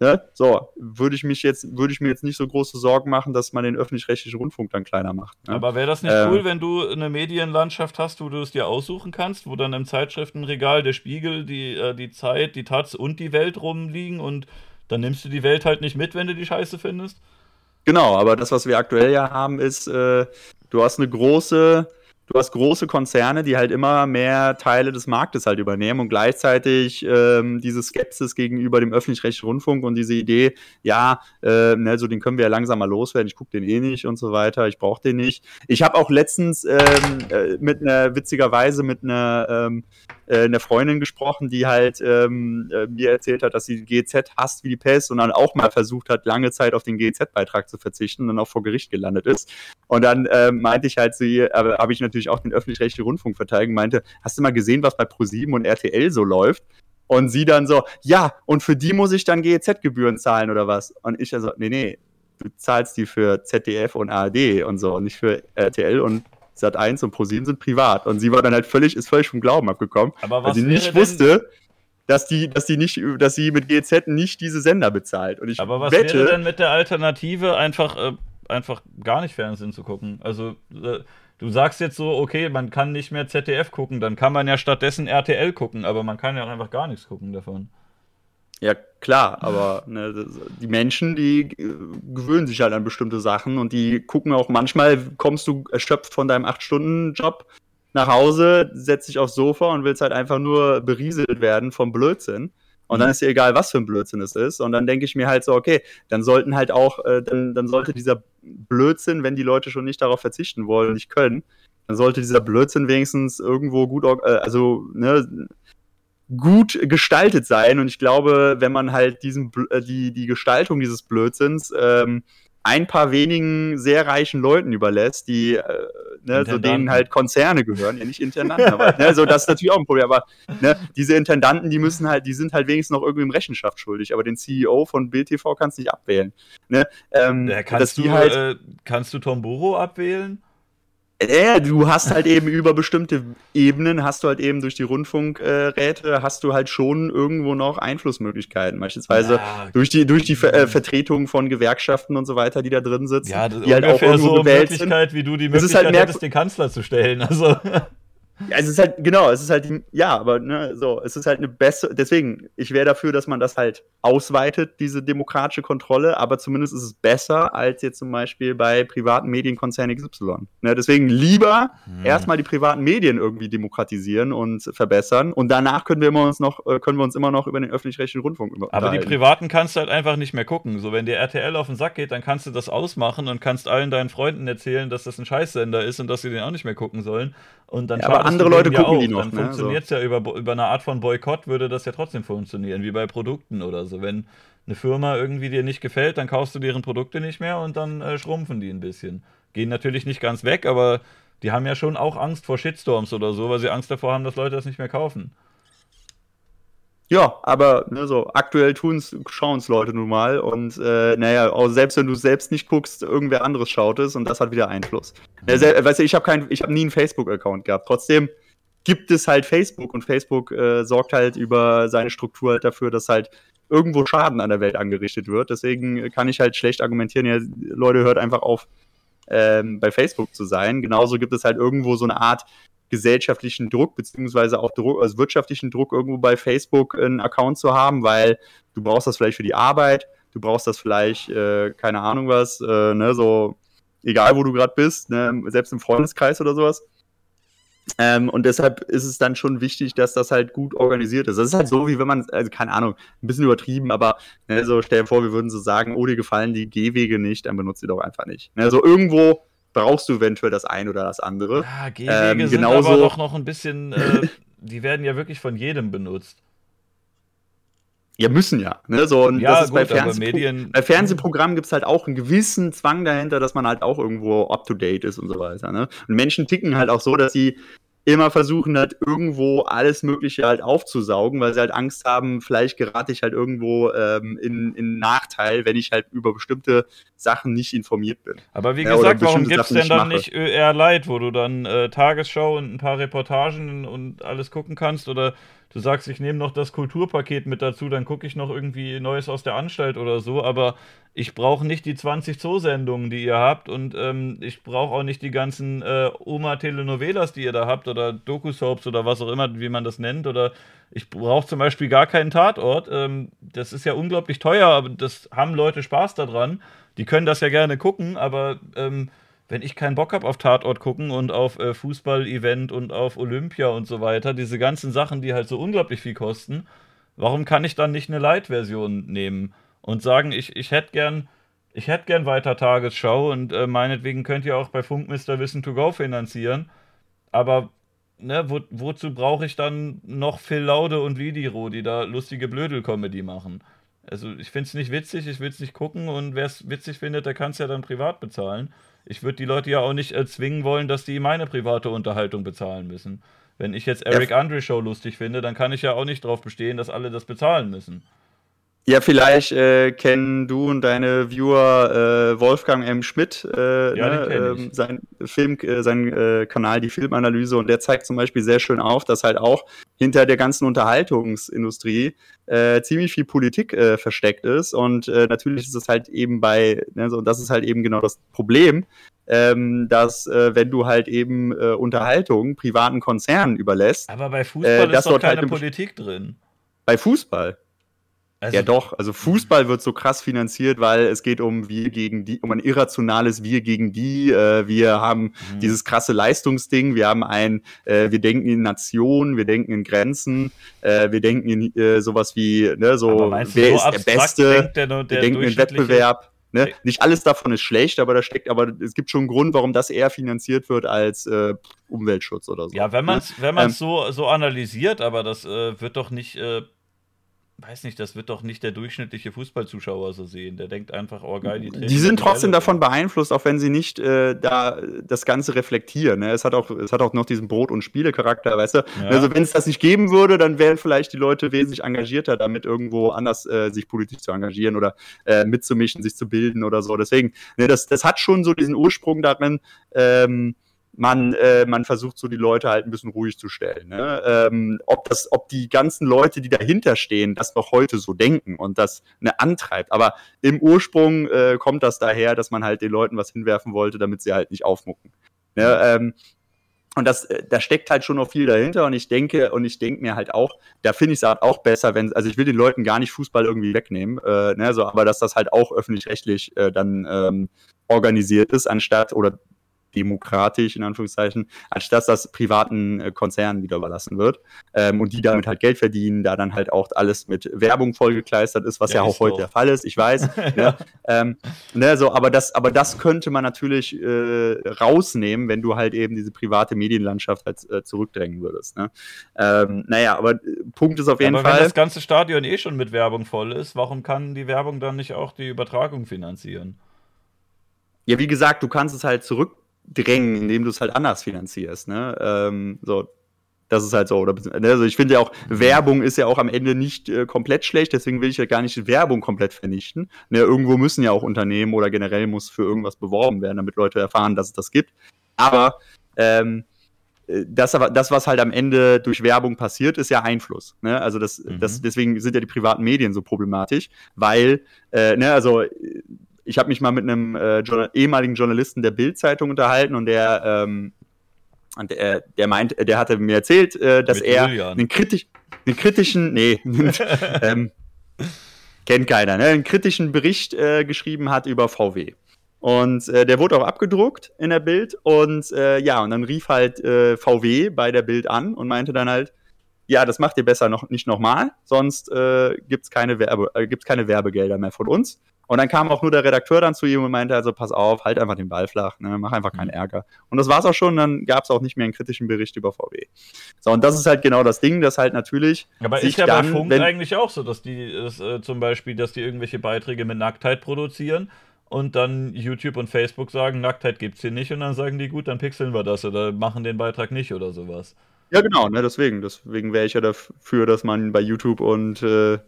Ne? So, würde ich mich jetzt, würde ich mir jetzt nicht so große Sorgen machen, dass man den öffentlich-rechtlichen Rundfunk dann kleiner macht. Ne? Aber wäre das nicht ähm, cool, wenn du eine Medienlandschaft hast, wo du es dir aussuchen kannst, wo dann im Zeitschriftenregal der Spiegel, die, äh, die Zeit, die Taz und die Welt rumliegen und dann nimmst du die Welt halt nicht mit, wenn du die Scheiße findest? Genau, aber das, was wir aktuell ja haben, ist, äh, du hast eine große du hast große Konzerne, die halt immer mehr Teile des Marktes halt übernehmen und gleichzeitig ähm, diese Skepsis gegenüber dem öffentlich-rechtlichen Rundfunk und diese Idee, ja, äh, ne, so den können wir ja langsam mal loswerden, ich gucke den eh nicht und so weiter, ich brauche den nicht. Ich habe auch letztens ähm, äh, mit einer, witzigerweise mit einer, ähm, äh, einer Freundin gesprochen, die halt ähm, äh, mir erzählt hat, dass sie GZ hasst wie die Pest und dann auch mal versucht hat, lange Zeit auf den GZ-Beitrag zu verzichten und dann auch vor Gericht gelandet ist. Und dann äh, meinte ich halt zu ihr, aber habe ich natürlich auch den öffentlich-rechtlichen Rundfunk verteidigen, meinte, hast du mal gesehen, was bei ProSieben und RTL so läuft? Und sie dann so, ja, und für die muss ich dann GEZ-Gebühren zahlen oder was? Und ich also, nee, nee, du zahlst die für ZDF und ARD und so, nicht für RTL und Sat 1 und ProSieben sind privat. Und sie war dann halt völlig, ist völlig vom Glauben abgekommen, weil sie nicht wusste, dass die, dass die nicht, dass sie mit GEZ nicht diese Sender bezahlt. Und ich Aber was wette, wäre denn mit der Alternative, einfach, äh, einfach gar nicht Fernsehen zu gucken? Also äh, du sagst jetzt so, okay, man kann nicht mehr ZDF gucken, dann kann man ja stattdessen RTL gucken, aber man kann ja auch einfach gar nichts gucken davon. Ja, klar, aber ne, die Menschen, die gewöhnen sich halt an bestimmte Sachen und die gucken auch manchmal, kommst du erschöpft von deinem 8-Stunden-Job nach Hause, setzt dich aufs Sofa und willst halt einfach nur berieselt werden vom Blödsinn. Und dann mhm. ist dir egal, was für ein Blödsinn es ist. Und dann denke ich mir halt so, okay, dann sollten halt auch, äh, dann, dann sollte dieser Blödsinn, wenn die Leute schon nicht darauf verzichten wollen, nicht können, dann sollte dieser Blödsinn wenigstens irgendwo gut, äh, also, ne, gut gestaltet sein. Und ich glaube, wenn man halt diesen, äh, die, die Gestaltung dieses Blödsinns ähm, ein paar wenigen sehr reichen Leuten überlässt, die, äh, ne, so denen halt Konzerne gehören, ja nicht Intendanten, aber ne, so, das ist natürlich auch ein Problem. Aber ne, diese Intendanten, die müssen halt, die sind halt wenigstens noch irgendwie im Rechenschaft schuldig, aber den CEO von Bild TV kannst du nicht abwählen. Ne? Ähm, ja, kannst, du, halt, äh, kannst du Tom Buro abwählen? Ja, du hast halt eben über bestimmte Ebenen, hast du halt eben durch die Rundfunkräte, hast du halt schon irgendwo noch Einflussmöglichkeiten. Beispielsweise ja, durch die, durch die Ver äh, Vertretung von Gewerkschaften und so weiter, die da drin sitzen. Ja, das die halt auch irgendwo so Möglichkeit, sind. wie du die Möglichkeit halt hättest, den Kanzler zu stellen. Also. Ja, es ist halt, genau, es ist halt, ja, aber ne, so, es ist halt eine bessere, deswegen, ich wäre dafür, dass man das halt ausweitet, diese demokratische Kontrolle, aber zumindest ist es besser als jetzt zum Beispiel bei privaten Medienkonzernen XY. Ne, deswegen lieber hm. erstmal die privaten Medien irgendwie demokratisieren und verbessern und danach können wir immer uns noch, äh, können wir uns immer noch über den öffentlich-rechtlichen Rundfunk Aber die privaten kannst du halt einfach nicht mehr gucken. So, wenn dir RTL auf den Sack geht, dann kannst du das ausmachen und kannst allen deinen Freunden erzählen, dass das ein Scheißsender ist und dass sie den auch nicht mehr gucken sollen. Und dann ja, aber andere Leute gucken ja die noch. Dann ne? funktioniert es so. ja über, über eine Art von Boykott, würde das ja trotzdem funktionieren, wie bei Produkten oder so. Wenn eine Firma irgendwie dir nicht gefällt, dann kaufst du deren Produkte nicht mehr und dann äh, schrumpfen die ein bisschen. Gehen natürlich nicht ganz weg, aber die haben ja schon auch Angst vor Shitstorms oder so, weil sie Angst davor haben, dass Leute das nicht mehr kaufen. Ja, aber ne, so aktuell tun's, schauen es Leute nun mal und äh, naja, auch selbst wenn du selbst nicht guckst, irgendwer anderes schaut es und das hat wieder Einfluss. Mhm. Ja, weißt du, ich habe habe nie einen Facebook-Account gehabt. Trotzdem gibt es halt Facebook und Facebook äh, sorgt halt über seine Struktur halt dafür, dass halt irgendwo Schaden an der Welt angerichtet wird. Deswegen kann ich halt schlecht argumentieren, ja, Leute, hört einfach auf, ähm, bei Facebook zu sein. Genauso gibt es halt irgendwo so eine Art gesellschaftlichen Druck, beziehungsweise auch Druck, also wirtschaftlichen Druck, irgendwo bei Facebook einen Account zu haben, weil du brauchst das vielleicht für die Arbeit, du brauchst das vielleicht, äh, keine Ahnung was, äh, ne, so, egal wo du gerade bist, ne, selbst im Freundeskreis oder sowas. Ähm, und deshalb ist es dann schon wichtig, dass das halt gut organisiert ist. Das ist halt so, wie wenn man, also keine Ahnung, ein bisschen übertrieben, aber ne, so stell dir vor, wir würden so sagen, oh, dir gefallen die Gehwege nicht, dann benutzt sie doch einfach nicht. Ne, also irgendwo brauchst du eventuell das ein oder das andere. Ja, Gehwege ähm, sind aber doch noch ein bisschen, äh, die werden ja wirklich von jedem benutzt. Ja, müssen ja. Ne? So, und ja, das ist gut, bei, Fernsehpro Medien bei Fernsehprogrammen gibt es halt auch einen gewissen Zwang dahinter, dass man halt auch irgendwo up to date ist und so weiter. Ne? Und Menschen ticken halt auch so, dass sie immer versuchen halt irgendwo alles Mögliche halt aufzusaugen, weil sie halt Angst haben, vielleicht gerate ich halt irgendwo ähm, in, in Nachteil, wenn ich halt über bestimmte Sachen nicht informiert bin. Aber wie ja, gesagt, warum gibt es denn dann nicht ÖR Light, wo du dann äh, Tagesschau und ein paar Reportagen und alles gucken kannst oder du sagst, ich nehme noch das Kulturpaket mit dazu, dann gucke ich noch irgendwie Neues aus der Anstalt oder so, aber ich brauche nicht die 20 Zoo-Sendungen, die ihr habt und ähm, ich brauche auch nicht die ganzen äh, Oma-Telenovelas, die ihr da habt oder Doku-Soaps oder was auch immer, wie man das nennt oder ich brauche zum Beispiel gar keinen Tatort. Ähm, das ist ja unglaublich teuer, aber das haben Leute Spaß daran. Die können das ja gerne gucken, aber ähm, wenn ich keinen Bock habe auf Tatort gucken und auf äh, Fußball-Event und auf Olympia und so weiter, diese ganzen Sachen, die halt so unglaublich viel kosten, warum kann ich dann nicht eine Light-Version nehmen und sagen, ich, ich hätte gern, ich gern weiter Tagesschau und äh, meinetwegen könnt ihr auch bei Funk Mr. Wissen to Go finanzieren, aber ne, wo, wozu brauche ich dann noch Phil Laude und Vidiro, die da lustige Blödel-Comedy machen? Also ich finde es nicht witzig, ich will es nicht gucken und wer es witzig findet, der kann es ja dann privat bezahlen ich würde die Leute ja auch nicht äh, zwingen wollen, dass die meine private Unterhaltung bezahlen müssen. Wenn ich jetzt Eric ja. Andre Show lustig finde, dann kann ich ja auch nicht darauf bestehen, dass alle das bezahlen müssen. Ja, vielleicht äh, kennen du und deine Viewer äh, Wolfgang M. Schmidt, äh, ja, ne, ähm, sein Film, äh, sein äh, Kanal die Filmanalyse und der zeigt zum Beispiel sehr schön auf, dass halt auch hinter der ganzen Unterhaltungsindustrie äh, ziemlich viel Politik äh, versteckt ist und äh, natürlich ist es halt eben bei, ne, so, das ist halt eben genau das Problem, ähm, dass äh, wenn du halt eben äh, Unterhaltung privaten Konzernen überlässt. Aber bei Fußball äh, ist doch keine halt Politik drin. Bei Fußball. Also, ja, doch. Also Fußball wird so krass finanziert, weil es geht um wir gegen die, um ein irrationales Wir gegen die. Äh, wir haben mhm. dieses krasse Leistungsding. Wir haben ein, äh, wir denken in Nationen, wir denken in Grenzen, äh, wir denken in äh, sowas wie, ne, so, wer so ist der Beste? Der, der wir denken in Wettbewerb. Ne? Nicht alles davon ist schlecht, aber da steckt, aber es gibt schon einen Grund, warum das eher finanziert wird als äh, Umweltschutz oder so. Ja, wenn man es ne? wenn ähm, so, so analysiert, aber das äh, wird doch nicht äh, weiß nicht, das wird doch nicht der durchschnittliche Fußballzuschauer so sehen. Der denkt einfach, oh geil, die Die sind trotzdem davon beeinflusst, auch wenn sie nicht äh, da das Ganze reflektieren. Ne? Es, hat auch, es hat auch noch diesen Brot- und Spiele-Charakter, weißt du? Ja. Also wenn es das nicht geben würde, dann wären vielleicht die Leute wesentlich engagierter, damit irgendwo anders äh, sich politisch zu engagieren oder äh, mitzumischen, sich zu bilden oder so. Deswegen, ne, das, das hat schon so diesen Ursprung darin, ähm, man, äh, man versucht so die Leute halt ein bisschen ruhig zu stellen. Ne? Ähm, ob, das, ob die ganzen Leute, die dahinter stehen, das noch heute so denken und das ne, antreibt. Aber im Ursprung äh, kommt das daher, dass man halt den Leuten was hinwerfen wollte, damit sie halt nicht aufmucken. Ne? Ähm, und das, äh, da steckt halt schon noch viel dahinter. Und ich denke, und ich denke mir halt auch, da finde ich es halt auch besser, wenn, also ich will den Leuten gar nicht Fußball irgendwie wegnehmen, äh, ne, so, aber dass das halt auch öffentlich-rechtlich äh, dann ähm, organisiert ist, anstatt oder demokratisch, in Anführungszeichen, anstatt das privaten äh, Konzernen wieder überlassen wird. Ähm, und die damit halt Geld verdienen, da dann halt auch alles mit Werbung vollgekleistert ist, was ja, ja auch heute der Fall ist, ich weiß. ne? Ähm, ne, so, aber, das, aber das könnte man natürlich äh, rausnehmen, wenn du halt eben diese private Medienlandschaft halt, äh, zurückdrängen würdest. Ne? Ähm, naja, aber äh, Punkt ist auf jeden aber Fall. Wenn das ganze Stadion eh schon mit Werbung voll ist, warum kann die Werbung dann nicht auch die Übertragung finanzieren? Ja, wie gesagt, du kannst es halt zurück drängen, indem du es halt anders finanzierst. Ne? Ähm, so, das ist halt so. Oder, ne, also ich finde ja auch, Werbung ist ja auch am Ende nicht äh, komplett schlecht, deswegen will ich ja gar nicht Werbung komplett vernichten. Ne, irgendwo müssen ja auch Unternehmen oder generell muss für irgendwas beworben werden, damit Leute erfahren, dass es das gibt. Aber ähm, äh, das, das, was halt am Ende durch Werbung passiert, ist ja Einfluss. Ne? Also das, mhm. das, deswegen sind ja die privaten Medien so problematisch, weil, äh, ne, also ich habe mich mal mit einem äh, Journal ehemaligen Journalisten der Bild-Zeitung unterhalten und der, ähm, der, der meint, der hatte mir erzählt, äh, dass mit er einen, kritisch, einen kritischen, nee, ähm, kennt keiner, ne, einen kritischen Bericht äh, geschrieben hat über VW. Und äh, der wurde auch abgedruckt in der Bild und äh, ja, und dann rief halt äh, VW bei der Bild an und meinte dann halt, ja, das macht ihr besser noch nicht nochmal, sonst äh, gibt's keine Werbe, äh, gibt's keine Werbegelder mehr von uns. Und dann kam auch nur der Redakteur dann zu ihm und meinte also, pass auf, halt einfach den Ball flach, ne, mach einfach keinen mhm. Ärger. Und das war's auch schon, dann gab's auch nicht mehr einen kritischen Bericht über VW. So, und das ist halt genau das Ding, dass halt natürlich. Aber ist ja dann, bei Funk wenn, eigentlich auch so, dass die ist, äh, zum Beispiel, dass die irgendwelche Beiträge mit Nacktheit produzieren und dann YouTube und Facebook sagen, Nacktheit gibt's hier nicht und dann sagen die, gut, dann pixeln wir das oder machen den Beitrag nicht oder sowas. Ja, genau, ne, deswegen. Deswegen wäre ich ja dafür, dass man bei YouTube und äh,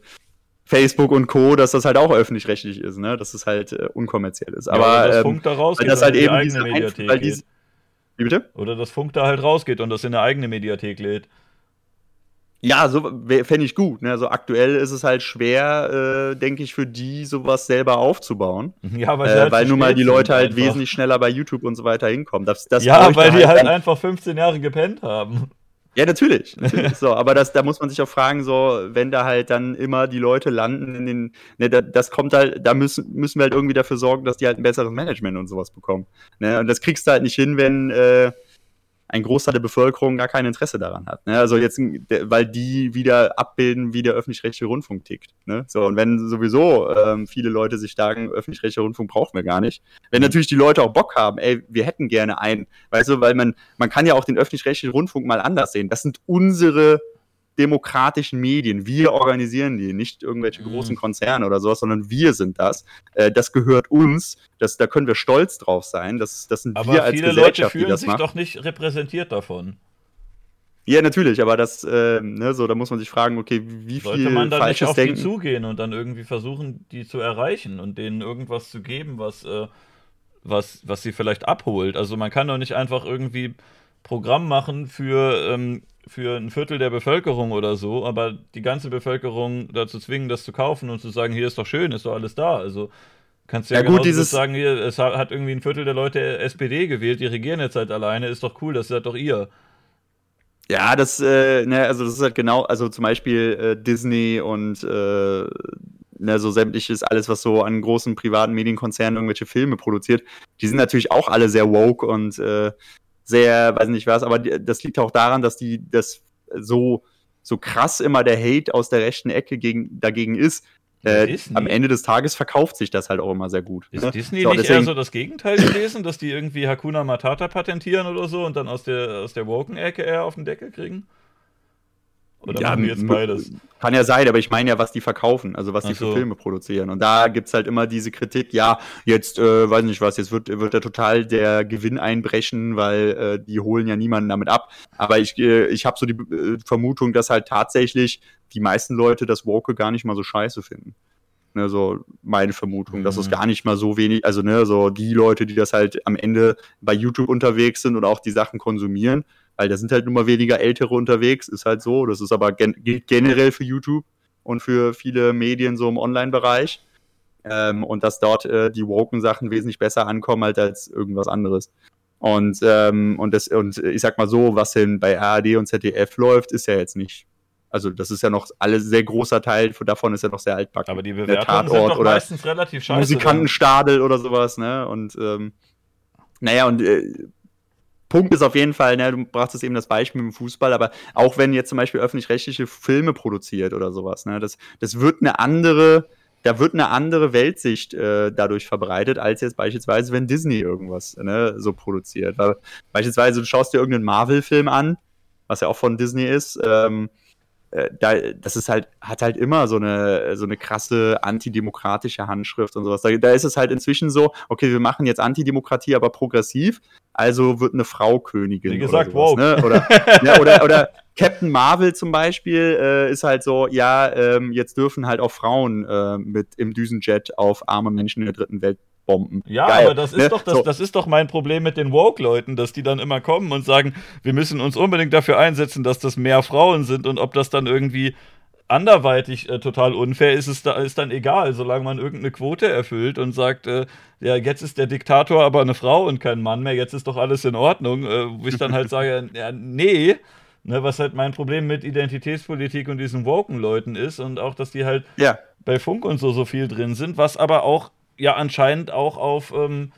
Facebook und Co., dass das halt auch öffentlich-rechtlich ist, ne? Dass es halt äh, unkommerziell ist. Aber ja, das ähm, Funk da rausgeht, das halt eben diese Mediathek weil dies, Wie bitte? Oder das Funk da halt rausgeht und das in eine eigene Mediathek lädt. Ja, so fände ich gut. Ne? Also aktuell ist es halt schwer, äh, denke ich, für die sowas selber aufzubauen. Ja, weil, äh, halt weil nun mal die Leute halt einfach. wesentlich schneller bei YouTube und so weiter hinkommen. Das, das ja, weil die halt, halt einfach 15 Jahre gepennt haben. Ja, natürlich. natürlich. so, aber das, da muss man sich auch fragen, so, wenn da halt dann immer die Leute landen in den, ne, da, das kommt halt, da müssen, müssen wir halt irgendwie dafür sorgen, dass die halt ein besseres Management und sowas bekommen. Ne? Und das kriegst du halt nicht hin, wenn, äh, ein Großteil der Bevölkerung gar kein Interesse daran hat. Ne? Also jetzt, weil die wieder abbilden, wie der öffentlich-rechtliche Rundfunk tickt. Ne? So, und wenn sowieso ähm, viele Leute sich sagen, öffentlich-rechtlicher Rundfunk brauchen wir gar nicht. Wenn natürlich die Leute auch Bock haben, ey, wir hätten gerne einen, weißt du, weil man, man kann ja auch den öffentlich-rechtlichen Rundfunk mal anders sehen. Das sind unsere demokratischen Medien. Wir organisieren die, nicht irgendwelche mhm. großen Konzerne oder sowas, sondern wir sind das. Äh, das gehört uns. Das, da können wir stolz drauf sein. Das, das sind aber wir als viele Gesellschaft, Leute fühlen die das sich macht. doch nicht repräsentiert davon. Ja, natürlich, aber das, äh, ne, so, da muss man sich fragen, okay, wie Sollte viel Sollte man dann nicht auf Denken? die zugehen und dann irgendwie versuchen, die zu erreichen und denen irgendwas zu geben, was, äh, was, was sie vielleicht abholt. Also man kann doch nicht einfach irgendwie Programm machen für ähm, für ein Viertel der Bevölkerung oder so, aber die ganze Bevölkerung dazu zwingen, das zu kaufen und zu sagen, hier ist doch schön, ist doch alles da. Also kannst du ja, ja gut, dieses sagen, hier, es hat irgendwie ein Viertel der Leute SPD gewählt, die regieren jetzt halt alleine, ist doch cool, das seid doch ihr. Ja, das, äh, ne, also das ist halt genau, also zum Beispiel äh, Disney und äh, ne, so sämtliches, alles, was so an großen privaten Medienkonzernen irgendwelche Filme produziert, die sind natürlich auch alle sehr woke und äh, sehr, weiß nicht was, aber das liegt auch daran, dass die das so, so krass immer der Hate aus der rechten Ecke gegen, dagegen ist. Äh, am Ende des Tages verkauft sich das halt auch immer sehr gut. Ist ne? Disney so, nicht deswegen, eher so das Gegenteil gewesen, dass die irgendwie Hakuna Matata patentieren oder so und dann aus der, aus der Woken-Ecke eher auf den Deckel kriegen? Oder ja, machen die jetzt beides? Kann ja sein, aber ich meine ja, was die verkaufen, also was die so. für Filme produzieren. Und da gibt es halt immer diese Kritik, ja, jetzt, äh, weiß nicht was, jetzt wird, wird da total der Gewinn einbrechen, weil äh, die holen ja niemanden damit ab. Aber ich, äh, ich habe so die äh, Vermutung, dass halt tatsächlich die meisten Leute das Woke gar nicht mal so scheiße finden. Ne, so meine Vermutung, mhm. dass es mhm. gar nicht mal so wenig, also ne, so die Leute, die das halt am Ende bei YouTube unterwegs sind und auch die Sachen konsumieren, weil da sind halt nun mal weniger Ältere unterwegs, ist halt so. Das ist aber gen gilt generell für YouTube und für viele Medien so im Online-Bereich. Ähm, und dass dort äh, die woken Sachen wesentlich besser ankommen halt als irgendwas anderes. Und, ähm, und, das, und ich sag mal so, was denn bei ARD und ZDF läuft, ist ja jetzt nicht. Also das ist ja noch alles sehr großer Teil davon ist ja noch sehr altbacken. Aber die Bewertungen sind doch meistens relativ scheiße. Musikantenstadel oder sowas, ne? Und ähm, naja, und äh, Punkt ist auf jeden Fall, ne, du brauchst eben das Beispiel mit dem Fußball, aber auch wenn jetzt zum Beispiel öffentlich-rechtliche Filme produziert oder sowas, ne, das, das wird eine andere, da wird eine andere Weltsicht äh, dadurch verbreitet, als jetzt beispielsweise, wenn Disney irgendwas ne, so produziert. Weil, beispielsweise, du schaust dir irgendeinen Marvel-Film an, was ja auch von Disney ist, ähm, äh, da, das ist halt, hat halt immer so eine, so eine krasse antidemokratische Handschrift und sowas. Da, da ist es halt inzwischen so, okay, wir machen jetzt Antidemokratie, aber progressiv, also wird eine Frau Königin. Wie gesagt, sowas, wow. Ne? Oder, ja, oder, oder Captain Marvel zum Beispiel äh, ist halt so, ja, ähm, jetzt dürfen halt auch Frauen äh, mit im Düsenjet auf arme Menschen in der dritten Welt bomben. Ja, Geil, aber das ist, ne? doch, das, so. das ist doch mein Problem mit den Woke-Leuten, dass die dann immer kommen und sagen, wir müssen uns unbedingt dafür einsetzen, dass das mehr Frauen sind und ob das dann irgendwie anderweitig äh, total unfair ist, ist, da, ist dann egal, solange man irgendeine Quote erfüllt und sagt, äh, ja, jetzt ist der Diktator aber eine Frau und kein Mann mehr, jetzt ist doch alles in Ordnung, äh, wo ich dann halt sage, ja, nee, ne, was halt mein Problem mit Identitätspolitik und diesen Woken-Leuten ist und auch, dass die halt ja. bei Funk und so so viel drin sind, was aber auch ja anscheinend auch auf, ähm,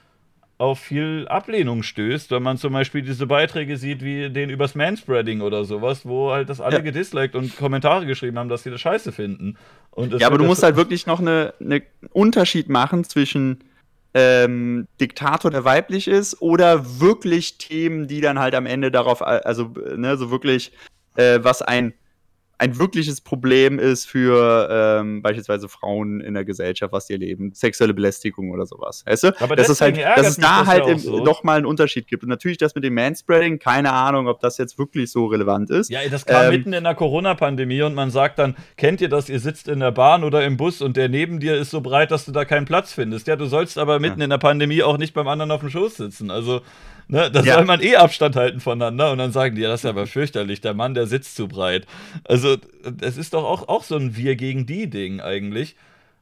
auf viel Ablehnung stößt, wenn man zum Beispiel diese Beiträge sieht, wie den übers Manspreading oder sowas, wo halt das alle ja. gedisliked und Kommentare geschrieben haben, dass sie das scheiße finden. ja, aber du musst halt wirklich noch einen eine Unterschied machen zwischen ähm, Diktator, der weiblich ist, oder wirklich Themen, die dann halt am Ende darauf, also ne, so wirklich, äh, was ein ein wirkliches Problem ist für ähm, beispielsweise Frauen in der Gesellschaft, was die erleben, sexuelle Belästigung oder sowas. Weißt du? Aber das ist halt, dass es da halt ja so. nochmal einen Unterschied gibt. Und natürlich das mit dem Manspreading, keine Ahnung, ob das jetzt wirklich so relevant ist. Ja, das kam ähm, mitten in der Corona-Pandemie und man sagt dann, kennt ihr das, ihr sitzt in der Bahn oder im Bus und der neben dir ist so breit, dass du da keinen Platz findest. Ja, du sollst aber mitten ja. in der Pandemie auch nicht beim anderen auf dem Schoß sitzen. Also Ne? Da ja. soll man eh Abstand halten voneinander und dann sagen die, ja, das ist aber fürchterlich, der Mann, der sitzt zu breit. Also, es ist doch auch, auch so ein Wir gegen die Ding eigentlich.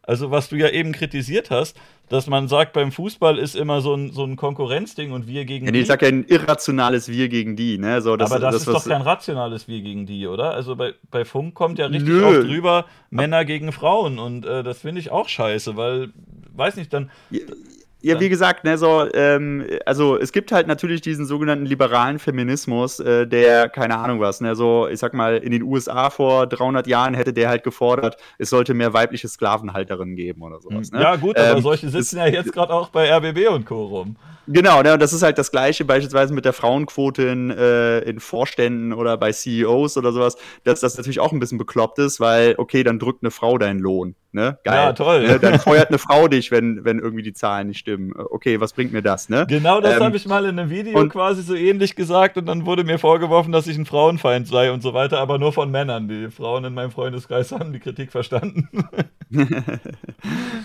Also, was du ja eben kritisiert hast, dass man sagt, beim Fußball ist immer so ein, so ein Konkurrenzding und wir gegen ja, die. Ich sag ja ein irrationales Wir gegen die, ne? So, das, Aber das, das ist doch kein rationales Wir gegen die, oder? Also bei, bei Funk kommt ja richtig Nö. oft drüber Männer gegen Frauen und äh, das finde ich auch scheiße, weil, weiß nicht, dann. Ja, wie gesagt, ne, so, ähm, also es gibt halt natürlich diesen sogenannten liberalen Feminismus, äh, der, keine Ahnung was, ne, so, ich sag mal, in den USA vor 300 Jahren hätte der halt gefordert, es sollte mehr weibliche Sklavenhalterinnen geben oder sowas. Ne? Ja, gut, aber ähm, solche sitzen ja jetzt gerade auch bei RBB und Co. rum. Genau, ne, und das ist halt das Gleiche beispielsweise mit der Frauenquote in, äh, in Vorständen oder bei CEOs oder sowas, dass das natürlich auch ein bisschen bekloppt ist, weil, okay, dann drückt eine Frau deinen Lohn. Ne? Geil. Ja, toll. Ne? Dann feuert eine Frau dich, wenn, wenn irgendwie die Zahlen nicht stimmen. Okay, was bringt mir das? Ne? Genau das ähm, habe ich mal in einem Video und, quasi so ähnlich gesagt und dann wurde mir vorgeworfen, dass ich ein Frauenfeind sei und so weiter, aber nur von Männern. Die Frauen in meinem Freundeskreis haben die Kritik verstanden.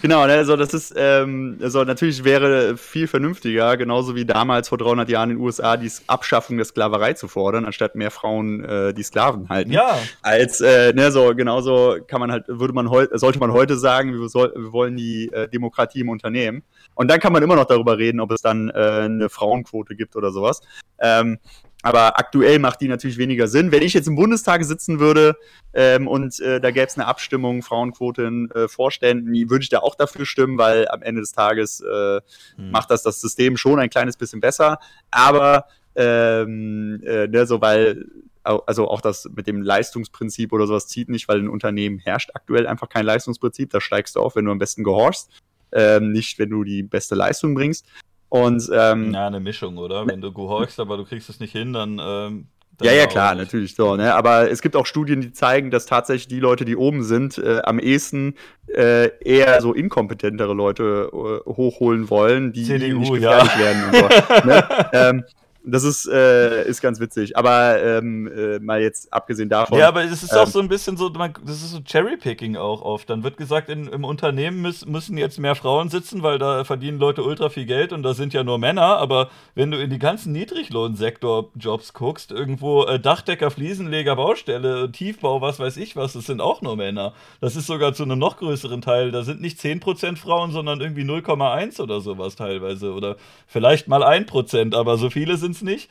genau, ne? also das ist, ähm, also natürlich wäre viel vernünftiger, genauso wie damals vor 300 Jahren in den USA die Abschaffung der Sklaverei zu fordern, anstatt mehr Frauen äh, die Sklaven halten. Ja. Als, äh, ne, so genauso kann man halt, würde man heute, sollte man heute sagen, wir, soll, wir wollen die äh, Demokratie im Unternehmen. Und dann kann man immer noch darüber reden, ob es dann äh, eine Frauenquote gibt oder sowas. Ähm, aber aktuell macht die natürlich weniger Sinn. Wenn ich jetzt im Bundestag sitzen würde ähm, und äh, da gäbe es eine Abstimmung, Frauenquote in äh, Vorständen, würde ich da auch dafür stimmen, weil am Ende des Tages äh, hm. macht das das System schon ein kleines bisschen besser. Aber ähm, äh, ne, so weil also auch das mit dem Leistungsprinzip oder sowas zieht nicht, weil in Unternehmen herrscht aktuell einfach kein Leistungsprinzip. Da steigst du auf, wenn du am besten gehorchst, ähm, nicht wenn du die beste Leistung bringst. Und, ähm, ja, eine Mischung, oder? Wenn du gehorchst, aber du kriegst es nicht hin, dann, ähm, Ja, ja, klar, natürlich so. Ne? Aber es gibt auch Studien, die zeigen, dass tatsächlich die Leute, die oben sind, äh, am ehesten äh, eher so inkompetentere Leute äh, hochholen wollen, die CDU, nicht gefährlich ja. werden und so. ne? ähm, das ist, äh, ist ganz witzig. Aber ähm, äh, mal jetzt abgesehen davon. Ja, aber es ist ähm, auch so ein bisschen so, man, das ist so Cherrypicking auch oft. Dann wird gesagt, in, im Unternehmen müß, müssen jetzt mehr Frauen sitzen, weil da verdienen Leute ultra viel Geld und da sind ja nur Männer. Aber wenn du in die ganzen Niedriglohnsektor-Jobs guckst, irgendwo äh, Dachdecker, Fliesenleger, Baustelle, Tiefbau, was weiß ich was, das sind auch nur Männer. Das ist sogar zu einem noch größeren Teil. Da sind nicht 10% Frauen, sondern irgendwie 0,1 oder sowas teilweise. Oder vielleicht mal 1%, aber so viele sind es nicht.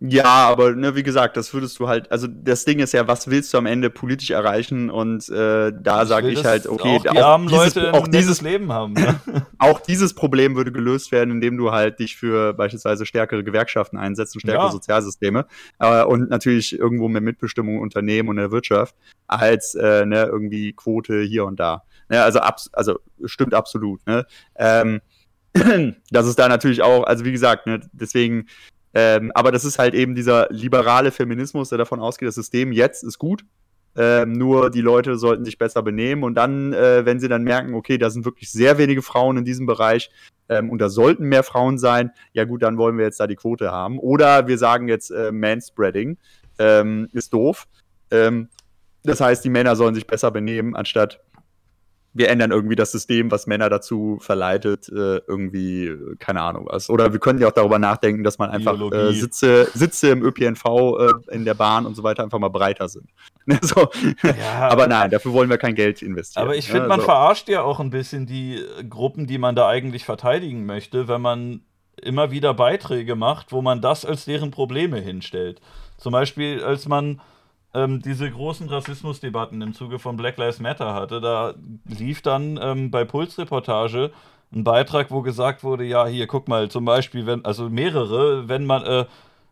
Ja, aber ne, wie gesagt, das würdest du halt, also das Ding ist ja, was willst du am Ende politisch erreichen? Und äh, da sage ich halt, okay, auch die armen dieses, Leute auch dieses, Leben haben. Ne? auch dieses Problem würde gelöst werden, indem du halt dich für beispielsweise stärkere Gewerkschaften einsetzt und stärkere Ja. Sozialsysteme äh, und natürlich irgendwo mehr Mitbestimmung Unternehmen und der Wirtschaft als äh, ne, irgendwie Quote hier und da. Ne, also, abs also stimmt absolut. Ne? Ähm, das ist da natürlich auch, also wie gesagt, ne, deswegen, ähm, aber das ist halt eben dieser liberale Feminismus, der davon ausgeht, das System jetzt ist gut. Ähm, nur die Leute sollten sich besser benehmen und dann, äh, wenn sie dann merken, okay, da sind wirklich sehr wenige Frauen in diesem Bereich ähm, und da sollten mehr Frauen sein, ja gut, dann wollen wir jetzt da die Quote haben. Oder wir sagen jetzt äh, Manspreading, ähm, ist doof. Ähm, das heißt, die Männer sollen sich besser benehmen, anstatt wir ändern irgendwie das System, was Männer dazu verleitet, äh, irgendwie, äh, keine Ahnung was. Oder wir können ja auch darüber nachdenken, dass man einfach äh. Sitze, Sitze im ÖPNV, äh, in der Bahn und so weiter einfach mal breiter sind. Ne, so. Ja, Aber nein, dafür wollen wir kein Geld investieren. Aber ich finde, man so. verarscht ja auch ein bisschen die äh, Gruppen, die man da eigentlich verteidigen möchte, wenn man immer wieder Beiträge macht, wo man das als deren Probleme hinstellt. Zum Beispiel, als man ähm, diese großen Rassismusdebatten im Zuge von Black Lives Matter hatte, da lief dann ähm, bei Pulsreportage ein Beitrag, wo gesagt wurde, ja, hier, guck mal, zum Beispiel, wenn, also mehrere, wenn man äh,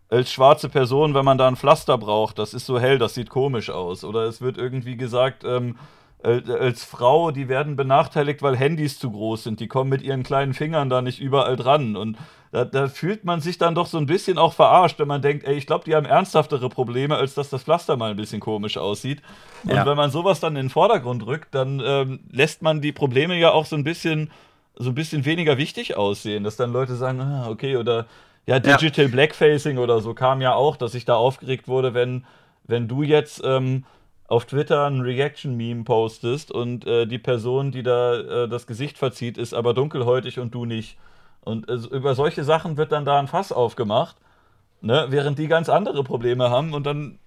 als schwarze Person, wenn man da ein Pflaster braucht, das ist so hell, das sieht komisch aus. Oder es wird irgendwie gesagt, ähm, als als Frau, die werden benachteiligt, weil Handys zu groß sind. Die kommen mit ihren kleinen Fingern da nicht überall dran. Und da, da fühlt man sich dann doch so ein bisschen auch verarscht, wenn man denkt, ey, ich glaube, die haben ernsthaftere Probleme, als dass das Pflaster mal ein bisschen komisch aussieht. Und Ja. wenn man sowas dann in den Vordergrund rückt, dann ähm, lässt man die Probleme ja auch so ein bisschen so ein bisschen weniger wichtig aussehen, dass dann Leute sagen, ah, okay, oder ja, Digital Blackfacing oder so kam ja auch, dass ich da aufgeregt wurde, wenn, wenn du jetzt ähm, auf Twitter ein Reaction-Meme postest und äh, die Person, die da äh, das Gesicht verzieht, ist aber dunkelhäutig und du nicht. Und äh, über solche Sachen wird dann da ein Fass aufgemacht, ne? während die ganz andere Probleme haben und dann,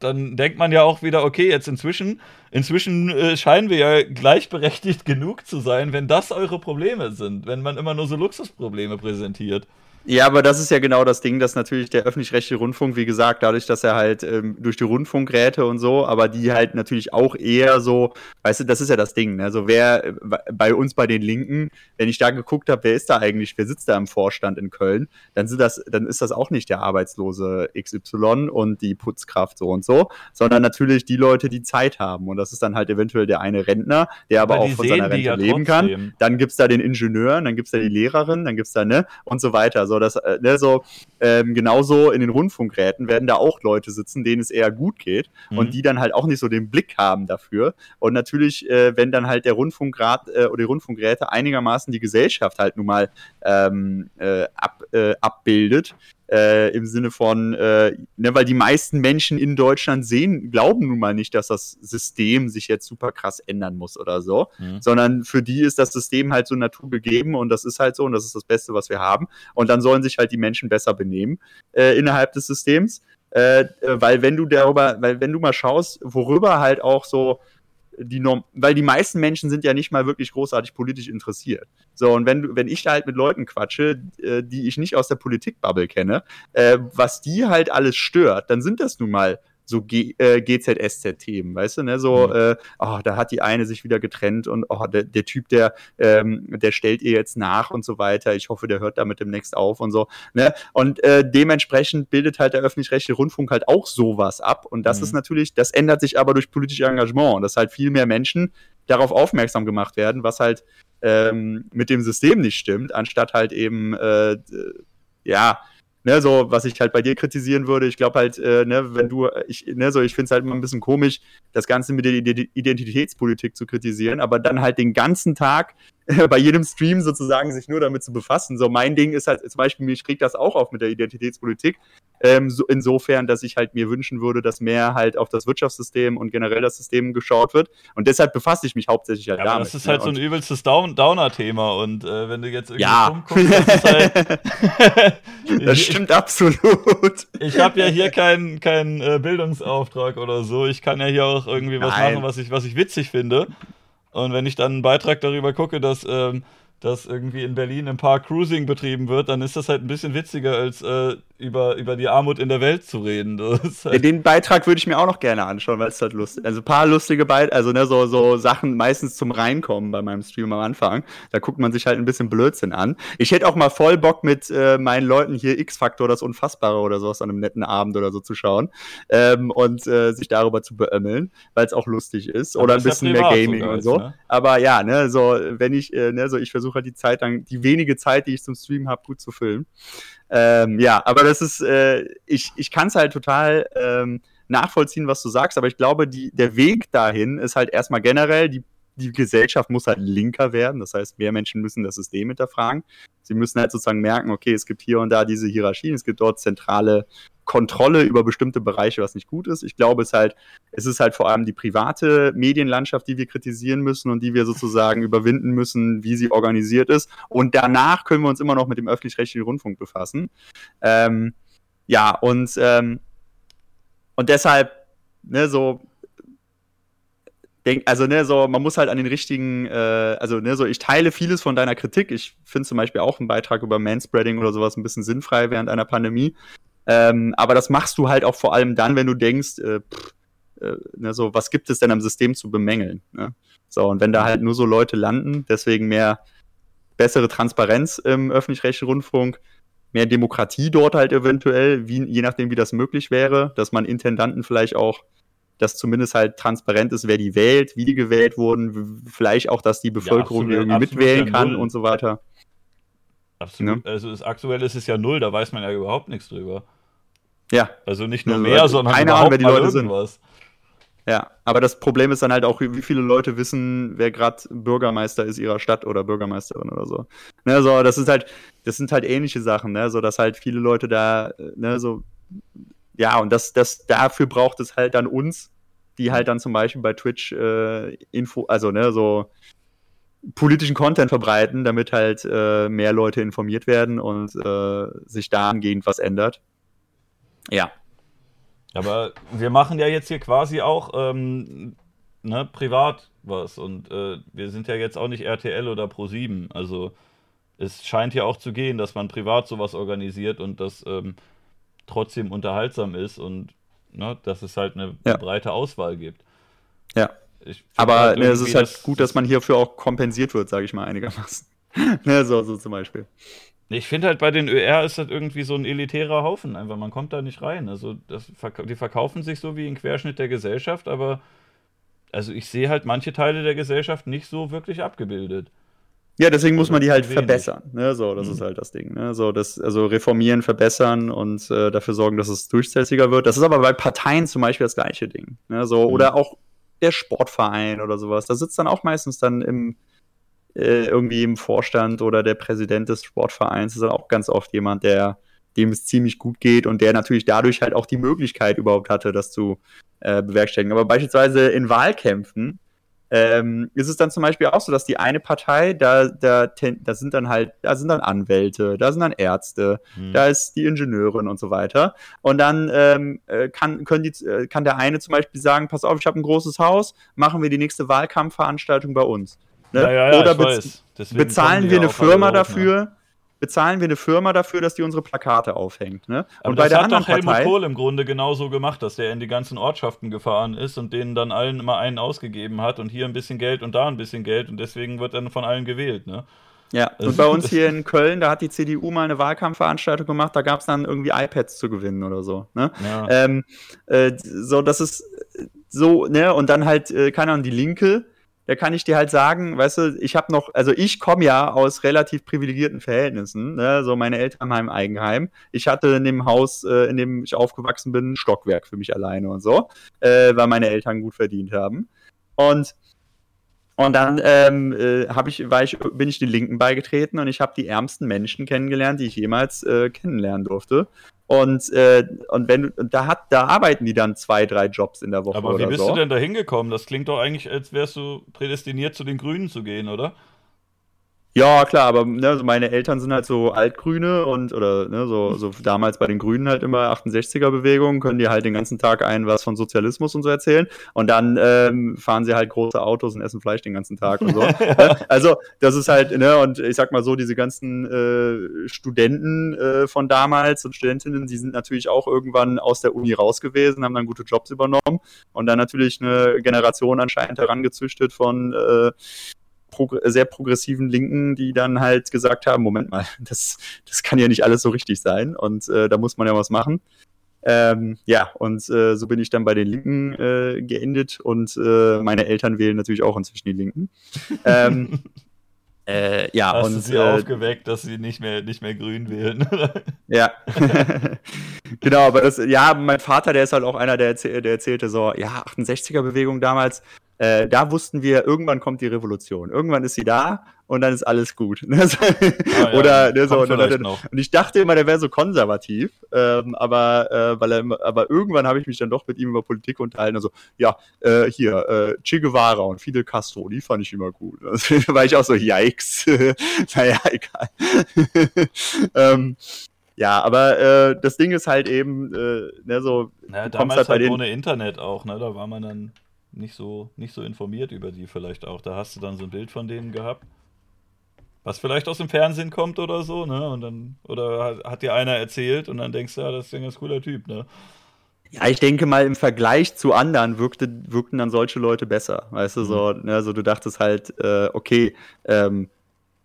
dann denkt man ja auch wieder, okay, jetzt inzwischen, inzwischen äh, scheinen wir ja gleichberechtigt genug zu sein, wenn das eure Probleme sind, wenn man immer nur so Luxusprobleme präsentiert. Ja, aber das ist ja genau das Ding, dass natürlich der öffentlich-rechtliche Rundfunk, wie gesagt, dadurch, dass er halt ähm, durch die Rundfunkräte und so, aber die halt natürlich auch eher so, weißt du, das ist ja das Ding, ne? Also wer äh, bei uns bei den Linken, wenn ich da geguckt habe, wer ist da eigentlich, wer sitzt da im Vorstand in Köln, dann sind das, dann ist das auch nicht der Arbeitslose XY und die Putzkraft so und so, sondern natürlich die Leute, die Zeit haben. Und das ist dann halt eventuell der eine Rentner, der aber, Aber auch von seiner Rente ja leben kann. trotzdem. Dann gibt's da den Ingenieur, dann gibt's da die Lehrerin, dann gibt's da, ne, und so weiter. So, das, äh, ne, so, ähm, genauso in den Rundfunkräten werden da auch Leute sitzen, denen es eher gut geht Mhm. und die dann halt auch nicht so den Blick haben dafür. Und natürlich, äh, wenn dann halt der Rundfunkrat äh, oder die Rundfunkräte einigermaßen die Gesellschaft halt nun mal ähm, äh, ab, äh, abbildet, äh, im Sinne von, äh, ne, weil die meisten Menschen in Deutschland sehen, glauben nun mal nicht, dass das System sich jetzt super krass ändern muss oder so, Mhm. sondern für die ist das System halt so Natur gegeben und das ist halt so und das ist das Beste, was wir haben. Und dann sollen sich halt die Menschen besser benehmen äh, innerhalb des Systems. Äh, äh, weil wenn du darüber, weil wenn du mal schaust, worüber halt auch so die Norm, weil die meisten Menschen sind ja nicht mal wirklich großartig politisch interessiert. So, und wenn wenn ich da halt mit Leuten quatsche, äh, die ich nicht aus der Politikbubble kenne, äh, was die halt alles stört, dann sind das nun mal so G, äh, GZSZ-Themen, weißt du, ne? So, Mhm. äh, oh, da hat die eine sich wieder getrennt und oh, der, der Typ, der, ähm, der stellt ihr jetzt nach und so weiter. Ich hoffe, der hört damit demnächst auf und so. Ne? Und äh, dementsprechend bildet halt der öffentlich-rechtliche Rundfunk halt auch sowas ab. Und das Mhm. ist natürlich, das ändert sich aber durch politisches Engagement und dass halt viel mehr Menschen darauf aufmerksam gemacht werden, was halt ähm, mit dem System nicht stimmt, anstatt halt eben, äh, ja, ne, so, was ich halt bei dir kritisieren würde, ich glaube halt, äh, ne, wenn du, ich, ne, so, ich finde es halt immer ein bisschen komisch, das Ganze mit der Identitätspolitik zu kritisieren, aber dann halt den ganzen Tag bei jedem Stream sozusagen sich nur damit zu befassen. So, mein Ding ist halt zum Beispiel, mich regt das auch auf mit der Identitätspolitik. Ähm, so, insofern, dass ich halt mir wünschen würde, dass mehr halt auf das Wirtschaftssystem und generell das System geschaut wird. Und deshalb befasse ich mich hauptsächlich halt ja, damit. Das ist halt ne? so ein übelstes Down Downer-Thema. Und äh, wenn du jetzt irgendwie ja. rumguckst, das ist halt. das stimmt absolut. Ich habe ja hier keinen kein, äh, Bildungsauftrag oder so. Ich kann ja hier auch irgendwie was Nein. machen, was ich, was ich witzig finde. Und wenn ich dann einen Beitrag darüber gucke, dass, ähm, dass irgendwie in Berlin im Park Cruising betrieben wird, dann ist das halt ein bisschen witziger, als äh, über, über die Armut in der Welt zu reden. Halt Den Beitrag würde ich mir auch noch gerne anschauen, weil es halt lustig Also ein paar lustige Beiträge, also ne, so, so Sachen meistens zum Reinkommen bei meinem Stream am Anfang. Da guckt man sich halt ein bisschen Blödsinn an. Ich hätte auch mal voll Bock mit äh, meinen Leuten hier X-Faktor, das Unfassbare oder sowas an einem netten Abend oder so zu schauen ähm, und äh, sich darüber zu beömmeln, weil es auch lustig ist. Aber oder ein ist bisschen mehr Gaming sogar und so. ne? Aber ja, ne, so, wenn ich, äh, ne, so, ich versuche halt die Zeit dann, die wenige Zeit, die ich zum Stream habe, gut zu füllen. Ähm, ja, aber das ist, äh, ich, ich kann es halt total ähm, nachvollziehen, was du sagst, aber ich glaube, die, der Weg dahin ist halt erstmal generell, die, die Gesellschaft muss halt linker werden. Das heißt, mehr Menschen müssen das System hinterfragen. Sie müssen halt sozusagen merken, okay, es gibt hier und da diese Hierarchien, es gibt dort zentrale Kontrolle über bestimmte Bereiche, was nicht gut ist. Ich glaube, es halt, es ist halt vor allem die private Medienlandschaft, die wir kritisieren müssen und die wir sozusagen überwinden müssen, wie sie organisiert ist. Und danach können wir uns immer noch mit dem öffentlich-rechtlichen Rundfunk befassen. Ähm, ja, und, ähm, und deshalb, ne, so, denk, also, ne, so, man muss halt an den richtigen, äh, also, ne, so, ich teile vieles von deiner Kritik. Ich finde zum Beispiel auch einen Beitrag über Manspreading oder sowas ein bisschen sinnfrei während einer Pandemie. Ähm, aber das machst du halt auch vor allem dann, wenn du denkst, äh, pff, äh, ne, so, was gibt es denn am System zu bemängeln? Ne? So, und wenn da halt nur so Leute landen, deswegen mehr bessere Transparenz im öffentlich-rechtlichen Rundfunk, mehr Demokratie dort halt eventuell, wie, je nachdem, wie das möglich wäre, dass man Intendanten vielleicht auch, dass zumindest halt transparent ist, wer die wählt, wie die gewählt wurden, vielleicht auch, dass die Bevölkerung absolut- die irgendwie absolut mitwählen ja kann null. und so weiter. Absolut. Ne? Also das aktuell ist es ja null, da weiß man ja überhaupt nichts drüber. Ja, Also nicht nur Also, mehr, sondern keine Ahnung, wer die Leute sind. irgendwas. Ja, aber das Problem ist dann halt auch, wie viele Leute wissen, wer gerade Bürgermeister ist ihrer Stadt oder Bürgermeisterin oder so. Ne, so, das ist halt, das sind halt ähnliche Sachen, ne, so dass halt viele Leute da, ne, so, ja, und das, das, dafür braucht es halt dann uns, die halt dann zum Beispiel bei Twitch äh, Info, also ne, so politischen Content verbreiten, damit halt äh, mehr Leute informiert werden und äh, sich dahingehend was ändert. Ja, Aber wir machen ja jetzt hier quasi auch ähm, ne, privat was und äh, wir sind ja jetzt auch nicht RTL oder Pro7. Also es scheint ja auch zu gehen, dass man privat sowas organisiert und das ähm, trotzdem unterhaltsam ist und ne, dass es halt eine Ja. breite Auswahl gibt. ja. Aber halt ne, es ist halt dass- gut, dass man hierfür auch kompensiert wird, sage ich mal einigermaßen. ne, so, so zum Beispiel. Ich finde halt bei den ÖR ist das irgendwie so ein elitärer Haufen, einfach man kommt da nicht rein. Also das, die verkaufen sich so wie ein Querschnitt der Gesellschaft, aber also ich sehe halt manche Teile der Gesellschaft nicht so wirklich abgebildet. Ja, deswegen muss man die halt verbessern. Ne, so, das Mhm. ist halt das Ding. Ne, so, das, also reformieren, verbessern und äh, dafür sorgen, dass es durchsetzlicher wird. Das ist aber bei Parteien zum Beispiel das gleiche Ding. Ne, so, Mhm. Oder auch der Sportverein oder sowas. Da sitzt dann auch meistens dann im äh, irgendwie im Vorstand oder der Präsident des Sportvereins ist dann auch ganz oft jemand, der dem es ziemlich gut geht und der natürlich dadurch halt auch die Möglichkeit überhaupt hatte, das zu äh, bewerkstelligen. Aber beispielsweise in Wahlkämpfen ähm, ist es dann zum Beispiel auch so, dass die eine Partei, da, da, da sind dann halt, da sind dann Anwälte, da sind dann Ärzte, Hm. da ist die Ingenieurin und so weiter. Und dann ähm, äh, kann, können die, äh, kann der eine zum Beispiel sagen, pass auf, ich habe ein großes Haus, machen wir die nächste Wahlkampfveranstaltung bei uns. Ne? Ja, ja, ja, Oder bez bezahlen wir eine Firma ne? dafür, bezahlen wir eine Firma dafür, dass die unsere Plakate aufhängt. Ne? Aber und bei das der hat anderen doch Helmut Partei, Kohl im Grunde genauso gemacht, dass der in die ganzen Ortschaften gefahren ist und denen dann allen immer einen ausgegeben hat und hier ein bisschen Geld und da ein bisschen Geld und deswegen wird dann von allen gewählt, ne? Ja, Also- und bei uns hier in Köln, da hat die CDU mal eine Wahlkampfveranstaltung gemacht, da gab es dann irgendwie iPads zu gewinnen oder so. Ne? Ja. Ähm, äh, so, das ist so, ne, und dann halt, äh, keine Ahnung, die Linke, da kann ich dir halt sagen, weißt du, ich habe noch, also ich komme ja aus relativ privilegierten Verhältnissen, ne? so meine Eltern haben ein Eigenheim. Ich hatte in dem Haus, äh, in dem ich aufgewachsen bin, ein Stockwerk für mich alleine und so, äh, weil meine Eltern gut verdient haben. Und und dann ähm, äh, ich, war ich, bin ich den Linken beigetreten und ich habe die ärmsten Menschen kennengelernt, die ich jemals äh, kennenlernen durfte. Und, äh, und wenn da hat, da arbeiten die dann zwei, drei Jobs in der Woche. Aber wie bist so. du denn da hingekommen? Das klingt doch eigentlich, als wärst du prädestiniert, zu den Grünen zu gehen, oder? Ja, klar, aber ne, also meine Eltern sind halt so Altgrüne und oder ne, so, so damals bei den Grünen halt immer 68er-Bewegung, können die halt den ganzen Tag ein was von Sozialismus und so erzählen und dann ähm, fahren sie halt große Autos und essen Fleisch den ganzen Tag und so. ne? Also das ist halt, ne, und ich sag mal so, diese ganzen äh, Studenten äh, von damals und Studentinnen, die sind natürlich auch irgendwann aus der Uni raus gewesen, haben dann gute Jobs übernommen und dann natürlich eine Generation anscheinend herangezüchtet von äh, prog sehr progressiven Linken, die dann halt gesagt haben, Moment mal, das, das kann ja nicht alles so richtig sein und äh, da muss man ja was machen. Ähm, ja, und äh, so bin ich dann bei den Linken äh, geendet und äh, meine Eltern wählen natürlich auch inzwischen die Linken. ähm, äh, ja, Hast und, du sie äh, aufgeweckt, dass sie nicht mehr, nicht mehr grün wählen? ja. genau, aber das, ja, mein Vater, der ist halt auch einer, der, erzähl, der erzählte so, ja, 68er-Bewegung damals, äh, da wussten wir, irgendwann kommt die Revolution. Irgendwann ist sie da und dann ist alles gut. ah, ja, Oder ne, so, und, und, ich dachte immer, der wäre so konservativ, ähm, aber äh, weil er, aber irgendwann habe ich mich dann doch mit ihm über Politik unterhalten. Also ja, äh, hier äh, Che Guevara und Fidel Castro, die fand ich immer gut. Also, da war ich auch so, yikes. naja, egal. ähm, ja, aber äh, das Ding ist halt eben, äh, ne, so. Naja, damals halt, halt ohne Internet auch, ne? Da war man dann nicht so, nicht so informiert über die vielleicht auch. Da hast du dann so ein Bild von denen gehabt, was vielleicht aus dem Fernsehen kommt oder so, ne? Und dann, oder hat, dir einer erzählt und dann denkst du, ja, das ist ein ganz cooler Typ, ne? Ja, ich denke mal, im Vergleich zu anderen wirkte, wirkten dann solche Leute besser. Weißt du, mhm. so, ne, so du dachtest halt, äh, okay, ähm,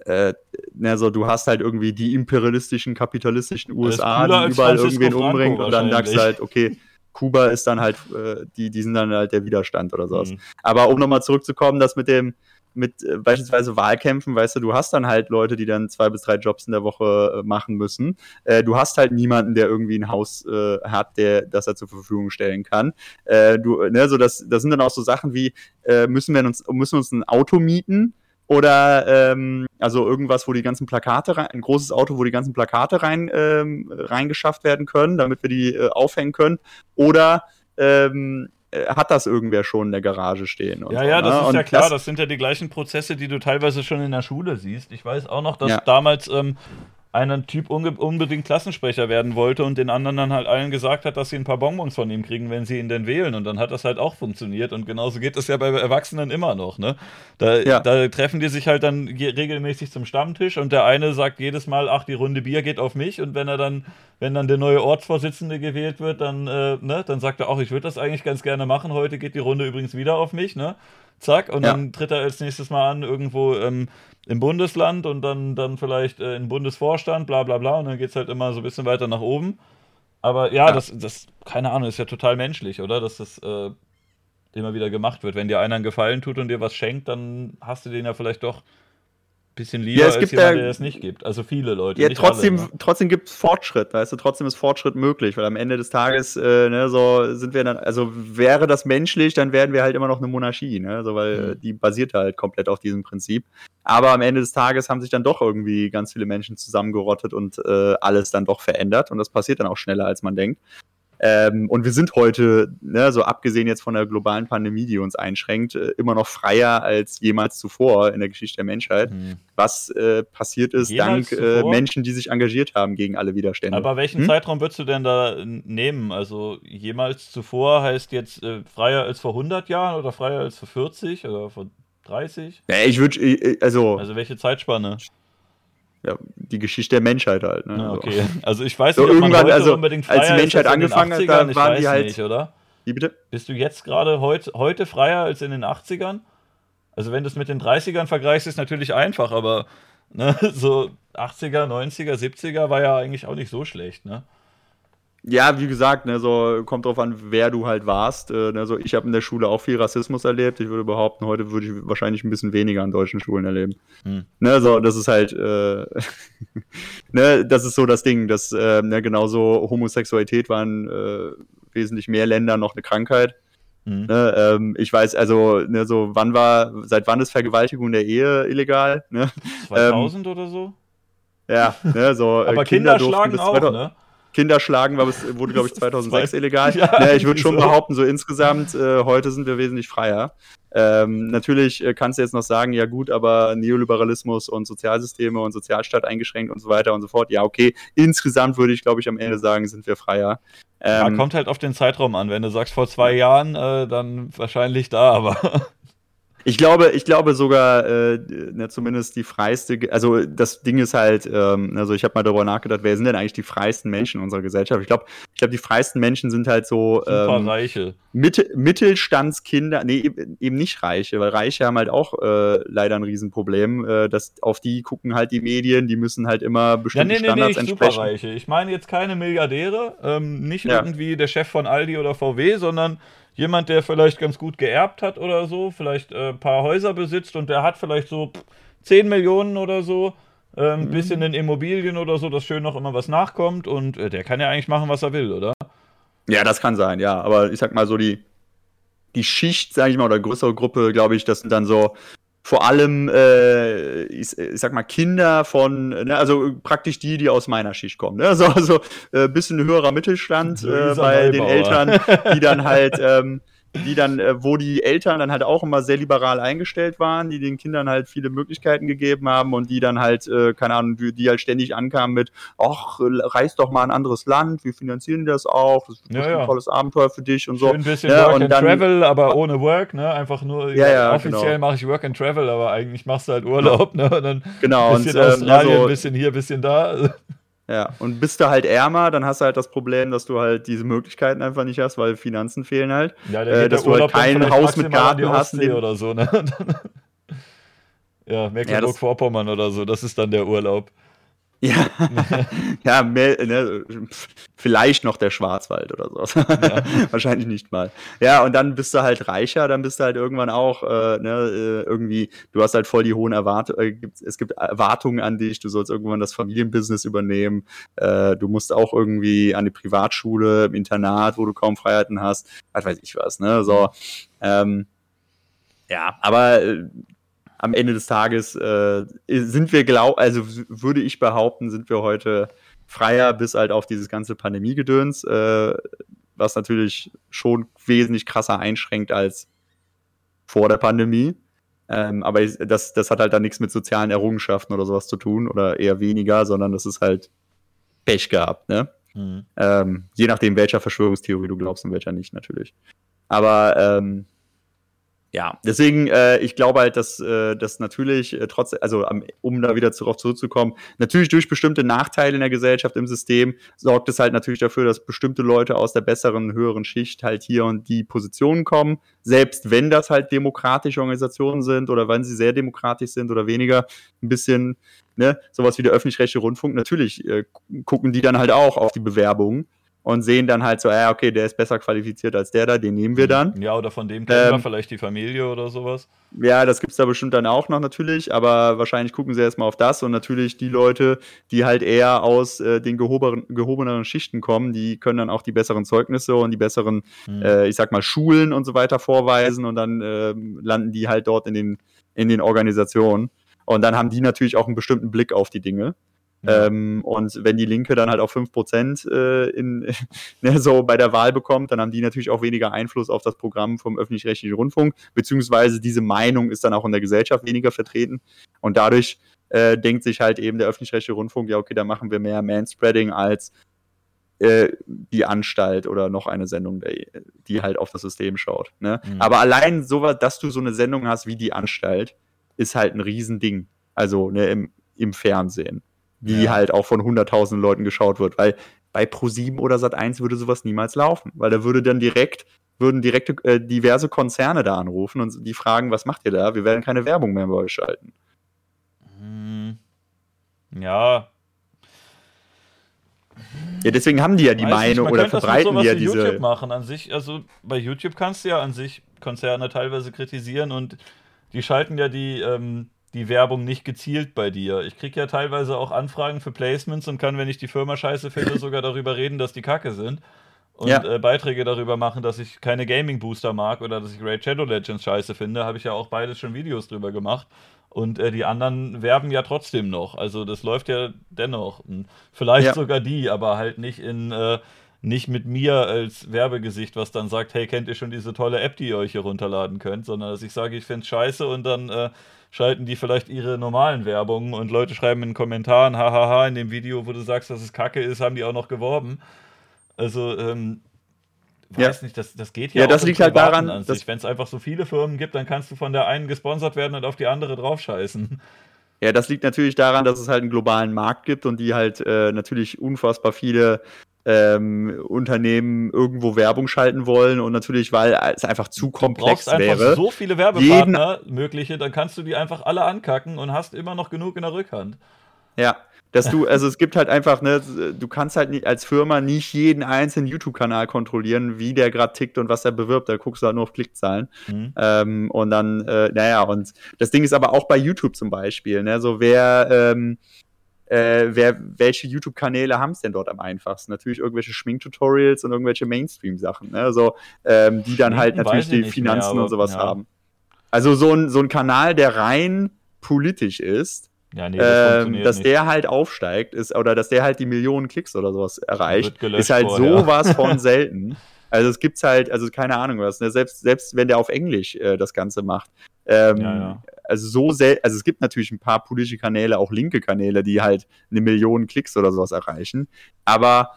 äh, ne, so, du hast halt irgendwie die imperialistischen, kapitalistischen USA, die überall irgendwen umbringen und dann sagst du halt, okay, Kuba ist dann halt, äh, die, die sind dann halt der Widerstand oder sowas. Mhm. Aber um nochmal zurückzukommen, das mit dem, mit äh, beispielsweise Wahlkämpfen, weißt du, du hast dann halt Leute, die dann zwei bis drei Jobs in der Woche äh, machen müssen. Äh, du hast halt niemanden, der irgendwie ein Haus äh, hat, der das er zur Verfügung stellen kann. Äh, du, ne, so das, das sind dann auch so Sachen wie, äh, müssen wir uns, müssen uns ein Auto mieten? Oder ähm, also irgendwas, wo die ganzen Plakate rein, ein großes Auto, wo die ganzen Plakate rein ähm, reingeschafft werden können, damit wir die äh, aufhängen können. Oder ähm, äh, hat das irgendwer schon in der Garage stehen. ja, so, ja, das ne? ist und ja klar. Das, das, sind ja die gleichen Prozesse, die du teilweise schon in der Schule siehst. Ich weiß auch noch, dass ja. damals ähm, einen Typ unbedingt Klassensprecher werden wollte und den anderen dann halt allen gesagt hat, dass sie ein paar Bonbons von ihm kriegen, wenn sie ihn denn wählen. Und dann hat das halt auch funktioniert. Und genauso geht es ja bei Erwachsenen immer noch. Ne? Da, ja. da treffen die sich halt dann regelmäßig zum Stammtisch und der eine sagt jedes Mal, ach, die Runde Bier geht auf mich. Und wenn er dann, wenn dann der neue Ortsvorsitzende gewählt wird, dann, äh, ne, dann sagt er auch, ich würde das eigentlich ganz gerne machen. Heute geht die Runde übrigens wieder auf mich. Ne? Zack, und ja. dann tritt er als nächstes mal an irgendwo. Ähm, im Bundesland und dann, dann vielleicht äh, im Bundesvorstand, bla bla bla, und dann geht es halt immer so ein bisschen weiter nach oben. Aber ja, ja, Das, das, keine Ahnung, ist ja total menschlich, oder? Dass das äh, immer wieder gemacht wird. Wenn dir einer einen Gefallen tut und dir was schenkt, dann hast du den ja vielleicht doch bisschen lieber ja, es als jemand, der es nicht gibt. Also viele Leute. Ja, trotzdem, alle, ne? trotzdem gibt es Fortschritt, weißt du, trotzdem ist Fortschritt möglich, weil am Ende des Tages, äh, ne, so sind wir dann, also wäre das menschlich, dann wären wir halt immer noch eine Monarchie, ne? Also, weil mhm. die basiert halt komplett auf diesem Prinzip. Aber am Ende des Tages haben sich dann doch irgendwie ganz viele Menschen zusammengerottet und äh, alles dann doch verändert. Und das passiert dann auch schneller, als man denkt. Ähm, und wir sind heute, ne, so abgesehen jetzt von der globalen Pandemie, die uns einschränkt, äh, immer noch freier als jemals zuvor in der Geschichte der Menschheit. Mhm. Was äh, passiert ist jemals dank äh, Menschen, die sich engagiert haben gegen alle Widerstände. Aber welchen hm? Zeitraum würdest du denn da nehmen? Also jemals zuvor heißt jetzt äh, freier als vor 100 Jahren oder freier als vor 40 oder vor 30? Ja, ich würde, also. Also welche Zeitspanne? Ja, die Geschichte der Menschheit halt. Ne? Ja, okay. Also ich weiß nicht, so ob man heute also, unbedingt freier als die Menschheit angefangen hat, da waren die halt. Nicht, oder? Wie bitte? Bist du jetzt gerade heut, heute freier als in den 80ern? Also wenn du es mit den 30ern vergleichst, ist natürlich einfach, aber ne, so 80er, 90er, 70er war ja eigentlich auch nicht so schlecht, ne? Ja, wie gesagt, ne, so kommt drauf an, wer du halt warst. Äh, ne, so, ich habe in der Schule auch viel Rassismus erlebt. Ich würde behaupten, heute würde ich wahrscheinlich ein bisschen weniger an deutschen Schulen erleben. Hm. Ne, so, das ist halt, äh, ne, das ist so das Ding, dass äh, ne, genauso Homosexualität war in äh, wesentlich mehr Ländern noch eine Krankheit. Mhm. Ne, ähm, ich weiß, also, ne, so, wann war, seit wann ist Vergewaltigung der Ehe illegal? Ne? 2000 ähm, oder so? Ja, ne, so. Äh, Aber Kinder, Kinder schlagen auch, 2000, ne? Kinderschlagen war, wurde, glaube ich, 2006 illegal. Ja, ja ich würde schon so. behaupten, so insgesamt, äh, heute sind wir wesentlich freier. Ähm, natürlich äh, kannst du jetzt noch sagen, ja gut, aber Neoliberalismus und Sozialsysteme und Sozialstaat eingeschränkt und so weiter und so fort. Ja, okay. Insgesamt würde ich, glaube ich, am Ende sagen, sind wir freier. Ähm, ja, kommt halt auf den Zeitraum an. Wenn du sagst vor zwei Jahren, äh, dann wahrscheinlich da, aber. Ich glaube, ich glaube sogar, äh, na, zumindest die freiste, also das Ding ist halt, ähm, also ich habe mal darüber nachgedacht, wer sind denn eigentlich die freisten Menschen in unserer Gesellschaft? Ich glaube, ich glaube, die freisten Menschen sind halt so ähm, Reiche. Mitte, Mittelstandskinder, nee, eben nicht Reiche, weil Reiche haben halt auch äh, leider ein Riesenproblem. Äh, dass auf die gucken halt die Medien, die müssen halt immer bestimmte ja, nee, nee, Standards nee, entsprechen. Superreiche. Ich meine jetzt keine Milliardäre, ähm, nicht ja. irgendwie der Chef von Aldi oder VW, sondern jemand, der vielleicht ganz gut geerbt hat oder so, vielleicht äh, ein paar Häuser besitzt und der hat vielleicht so 10 Millionen oder so, äh, ein mhm. bisschen in Immobilien oder so, dass schön noch immer was nachkommt und äh, der kann ja eigentlich machen, was er will, oder? Ja, das kann sein, ja. Aber ich sag mal so, die, die Schicht, sag ich mal, oder größere Gruppe, glaube ich, das sind dann so vor allem, äh, ich, ich, sag mal, Kinder von, ne, also praktisch die, die aus meiner Schicht kommen. Ne? Also, also äh, bisschen höherer Mittelstand äh, bei den Eltern, die dann halt ähm, die dann, äh, wo die Eltern dann halt auch immer sehr liberal eingestellt waren, die den Kindern halt viele Möglichkeiten gegeben haben und die dann halt, äh, keine Ahnung, die, die, halt ständig ankamen mit, ach, reist doch mal ein anderes Land, wir finanzieren das auch, das ist ja, ja. ein tolles Abenteuer für dich und so. Schön ein bisschen ja, Work and dann, Travel, aber ohne Work, ne? Einfach nur, ja, ja, offiziell genau. mache ich Work and Travel, aber eigentlich machst du halt Urlaub, ne? Und dann genau, bisschen und, ähm, Australien, also, bisschen hier, bisschen da. Ja, und bist du halt ärmer, dann hast du halt das Problem, dass du halt diese Möglichkeiten einfach nicht hast, weil Finanzen fehlen halt. Ja, äh, dass du halt kein Haus mit Garten hast. Oder so, ne? ja, Mecklenburg-Vorpommern ja, oder so, das ist dann der Urlaub. Ja, ja mehr, ne, vielleicht noch der Schwarzwald oder sowas. Ja. Wahrscheinlich nicht mal. Ja, und dann bist du halt reicher, dann bist du halt irgendwann auch, äh, ne, äh, irgendwie, du hast halt voll die hohen Erwartungen, äh, es gibt Erwartungen an dich, du sollst irgendwann das Familienbusiness übernehmen, äh, du musst auch irgendwie an die Privatschule, im Internat, wo du kaum Freiheiten hast, was weiß ich was, ne, so, ähm, ja, aber äh, am Ende des Tages äh, sind wir, glaub, also würde ich behaupten, sind wir heute freier bis halt auf dieses ganze Pandemiegedöns, äh, was natürlich schon wesentlich krasser einschränkt als vor der Pandemie. Ähm, aber das, das hat halt dann nichts mit sozialen Errungenschaften oder sowas zu tun oder eher weniger, sondern das ist halt Pech gehabt, ne? Mhm. Ähm, je nachdem, welcher Verschwörungstheorie du glaubst und welcher nicht, natürlich. Aber ähm, ja, deswegen, äh, ich glaube halt, dass äh, das natürlich äh, trotz, also um da wieder darauf zurückzukommen, natürlich durch bestimmte Nachteile in der Gesellschaft im System sorgt es halt natürlich dafür, dass bestimmte Leute aus der besseren, höheren Schicht halt hier und die Positionen kommen, selbst wenn das halt demokratische Organisationen sind oder wenn sie sehr demokratisch sind oder weniger, ein bisschen, ne, sowas wie der öffentlich-rechtliche Rundfunk, natürlich äh, gucken die dann halt auch auf die Bewerbungen und sehen dann halt so, ja, okay, der ist besser qualifiziert als der da, den nehmen wir dann. Ja, oder von dem kennen ähm, vielleicht die Familie oder sowas. Ja, das gibt es da bestimmt dann auch noch natürlich, aber wahrscheinlich gucken sie erstmal auf das und natürlich die Leute, die halt eher aus äh, den gehoben, gehobeneren Schichten kommen, die können dann auch die besseren Zeugnisse und die besseren, mhm. äh, ich sag mal, Schulen und so weiter vorweisen und dann äh, landen die halt dort in den, in den Organisationen. Und dann haben die natürlich auch einen bestimmten Blick auf die Dinge. Ähm, und wenn die Linke dann halt auch 5% äh, in, ne, so bei der Wahl bekommt, dann haben die natürlich auch weniger Einfluss auf das Programm vom öffentlich-rechtlichen Rundfunk, beziehungsweise diese Meinung ist dann auch in der Gesellschaft weniger vertreten. Und dadurch äh, denkt sich halt eben der öffentlich-rechtliche Rundfunk, ja, okay, da machen wir mehr Manspreading als äh, die Anstalt oder noch eine Sendung, die halt auf das System schaut. Ne? Mhm. Aber allein so was, dass du so eine Sendung hast wie die Anstalt, ist halt ein Riesending. Also ne, im, im Fernsehen die ja. halt auch von 100.000 Leuten geschaut wird, weil bei Pro7 oder Sat1 würde sowas niemals laufen, weil da würde dann direkt würden direkte äh, diverse Konzerne da anrufen und die fragen, was macht ihr da? Wir werden keine Werbung mehr bei euch schalten. Hm. Ja. Ja, deswegen haben die ja die Meinung oder verbreiten die ja diese. YouTube machen an sich, also bei YouTube kannst du ja an sich Konzerne teilweise kritisieren und die schalten ja die, ähm, die Werbung nicht gezielt bei dir. Ich kriege ja teilweise auch Anfragen für Placements und kann, wenn ich die Firma scheiße finde, sogar darüber reden, dass die Kacke sind. Und ja. äh, Beiträge darüber machen, dass ich keine Gaming-Booster mag oder dass ich Raid Shadow Legends scheiße finde. Habe ich ja auch beides schon Videos drüber gemacht. Und äh, die anderen werben ja trotzdem noch. Also das läuft ja dennoch. Und vielleicht ja. sogar die, aber halt nicht in äh, nicht mit mir als Werbegesicht, was dann sagt, hey, kennt ihr schon diese tolle App, die ihr euch hier runterladen könnt, sondern dass ich sage, ich finde es scheiße und dann äh, schalten die vielleicht ihre normalen Werbungen und Leute schreiben in den Kommentaren, hahaha, in dem Video, wo du sagst, dass es kacke ist, haben die auch noch geworben. Also, ähm, weiß ja. nicht, das, das geht ja, ja das liegt halt daran, wenn es einfach so viele Firmen gibt, dann kannst du von der einen gesponsert werden und auf die andere draufscheißen. Ja, das liegt natürlich daran, dass es halt einen globalen Markt gibt und die halt äh, natürlich unfassbar viele ähm, Unternehmen irgendwo Werbung schalten wollen und natürlich, weil es einfach zu komplex du brauchst wäre. Einfach so viele Werbepartner mögliche, dann kannst du die einfach alle ankacken und hast immer noch genug in der Rückhand. Ja, dass du, also es gibt halt einfach, ne, du kannst halt nicht als Firma nicht jeden einzelnen YouTube-Kanal kontrollieren, wie der gerade tickt und was er bewirbt. Da guckst du halt nur auf Klickzahlen. Mhm. Ähm, und dann, äh, naja, und das Ding ist aber auch bei YouTube zum Beispiel, ne, so wer, ähm, äh, wer, welche YouTube-Kanäle haben es denn dort am einfachsten? Natürlich irgendwelche Schminktutorials und irgendwelche Mainstream-Sachen, ne? also, ähm, die dann halt natürlich die Finanzen mehr, und sowas ja. haben. Also so ein, so ein Kanal, der rein politisch ist, ja, nee, das ähm, dass nicht. der halt aufsteigt ist oder dass der halt die Millionen Klicks oder sowas erreicht, ist halt vorher. sowas von selten. Also es gibt's halt, also keine Ahnung was, ne? selbst, selbst wenn der auf Englisch äh, das Ganze macht. Ähm, ja, ja. Also so selten, also es gibt natürlich ein paar politische Kanäle, auch linke Kanäle, die halt eine Million Klicks oder sowas erreichen. Aber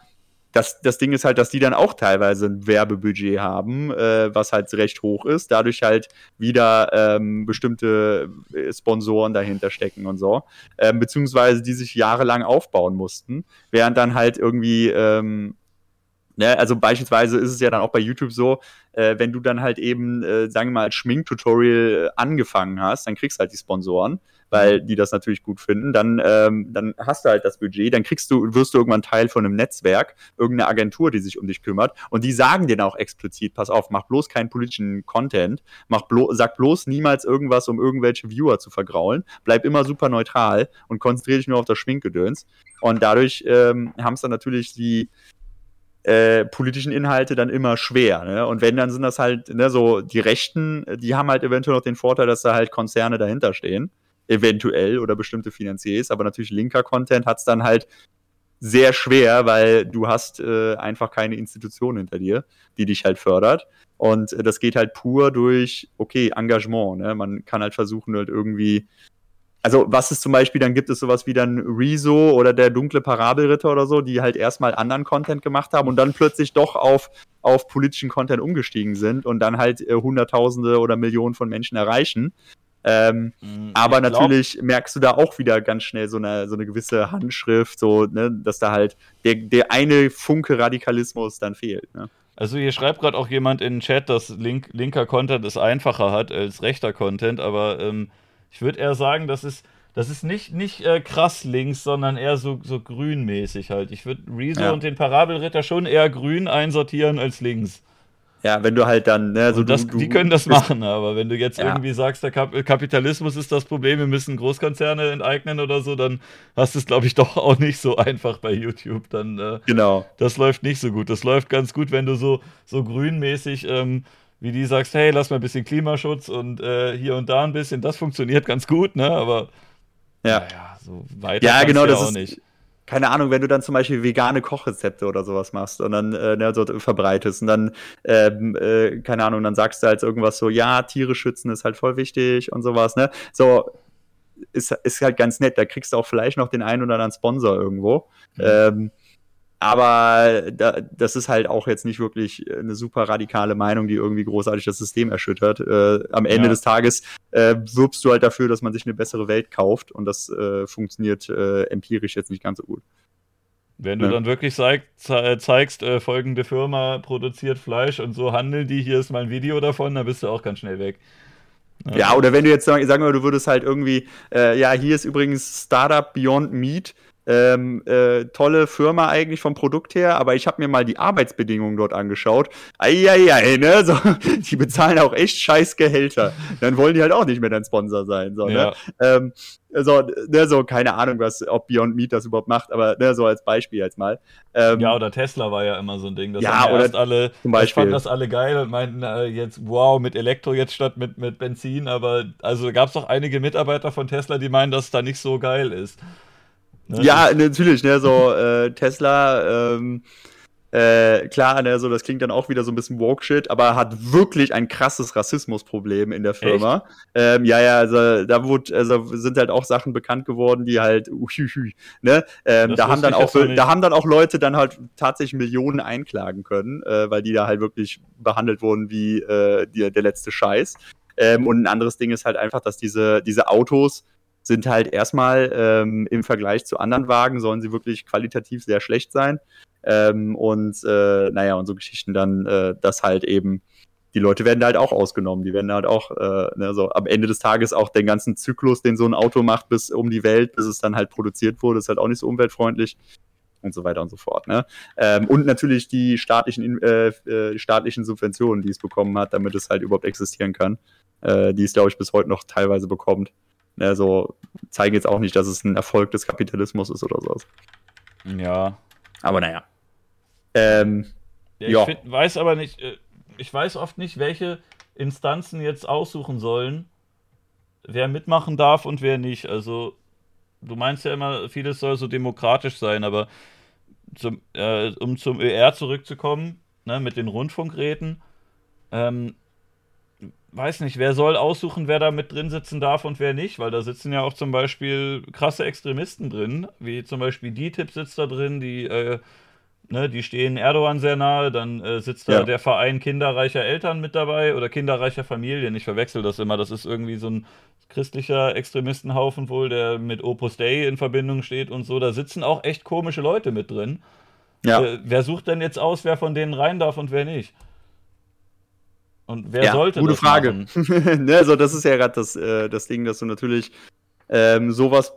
das, das Ding ist halt, dass die dann auch teilweise ein Werbebudget haben, äh, was halt recht hoch ist, dadurch halt wieder ähm, bestimmte äh, Sponsoren dahinter stecken und so, ähm, beziehungsweise die sich jahrelang aufbauen mussten, während dann halt irgendwie ähm, Ne, also beispielsweise ist es ja dann auch bei YouTube so, äh, wenn du dann halt eben, äh, sagen wir mal, als Schminktutorial angefangen hast, dann kriegst du halt die Sponsoren weil die das natürlich gut finden, dann, ähm, dann hast du halt das Budget, dann kriegst du, wirst du irgendwann Teil von einem Netzwerk, irgendeine Agentur, die sich um dich kümmert. Und die sagen dir dann auch explizit, pass auf, mach bloß keinen politischen Content, mach blo sag bloß niemals irgendwas, um irgendwelche Viewer zu vergraulen, bleib immer super neutral und konzentriere dich nur auf das Schminkgedöns. Und dadurch ähm, haben es dann natürlich die äh, politischen Inhalte dann immer schwer. Ne? Und wenn, dann sind das halt ne, so die Rechten, die haben halt eventuell noch den Vorteil, dass da halt Konzerne dahinter stehen eventuell oder bestimmte Finanziers, aber natürlich linker Content hat es dann halt sehr schwer, weil du hast äh, einfach keine Institution hinter dir, die dich halt fördert. Und äh, das geht halt pur durch, okay, Engagement. Ne? Man kann halt versuchen, halt irgendwie. Also, was ist zum Beispiel, dann gibt es sowas wie dann Rezo oder der dunkle Parabelritter oder so, die halt erstmal anderen Content gemacht haben und dann plötzlich doch auf, auf politischen Content umgestiegen sind und dann halt äh, Hunderttausende oder Millionen von Menschen erreichen. Ähm, mhm, aber natürlich merkst du da auch wieder ganz schnell so eine, so eine gewisse Handschrift, so, ne, dass da halt der, der eine Funke Radikalismus dann fehlt. Ne? Also hier schreibt gerade auch jemand in den Chat, dass link, linker Content es einfacher hat als rechter Content, aber ähm, ich würde eher sagen, das ist, das ist nicht, nicht äh, krass links, sondern eher so, so grünmäßig halt. Ich würde Rezo ja. und den Parabelritter schon eher grün einsortieren als links. Ja, wenn du halt dann, ne, so das, du, die können das machen, aber wenn du jetzt ja. irgendwie sagst, der Kap Kapitalismus ist das Problem, wir müssen Großkonzerne enteignen oder so, dann hast du es, glaube ich, doch auch nicht so einfach bei YouTube. Dann, äh, genau. Das läuft nicht so gut. Das läuft ganz gut, wenn du so, so grünmäßig, ähm, wie die sagst, hey, lass mal ein bisschen Klimaschutz und äh, hier und da ein bisschen, das funktioniert ganz gut, ne? Aber ja, naja, so weiter ja, genau, das auch ist, nicht keine Ahnung, wenn du dann zum Beispiel vegane Kochrezepte oder sowas machst und dann äh, ne, so verbreitest und dann, ähm, äh, keine Ahnung, dann sagst du halt irgendwas so, ja, Tiere schützen ist halt voll wichtig und sowas, ne? So, ist, ist halt ganz nett. Da kriegst du auch vielleicht noch den einen oder anderen Sponsor irgendwo. Mhm. Ähm, aber da, das ist halt auch jetzt nicht wirklich eine super radikale Meinung, die irgendwie großartig das System erschüttert. Äh, am Ende ja. des Tages äh, wirbst du halt dafür, dass man sich eine bessere Welt kauft und das äh, funktioniert äh, empirisch jetzt nicht ganz so gut. Wenn du ja. dann wirklich zeig, ze zeigst, äh, folgende Firma produziert Fleisch und so handeln die, hier ist mal ein Video davon, dann bist du auch ganz schnell weg. Ja, ja oder wenn du jetzt sagen wir, du würdest halt irgendwie, äh, ja, hier ist übrigens Startup Beyond Meat, ähm, äh, tolle Firma eigentlich vom Produkt her, aber ich habe mir mal die Arbeitsbedingungen dort angeschaut. Eieiei, ne? So, die bezahlen auch echt scheiß Gehälter. Dann wollen die halt auch nicht mehr dein Sponsor sein. So, ne? ja. ne? Ähm, so, ne, so, keine Ahnung, was, ob Beyond Meat das überhaupt macht, aber ne, so als Beispiel jetzt mal. Ähm, ja, oder Tesla war ja immer so ein Ding. Das ja, oder erst alle, zum Beispiel. Ich fand das alle geil und meinten äh, jetzt, wow, mit Elektro jetzt statt mit, mit Benzin, aber also gab es doch einige Mitarbeiter von Tesla, die meinen, dass es da nicht so geil ist. Ne? Ja, natürlich, ne, so äh, Tesla, ähm, äh, klar, ne, so, das klingt dann auch wieder so ein bisschen Woke-Shit, aber hat wirklich ein krasses Rassismusproblem in der Firma. Ähm, ja, ja, also da wurde, also sind halt auch Sachen bekannt geworden, die halt, uhuhu, ne, ähm, da haben dann auch, da haben dann auch Leute dann halt tatsächlich Millionen einklagen können, äh, weil die da halt wirklich behandelt wurden wie äh, die, der letzte Scheiß. Ähm, und ein anderes Ding ist halt einfach, dass diese, diese Autos sind halt erstmal ähm, im Vergleich zu anderen Wagen, sollen sie wirklich qualitativ sehr schlecht sein. Ähm, und äh, naja, und so Geschichten dann, äh, dass halt eben die Leute werden da halt auch ausgenommen. Die werden halt auch, äh, ne, so am Ende des Tages auch den ganzen Zyklus, den so ein Auto macht, bis um die Welt, bis es dann halt produziert wurde, ist halt auch nicht so umweltfreundlich und so weiter und so fort. Ne? Ähm, und natürlich die staatlichen, äh, äh, staatlichen Subventionen, die es bekommen hat, damit es halt überhaupt existieren kann, äh, die es, glaube ich, bis heute noch teilweise bekommt. Also zeigen jetzt auch nicht, dass es ein Erfolg des Kapitalismus ist oder sowas. Ja. Aber naja. Ähm, ja, ich find, weiß aber nicht, äh, ich weiß oft nicht, welche Instanzen jetzt aussuchen sollen, wer mitmachen darf und wer nicht. Also, du meinst ja immer, vieles soll so demokratisch sein, aber zum, äh, um zum ÖR zurückzukommen, ne, mit den Rundfunkräten, ähm, weiß nicht, wer soll aussuchen, wer da mit drin sitzen darf und wer nicht, weil da sitzen ja auch zum Beispiel krasse Extremisten drin, wie zum Beispiel DTIP sitzt da drin, die, äh, ne, die stehen Erdogan sehr nahe, dann äh, sitzt da ja. der Verein kinderreicher Eltern mit dabei oder kinderreicher Familien, ich verwechsel das immer, das ist irgendwie so ein christlicher Extremistenhaufen wohl, der mit Opus Dei in Verbindung steht und so, da sitzen auch echt komische Leute mit drin. Ja. Äh, wer sucht denn jetzt aus, wer von denen rein darf und wer nicht? Und wer ja, sollte gute das Frage. ne, also das ist ja gerade das, äh, das Ding, dass du natürlich ähm, sowas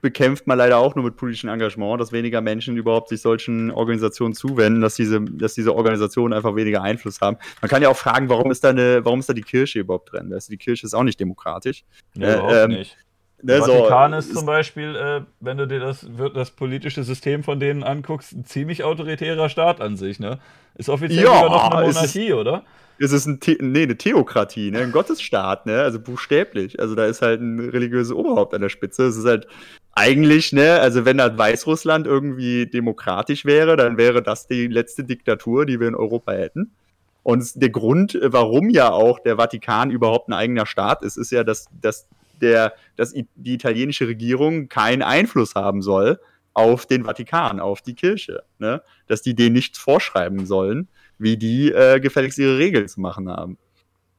bekämpft man leider auch nur mit politischem Engagement, dass weniger Menschen überhaupt sich solchen Organisationen zuwenden, dass diese, dass diese Organisationen einfach weniger Einfluss haben. Man kann ja auch fragen, warum ist da eine, warum ist da die Kirche überhaupt drin? Also die Kirche ist auch nicht demokratisch. Nee, äh, überhaupt ähm, nicht. Der ne, Vatikan so, ist zum Beispiel, äh, wenn du dir das, das politische System von denen anguckst, ein ziemlich autoritärer Staat an sich, ne? Ist offiziell ja, noch eine Monarchie, ist, oder? es ist ein The nee, eine Theokratie, ne? ein Gottesstaat, ne? also buchstäblich. Also da ist halt ein religiöses Oberhaupt an der Spitze. Es ist halt eigentlich, ne, also wenn halt Weißrussland irgendwie demokratisch wäre, dann wäre das die letzte Diktatur, die wir in Europa hätten. Und der Grund, warum ja auch der Vatikan überhaupt ein eigener Staat ist, ist ja, dass, dass, der, dass die italienische Regierung keinen Einfluss haben soll auf den Vatikan, auf die Kirche. Ne? Dass die denen nichts vorschreiben sollen wie die äh, gefälligst ihre Regeln zu machen haben.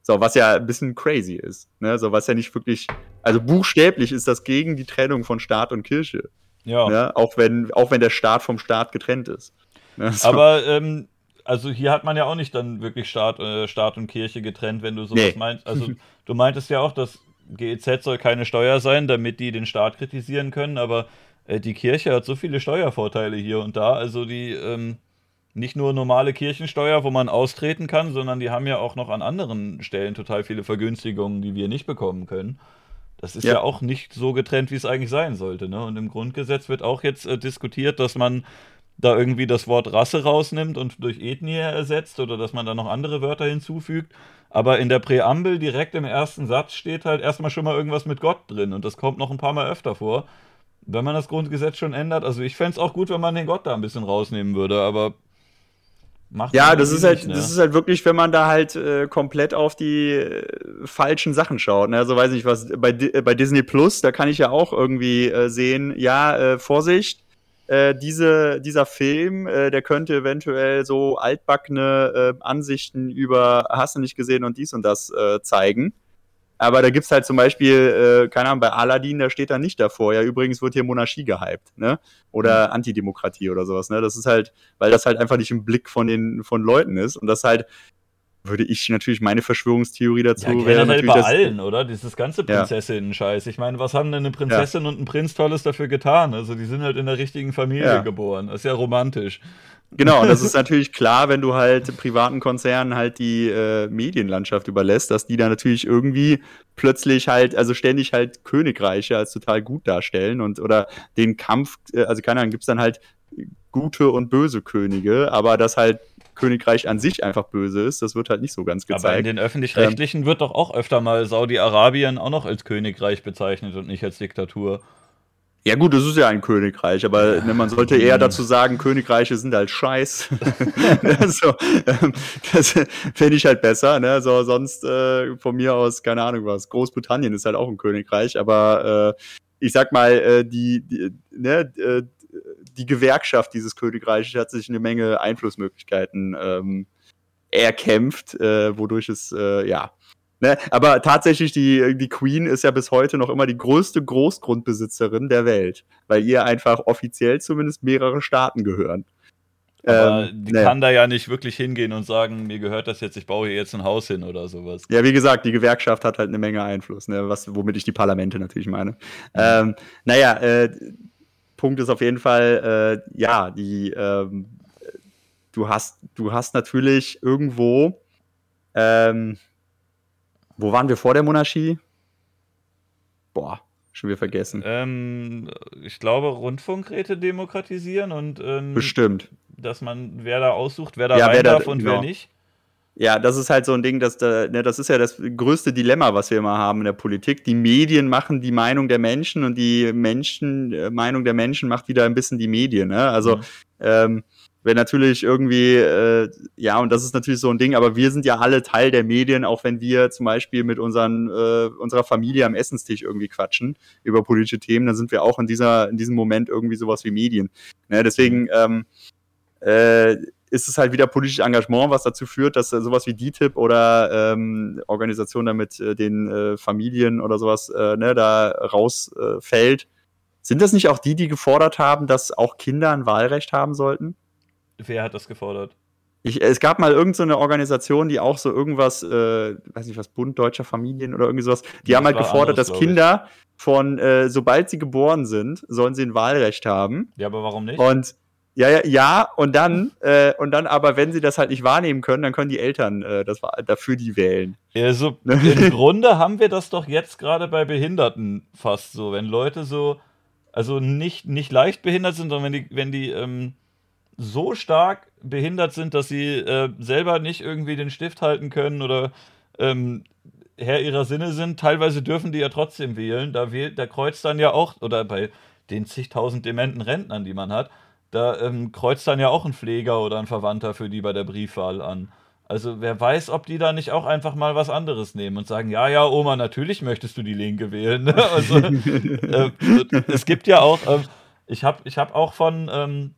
So, was ja ein bisschen crazy ist. Ne? So, was ja nicht wirklich, also buchstäblich ist das gegen die Trennung von Staat und Kirche. Ja. Ne? Auch, wenn, auch wenn der Staat vom Staat getrennt ist. Ne? So. Aber, ähm, also hier hat man ja auch nicht dann wirklich Staat, äh, Staat und Kirche getrennt, wenn du sowas nee. meinst. Also, du meintest ja auch, dass GEZ soll keine Steuer sein, damit die den Staat kritisieren können, aber äh, die Kirche hat so viele Steuervorteile hier und da. Also, die, ähm, nicht nur normale Kirchensteuer, wo man austreten kann, sondern die haben ja auch noch an anderen Stellen total viele Vergünstigungen, die wir nicht bekommen können. Das ist ja, ja auch nicht so getrennt, wie es eigentlich sein sollte. Ne? Und im Grundgesetz wird auch jetzt äh, diskutiert, dass man da irgendwie das Wort Rasse rausnimmt und durch Ethnie ersetzt oder dass man da noch andere Wörter hinzufügt. Aber in der Präambel direkt im ersten Satz steht halt erstmal schon mal irgendwas mit Gott drin und das kommt noch ein paar Mal öfter vor. Wenn man das Grundgesetz schon ändert, also ich fände es auch gut, wenn man den Gott da ein bisschen rausnehmen würde, aber Macht ja, das ist halt, nicht, ne? das ist halt wirklich, wenn man da halt äh, komplett auf die äh, falschen Sachen schaut. Ne? Also weiß ich was, bei, äh, bei Disney Plus, da kann ich ja auch irgendwie äh, sehen, ja, äh, Vorsicht, äh, diese, dieser Film, äh, der könnte eventuell so altbackene äh, Ansichten über hast du nicht gesehen und dies und das äh, zeigen. Aber da gibt's halt zum Beispiel, äh, keine Ahnung, bei Aladdin, da steht da nicht davor. Ja, übrigens wird hier Monarchie gehypt, ne? Oder mhm. Antidemokratie oder sowas, ne? Das ist halt, weil das halt einfach nicht im Blick von den von Leuten ist und das halt würde ich natürlich meine Verschwörungstheorie dazu. Ja, wäre natürlich, bei allen, oder? Dieses ganze Ja. Prinzessinnen-Scheiß. Ich meine, was haben denn eine Prinzessin und ein Prinz Tolles dafür getan? Also, die sind halt in der richtigen Familie Ja. geboren. Das ist ja romantisch. Genau, und das ist natürlich klar, wenn du halt privaten Konzernen halt die äh, Medienlandschaft überlässt, dass die da natürlich irgendwie plötzlich halt, also ständig halt Königreiche als total gut darstellen und oder den Kampf, äh, also keine Ahnung, gibt's dann halt gute und böse Könige, aber dass halt Königreich an sich einfach böse ist, das wird halt nicht so ganz Aber in gezeigt. den öffentlich-rechtlichen wird doch auch öfter mal Saudi-Arabien auch noch als Königreich bezeichnet und nicht als Diktatur. Ja gut, das ist ja ein Königreich, aber ne, man sollte eher dazu sagen, Königreiche sind halt scheiß. so, ähm, das finde ich halt besser. Ne? So, sonst äh, von mir aus, keine Ahnung was, Großbritannien ist halt auch ein Königreich, aber äh, ich sag mal, äh, die, die, ne, äh, die Gewerkschaft dieses Königreiches hat sich eine Menge Einflussmöglichkeiten ähm, erkämpft, äh, wodurch es, äh, ja, Ne, aber tatsächlich, die, die Queen ist ja bis heute noch immer die größte Großgrundbesitzerin der Welt, weil ihr einfach offiziell zumindest mehrere Staaten gehören. Aber Ähm, die ne. kann da ja nicht wirklich hingehen und sagen, mir gehört das jetzt, ich baue hier jetzt ein Haus hin oder sowas. Ja, wie gesagt, die Gewerkschaft hat halt eine Menge Einfluss, ne, was, womit ich die Parlamente natürlich meine. Ähm, naja, äh, Punkt ist auf jeden Fall, äh, ja, die, ähm, du hast, du hast natürlich irgendwo, ähm, wo waren wir vor der Monarchie? Boah, schon wieder vergessen. Ähm, ich glaube, Rundfunkräte demokratisieren und ähm, Bestimmt. dass man, wer da aussucht, wer da Ja, rein wer da- darf und genau. wer nicht. Ja, das ist halt so ein Ding, dass da, ne, das ist ja das größte Dilemma, was wir immer haben in der Politik. Die Medien machen die Meinung der Menschen und die Menschen, äh, Meinung der Menschen macht wieder ein bisschen die Medien. Ne? Also Mhm. ähm, wenn natürlich irgendwie, äh, ja, und das ist natürlich so ein Ding, aber wir sind ja alle Teil der Medien, auch wenn wir zum Beispiel mit unseren, äh, unserer Familie am Essenstisch irgendwie quatschen über politische Themen, dann sind wir auch in dieser, in diesem Moment irgendwie sowas wie Medien. Ne? Deswegen, ähm, äh, ist es halt wieder politisches Engagement, was dazu führt, dass äh, sowas wie DTIP oder ähm, Organisationen da mit äh, den äh, Familien oder sowas äh, ne, da rausfällt. Äh. Sind das nicht auch die, die gefordert haben, dass auch Kinder ein Wahlrecht haben sollten? Wer hat das gefordert? Ich, es gab mal irgendeine so eine Organisation, die auch so irgendwas, äh, weiß nicht was, Bund deutscher Familien oder irgendwie sowas, die Das haben halt gefordert, anderes, dass. Kinder von, äh, sobald sie geboren sind, sollen sie ein Wahlrecht haben. Ja, aber warum nicht? Und ja, ja, ja, und dann, äh, und dann aber, wenn sie das halt nicht wahrnehmen können, dann können die Eltern äh, das dafür die wählen. Also, im Grunde haben wir das doch jetzt gerade bei Behinderten fast so. Wenn Leute so, also nicht, nicht leicht behindert sind, sondern wenn die, wenn die ähm, so stark behindert sind, dass sie äh, selber nicht irgendwie den Stift halten können oder ähm, Herr ihrer Sinne sind, teilweise dürfen die ja trotzdem wählen. Da, wählt, da kreuzt dann ja auch, oder bei den zigtausend dementen Rentnern, die man hat, da ähm, kreuzt dann ja auch ein Pfleger oder ein Verwandter für die bei der Briefwahl an. Also wer weiß, ob die da nicht auch einfach mal was anderes nehmen und sagen, ja, ja, Oma, natürlich möchtest du die Linke wählen. also, äh, es gibt ja auch, ähm, ich habe ich hab auch von, ähm,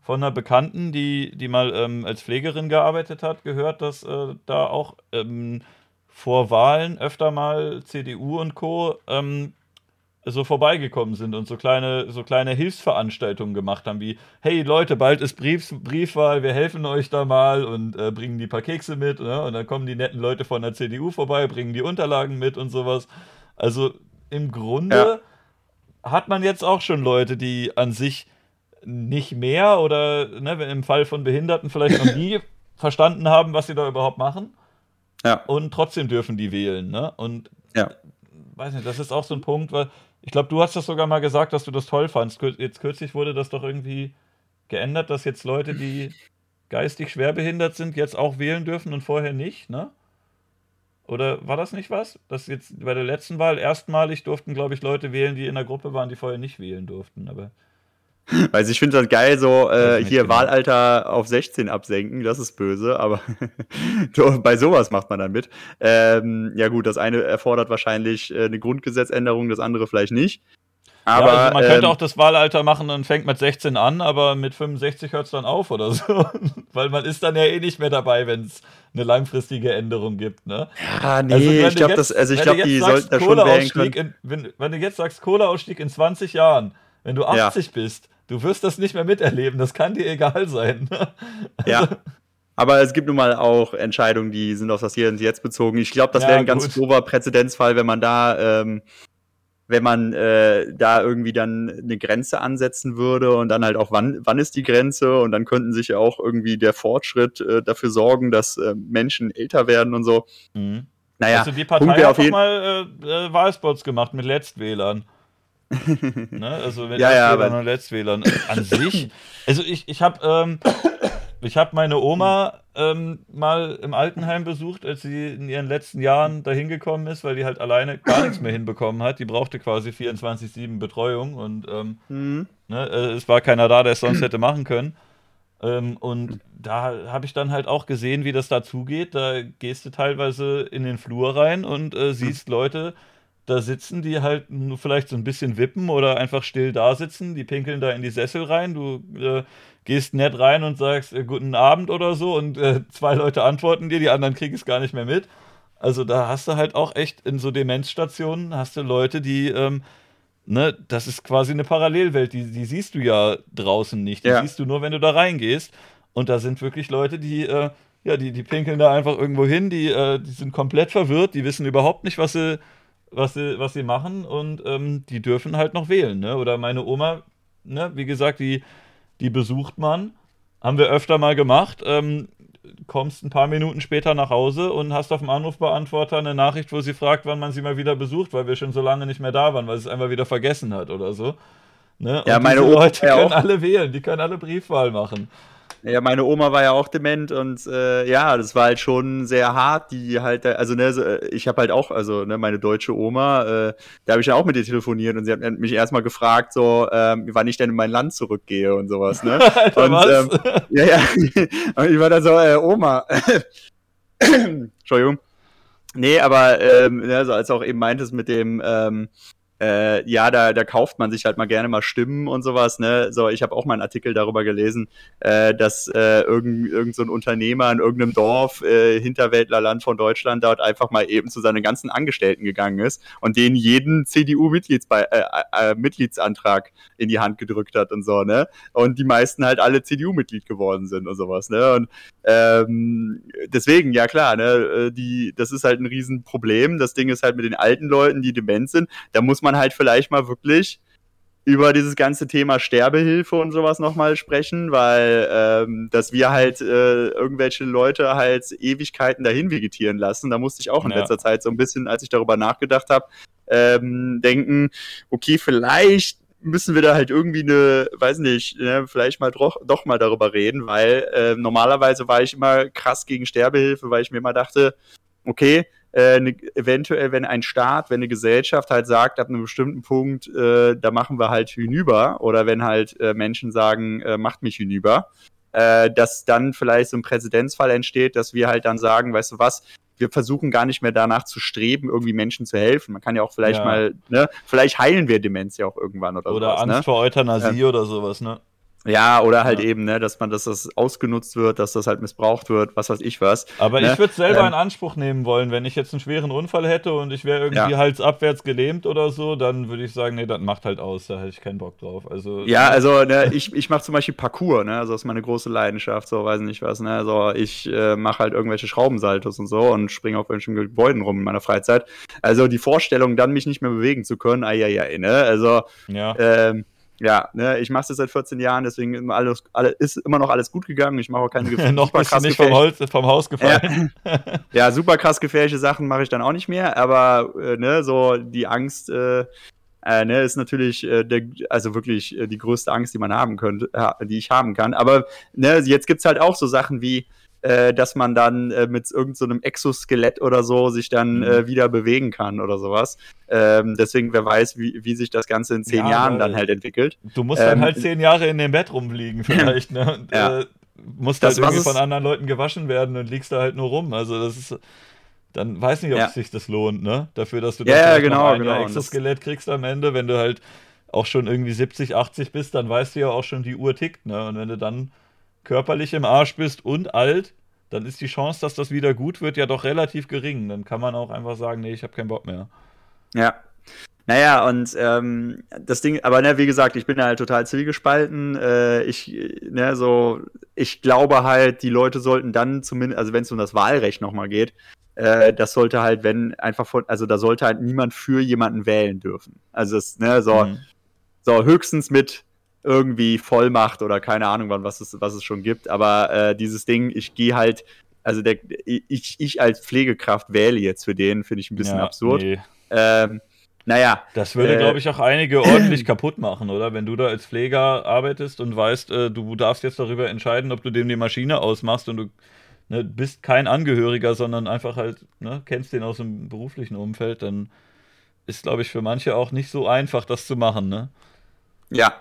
von einer Bekannten, die, die mal ähm, als Pflegerin gearbeitet hat, gehört, dass äh, da auch ähm, vor Wahlen öfter mal CDU und Co. Ähm, so vorbeigekommen sind und so kleine, so kleine Hilfsveranstaltungen gemacht haben, wie, hey Leute, bald ist Briefs, Briefwahl, wir helfen euch da mal und äh, bringen die paar Kekse mit, ne? und dann kommen die netten Leute von der CDU vorbei, bringen die Unterlagen mit und sowas. Also im Grunde hat man jetzt auch schon Leute, die an sich nicht mehr oder ne, im Fall von Behinderten vielleicht noch nie verstanden haben, was sie da überhaupt machen Ja. und trotzdem dürfen die wählen. Ne? Und Ja. weiß nicht, das ist auch so ein Punkt, weil ich glaube, du hast das sogar mal gesagt, dass du das toll fandst. Jetzt kürzlich wurde das doch irgendwie geändert, dass jetzt Leute, die geistig schwerbehindert sind, jetzt auch wählen dürfen und vorher nicht, ne? Oder war das nicht was? Dass jetzt bei der letzten Wahl erstmalig durften, glaube ich, Leute wählen, die in der Gruppe waren, die vorher nicht wählen durften. Aber Also ich finde das geil, so äh, hier genau. Wahlalter auf 16 absenken, das ist böse, aber so, bei sowas macht man dann mit. Ähm, ja gut, das eine erfordert wahrscheinlich äh, eine Grundgesetzänderung, das andere vielleicht nicht. Aber ja, also man könnte ähm, auch das Wahlalter machen und fängt mit 16 an, aber mit 65 hört es dann auf oder so. Weil man ist dann ja eh nicht mehr dabei, wenn es eine langfristige Änderung gibt, ne? ah, nee, Also, ich glaube, also ich glaube, die sollten da schon wählen können. In, wenn, wenn du jetzt sagst, Kohleausstieg in 20 Jahren, wenn du Ja. 80 bist, du wirst das nicht mehr miterleben, das kann dir egal sein. Ja, Aber es gibt nun mal auch Entscheidungen, die sind auf das Hier und Jetzt bezogen. Ich glaube, das Ja, wäre ein ganz grober Präzedenzfall, wenn man da, ähm, wenn man äh, da irgendwie dann eine Grenze ansetzen würde und dann halt auch, wann, wann ist die Grenze und dann könnten sich ja auch irgendwie der Fortschritt äh, dafür sorgen, dass äh, Menschen älter werden und so. Mhm. Naja, also die Partei hat auf jeden mal äh, äh, Wahlspots gemacht mit Letztwählern. Ne? Also mit Ja, ja, und Letztwählern. An sich, also ich, ich habe ähm, ich hab meine Oma ähm, mal im Altenheim besucht, als sie in ihren letzten Jahren dahin gekommen ist, weil die halt alleine gar nichts mehr hinbekommen hat. Die brauchte quasi 24-7 Betreuung und ähm, Mhm. Ne, äh, es war keiner da, der es sonst hätte machen können. Ähm, und da habe ich dann halt auch gesehen, wie das da zugeht. Da gehst du teilweise in den Flur rein und äh, siehst Leute da sitzen, die halt nur vielleicht so ein bisschen wippen oder einfach still da sitzen. Die pinkeln da in die Sessel rein. Du äh, gehst nett rein und sagst äh, guten Abend oder so und äh, zwei Leute antworten dir, die anderen kriegen es gar nicht mehr mit. Also da hast du halt auch echt in so Demenzstationen hast du Leute, die ähm, ne, das ist quasi eine Parallelwelt, die, die siehst du ja draußen nicht. Die Ja. siehst du nur, wenn du da reingehst. Und da sind wirklich Leute, die, äh, ja, die, die pinkeln da einfach irgendwo hin, die, äh, die sind komplett verwirrt, die wissen überhaupt nicht, was sie, was sie, was sie machen und ähm, die dürfen halt noch wählen, ne? Oder meine Oma, ne, wie gesagt, die, die besucht man. Haben wir öfter mal gemacht. Ähm, kommst ein paar Minuten später nach Hause und hast auf dem Anrufbeantworter eine Nachricht, wo sie fragt, wann man sie mal wieder besucht, weil wir schon so lange nicht mehr da waren, weil sie es einfach wieder vergessen hat oder so. Ne? Ja, und meine Oma Leute können auch. alle wählen, die können alle Briefwahl machen. Ja, meine Oma war ja auch dement und äh, ja, das war halt schon sehr hart, die halt, also ne, so, äh, ich habe halt auch, also ne, meine deutsche Oma, äh, da habe ich ja auch mit ihr telefoniert und sie hat mich erstmal gefragt, so, ähm, wann ich denn in mein Land zurückgehe und sowas, ne? Alter, Und, was? ähm, ja, ja. Und ich war da so, äh, Oma. Entschuldigung. Nee, aber ähm, ne, so als auch eben meintest mit dem, ähm, äh, ja, da, da kauft man sich halt mal gerne mal Stimmen und sowas, ne? So, ich habe auch mal einen Artikel darüber gelesen, äh, dass äh, irgend, irgend so Unternehmer in irgendeinem Dorf, äh, Hinterwäldlerland von Deutschland, dort einfach mal eben zu seinen ganzen Angestellten gegangen ist und denen jeden CDU-Mitgliedsantrag äh, äh, Mitgliedsantrag in die Hand gedrückt hat und so, ne? Und die meisten halt alle CDU-Mitglied geworden sind und sowas, ne? Und ähm, deswegen, ja klar, ne, äh, die, das ist halt ein Riesenproblem. Das Ding ist halt mit den alten Leuten, die dement sind, da muss man halt vielleicht mal wirklich über dieses ganze Thema Sterbehilfe und sowas nochmal sprechen, weil ähm, dass wir halt äh, irgendwelche Leute halt Ewigkeiten dahin vegetieren lassen, da musste ich auch in Ja. letzter Zeit so ein bisschen, als ich darüber nachgedacht habe, ähm, denken, okay, vielleicht müssen wir da halt irgendwie eine, weiß nicht, ne, vielleicht mal doch, doch mal darüber reden, weil äh, normalerweise war ich immer krass gegen Sterbehilfe, weil ich mir immer dachte, okay, äh, ne, eventuell, wenn ein Staat, wenn eine Gesellschaft halt sagt, ab einem bestimmten Punkt, äh, da machen wir halt hinüber, oder wenn halt äh, Menschen sagen, äh, macht mich hinüber, äh, dass dann vielleicht so ein Präzedenzfall entsteht, dass wir halt dann sagen, weißt du was, wir versuchen gar nicht mehr danach zu streben, irgendwie Menschen zu helfen. Man kann ja auch vielleicht Ja. mal, ne, vielleicht heilen wir Demenz ja auch irgendwann oder, Oder sowas, Angst ne? vor Euthanasie oder sowas, ne? Ja, oder halt Ja. eben, ne, dass man, dass das ausgenutzt wird, dass das halt missbraucht wird, was weiß ich was. Aber Ne? ich würde selber Ähm, in Anspruch nehmen wollen, wenn ich jetzt einen schweren Unfall hätte und ich wäre irgendwie Ja. halsabwärts gelähmt oder so, dann würde ich sagen, nee, das macht halt aus, da hätte ich keinen Bock drauf. Also Ja, also ne, ich, ich mache zum Beispiel Parkour, ne? Also das ist meine große Leidenschaft, so weiß nicht was, ne? Also ich äh, mache halt irgendwelche Schraubensaltos und so und springe auf irgendwelchen Gebäuden rum in meiner Freizeit. Also die Vorstellung, dann mich nicht mehr bewegen zu können, ai, ai, ai, ne? Also ja. ähm, ja, ne, ich mache das seit 14 Jahren, deswegen alles, alle, ist immer noch alles gut gegangen. Ich mache auch keine Gef- noch bist du krass nicht vom, Holz, vom Haus gefallen. ja, super krass gefährliche Sachen mache ich dann auch nicht mehr, aber äh, ne, so die Angst äh, äh, ne, ist natürlich äh, der, also wirklich äh, die größte Angst, die man haben könnte, ja, die ich haben kann. Aber ne, jetzt gibt's halt auch so Sachen wie äh, dass man dann äh, mit irgendeinem so Exoskelett oder so sich dann Mhm. äh, wieder bewegen kann oder sowas. Ähm, deswegen, wer weiß, wie, wie sich das Ganze in zehn Ja, Jahren dann halt entwickelt. Du musst dann Ähm, halt zehn Jahre in dem Bett rumliegen, vielleicht, ne? Und, Ja. äh, musst Das, halt irgendwie von anderen Leuten gewaschen werden und liegst da halt nur rum. Also das ist. Dann weiß nicht, ob Ja. sich das lohnt, ne? Dafür, dass du Ja, ja, vielleicht genau, ein genau. Das- Exoskelett kriegst am Ende, wenn du halt auch schon irgendwie 70, 80 bist, dann weißt du ja auch schon, die Uhr tickt, ne? Und wenn du dann körperlich im Arsch bist und alt, dann ist die Chance, dass das wieder gut wird, ja doch relativ gering. Dann kann man auch einfach sagen, nee, ich habe keinen Bock mehr. Ja. naja, und ähm, das Ding, aber ne, wie gesagt, ich bin halt total zwiegespalten. Äh, ich, ne, so, ich glaube halt, die Leute sollten dann zumindest, also wenn es um das Wahlrecht nochmal geht, äh, das sollte halt, wenn einfach von, also da sollte halt niemand für jemanden wählen dürfen. Also es, ne, so, mhm. so höchstens mit irgendwie Vollmacht oder keine Ahnung wann, was es, was es schon gibt. Aber äh, dieses Ding, ich gehe halt, also der, ich, ich als Pflegekraft wähle jetzt für den, finde ich ein bisschen ja, absurd. Nee. Ähm, naja. Das würde, äh, glaube ich, auch einige ordentlich kaputt machen, oder? Wenn du da als Pfleger arbeitest und weißt, äh, du darfst jetzt darüber entscheiden, ob du dem die Maschine ausmachst und du ne, bist kein Angehöriger, sondern einfach halt, ne, kennst den aus dem beruflichen Umfeld, dann ist, glaube ich, für manche auch nicht so einfach, das zu machen, ne? Ja,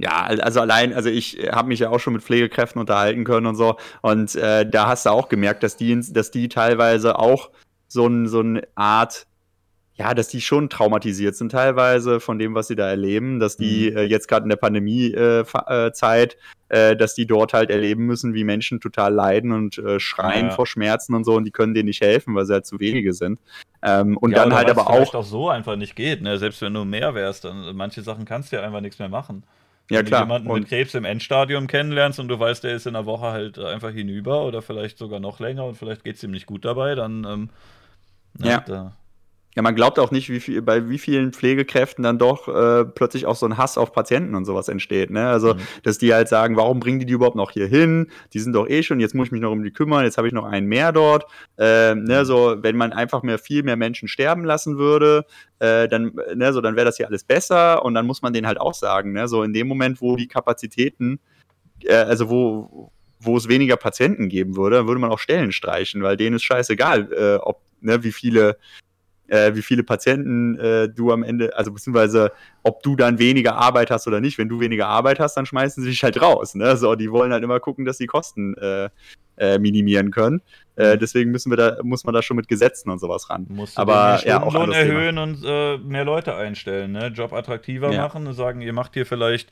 ja, also allein, also ich habe mich ja auch schon mit Pflegekräften unterhalten können und so. Und äh, da hast du auch gemerkt, dass die, dass die teilweise auch so, ein, so eine Art ja, dass die schon traumatisiert sind teilweise von dem, was sie da erleben, dass die mhm. äh, jetzt gerade in der Pandemie-Zeit, äh, äh, dass die dort halt erleben müssen, wie Menschen total leiden und äh, schreien ja. vor Schmerzen und so und die können denen nicht helfen, weil sie halt zu wenige sind. Ähm, und ja, dann halt aber auch. auch so einfach nicht geht, ne? Selbst wenn du mehr wärst, dann manche Sachen kannst du ja einfach nichts mehr machen. Wenn ja, klar. Wenn du jemanden und mit Krebs im Endstadium kennenlernst und du weißt, der ist in der Woche halt einfach hinüber oder vielleicht sogar noch länger und vielleicht geht es ihm nicht gut dabei, dann ähm, ja. Da ja, man glaubt auch nicht, wie viel, bei wie vielen Pflegekräften dann doch äh, plötzlich auch so ein Hass auf Patienten und sowas entsteht. Ne? Also, mhm. dass die halt sagen, warum bringen die die überhaupt noch hier hin? Die sind doch eh schon, jetzt muss ich mich noch um die kümmern, jetzt habe ich noch einen mehr dort. Äh, ne, mhm. so, wenn man einfach mehr viel mehr Menschen sterben lassen würde, äh, dann, ne, so, dann wäre das hier alles besser und dann muss man denen halt auch sagen, ne, so in dem Moment, wo die Kapazitäten, äh, also wo, wo es weniger Patienten geben würde, würde man auch Stellen streichen, weil denen ist scheißegal, äh, ob, ne, wie viele äh, wie viele Patienten äh, du am Ende, also beziehungsweise ob du dann weniger Arbeit hast oder nicht. Wenn du weniger Arbeit hast, dann schmeißen sie dich halt raus. Ne? So, die wollen halt immer gucken, dass die Kosten äh, äh, minimieren können. Äh, mhm. deswegen müssen wir da, muss man da schon mit Gesetzen und sowas ran. Musst Aber ja, auch erhöhen Thema. und äh, mehr Leute einstellen, ne? Job attraktiver ja. machen und sagen, ihr macht hier vielleicht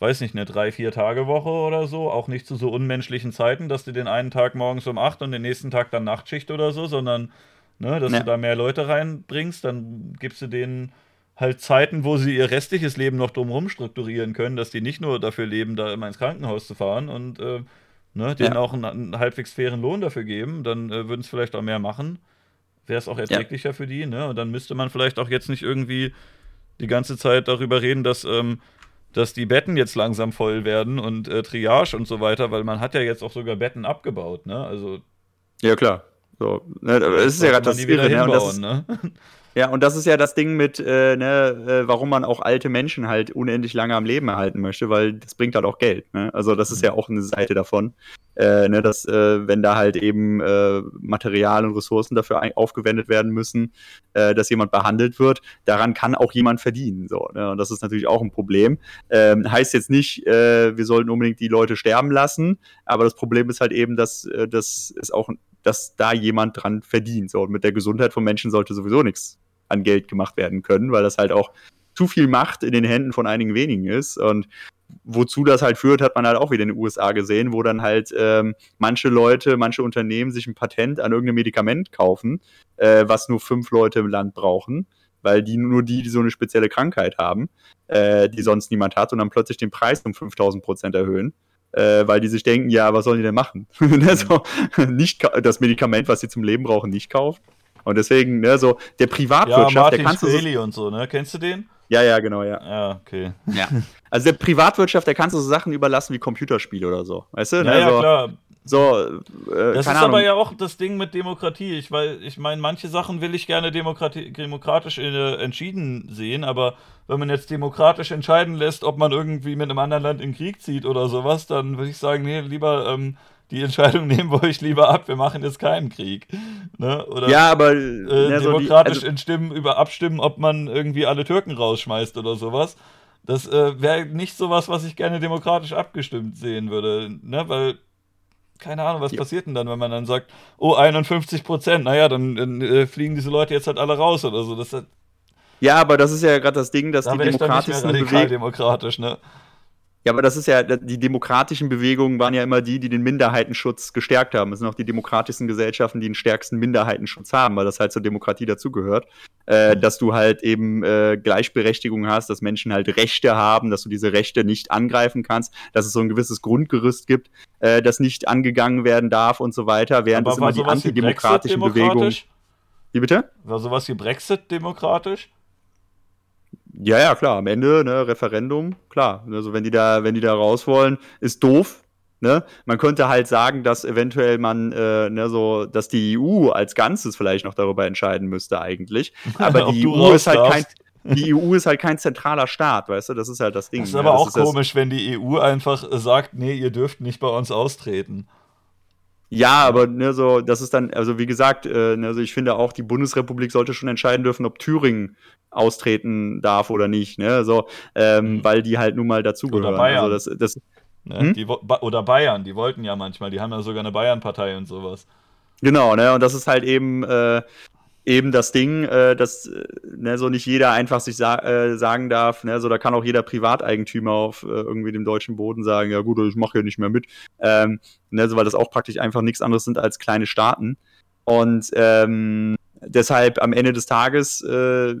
weiß nicht, eine drei, vier Tage Woche oder so, auch nicht zu so unmenschlichen Zeiten, dass du den einen Tag morgens um acht und den nächsten Tag dann Nachtschicht oder so, sondern ne, dass ja. du da mehr Leute reinbringst, dann gibst du denen halt Zeiten, wo sie ihr restliches Leben noch drumherum strukturieren können, dass die nicht nur dafür leben, da immer ins Krankenhaus zu fahren und äh, ne, denen ja. auch einen, einen, halbwegs fairen Lohn dafür geben, dann äh, würden es vielleicht auch mehr machen. Wäre es auch erträglicher ja. für die, ne? Und dann müsste man vielleicht auch jetzt nicht irgendwie die ganze Zeit darüber reden, dass, ähm, dass die Betten jetzt langsam voll werden und äh, Triage und so weiter, weil man hat ja jetzt auch sogar Betten abgebaut, ne? Also. Ja, klar. So, ne, das ist ja gerade das Irre, ne? Und das ist, ne? Ja, und das ist ja das Ding mit, äh, ne, äh, warum man auch alte Menschen halt unendlich lange am Leben erhalten möchte, weil das bringt halt auch Geld. Ne? Also das ist ja auch eine Seite davon, äh, ne, dass äh, wenn da halt eben äh, Material und Ressourcen dafür aufgewendet werden müssen, äh, dass jemand behandelt wird, daran kann auch jemand verdienen. So, ne? Und das ist natürlich auch ein Problem. Ähm, heißt jetzt nicht, wir sollten unbedingt die Leute sterben lassen, aber das Problem ist halt eben, dass das ist auch dass da jemand dran verdient. So, und mit der Gesundheit von Menschen sollte sowieso nichts an Geld gemacht werden können, weil das halt auch zu viel Macht in den Händen von einigen wenigen ist. Und wozu das halt führt, hat man halt auch wieder in den USA gesehen, wo dann halt ähm, manche Leute, manche Unternehmen sich ein Patent an irgendeinem Medikament kaufen, äh, was nur fünf Leute im Land brauchen, weil die nur die, die so eine spezielle Krankheit haben, äh, die sonst niemand hat und dann plötzlich den Preis um 5000 Prozent erhöhen äh, weil die sich denken, ja, was sollen die denn machen? ne, so, nicht das Medikament, was sie zum Leben brauchen, nicht kaufen. Und deswegen, ne, so der Privatwirtschaft, ja, Martin der kannst Scully du so, und so, ne? Kennst du den? Ja, ja, genau, ja. Ja, okay. Ja. Also der Privatwirtschaft, der kannst du so Sachen überlassen wie Computerspiele oder so. Weißt du? Ja, ne? ja, so, klar. So, äh, das ist Ahnung. aber ja auch das Ding mit Demokratie. Ich, ich meine, manche Sachen will ich gerne demokratisch äh, entschieden sehen, aber wenn man jetzt demokratisch entscheiden lässt, ob man irgendwie mit einem anderen Land in Krieg zieht oder sowas, dann würde ich sagen, nee, lieber ähm, die Entscheidung nehmen wir euch lieber ab, wir machen jetzt keinen Krieg. Ne? Oder ja, aber äh, ja, demokratisch so die, also, über abstimmen, ob man irgendwie alle Türken rausschmeißt oder sowas. Das äh, wäre nicht sowas, was ich gerne demokratisch abgestimmt sehen würde, ne? Weil keine Ahnung, was ja. passiert denn dann, wenn man dann sagt, oh, 51 Prozent, naja, dann, dann äh, fliegen diese Leute jetzt halt alle raus oder so. Das, ja, aber das ist ja gerade das Ding, dass da die Demokratischen Bewegungen. demokratisch, ne? Ja, aber das ist ja, die demokratischen Bewegungen waren ja immer die, die den Minderheitenschutz gestärkt haben. Es sind auch die demokratischsten Gesellschaften, die den stärksten Minderheitenschutz haben, weil das halt zur Demokratie dazugehört. Äh, dass du halt eben äh, Gleichberechtigung hast, dass Menschen halt Rechte haben, dass du diese Rechte nicht angreifen kannst, dass es so ein gewisses Grundgerüst gibt, äh, das nicht angegangen werden darf und so weiter, während es immer die antidemokratischen Bewegungen. Wie bitte? War sowas wie Brexit demokratisch? Ja, ja, klar. Am Ende, ne, Referendum, klar. Also wenn die da, wenn die da raus wollen, ist doof. Ne? Man könnte halt sagen, dass eventuell man, äh, ne, so, dass die EU als Ganzes vielleicht noch darüber entscheiden müsste eigentlich. Aber die EU ist halt kein, die EU ist halt kein zentraler Staat, weißt du? Das ist halt das Ding. Das ist aber ja, auch komisch, wenn die EU einfach sagt, nee, ihr dürft nicht bei uns austreten. Ja, aber ne, so, das ist dann, also wie gesagt, äh, ne, also ich finde auch, die Bundesrepublik sollte schon entscheiden dürfen, ob Thüringen austreten darf oder nicht, ne? So, ähm, mhm. weil die halt nun mal dazugehören. Oder Bayern. Also das, das, ne? hm? die, oder Bayern, die wollten ja manchmal, die haben ja sogar eine Bayern-Partei und sowas. Genau, ne? Und das ist halt eben, äh, eben das Ding, äh, dass äh, ne, so nicht jeder einfach sich sa äh, sagen darf, ne, so da kann auch jeder Privateigentümer auf äh, irgendwie dem deutschen Boden sagen, ja gut, ich mache hier nicht mehr mit, ähm, ne, so, weil das auch praktisch einfach nichts anderes sind als kleine Staaten. Und ähm, deshalb am Ende des Tages äh,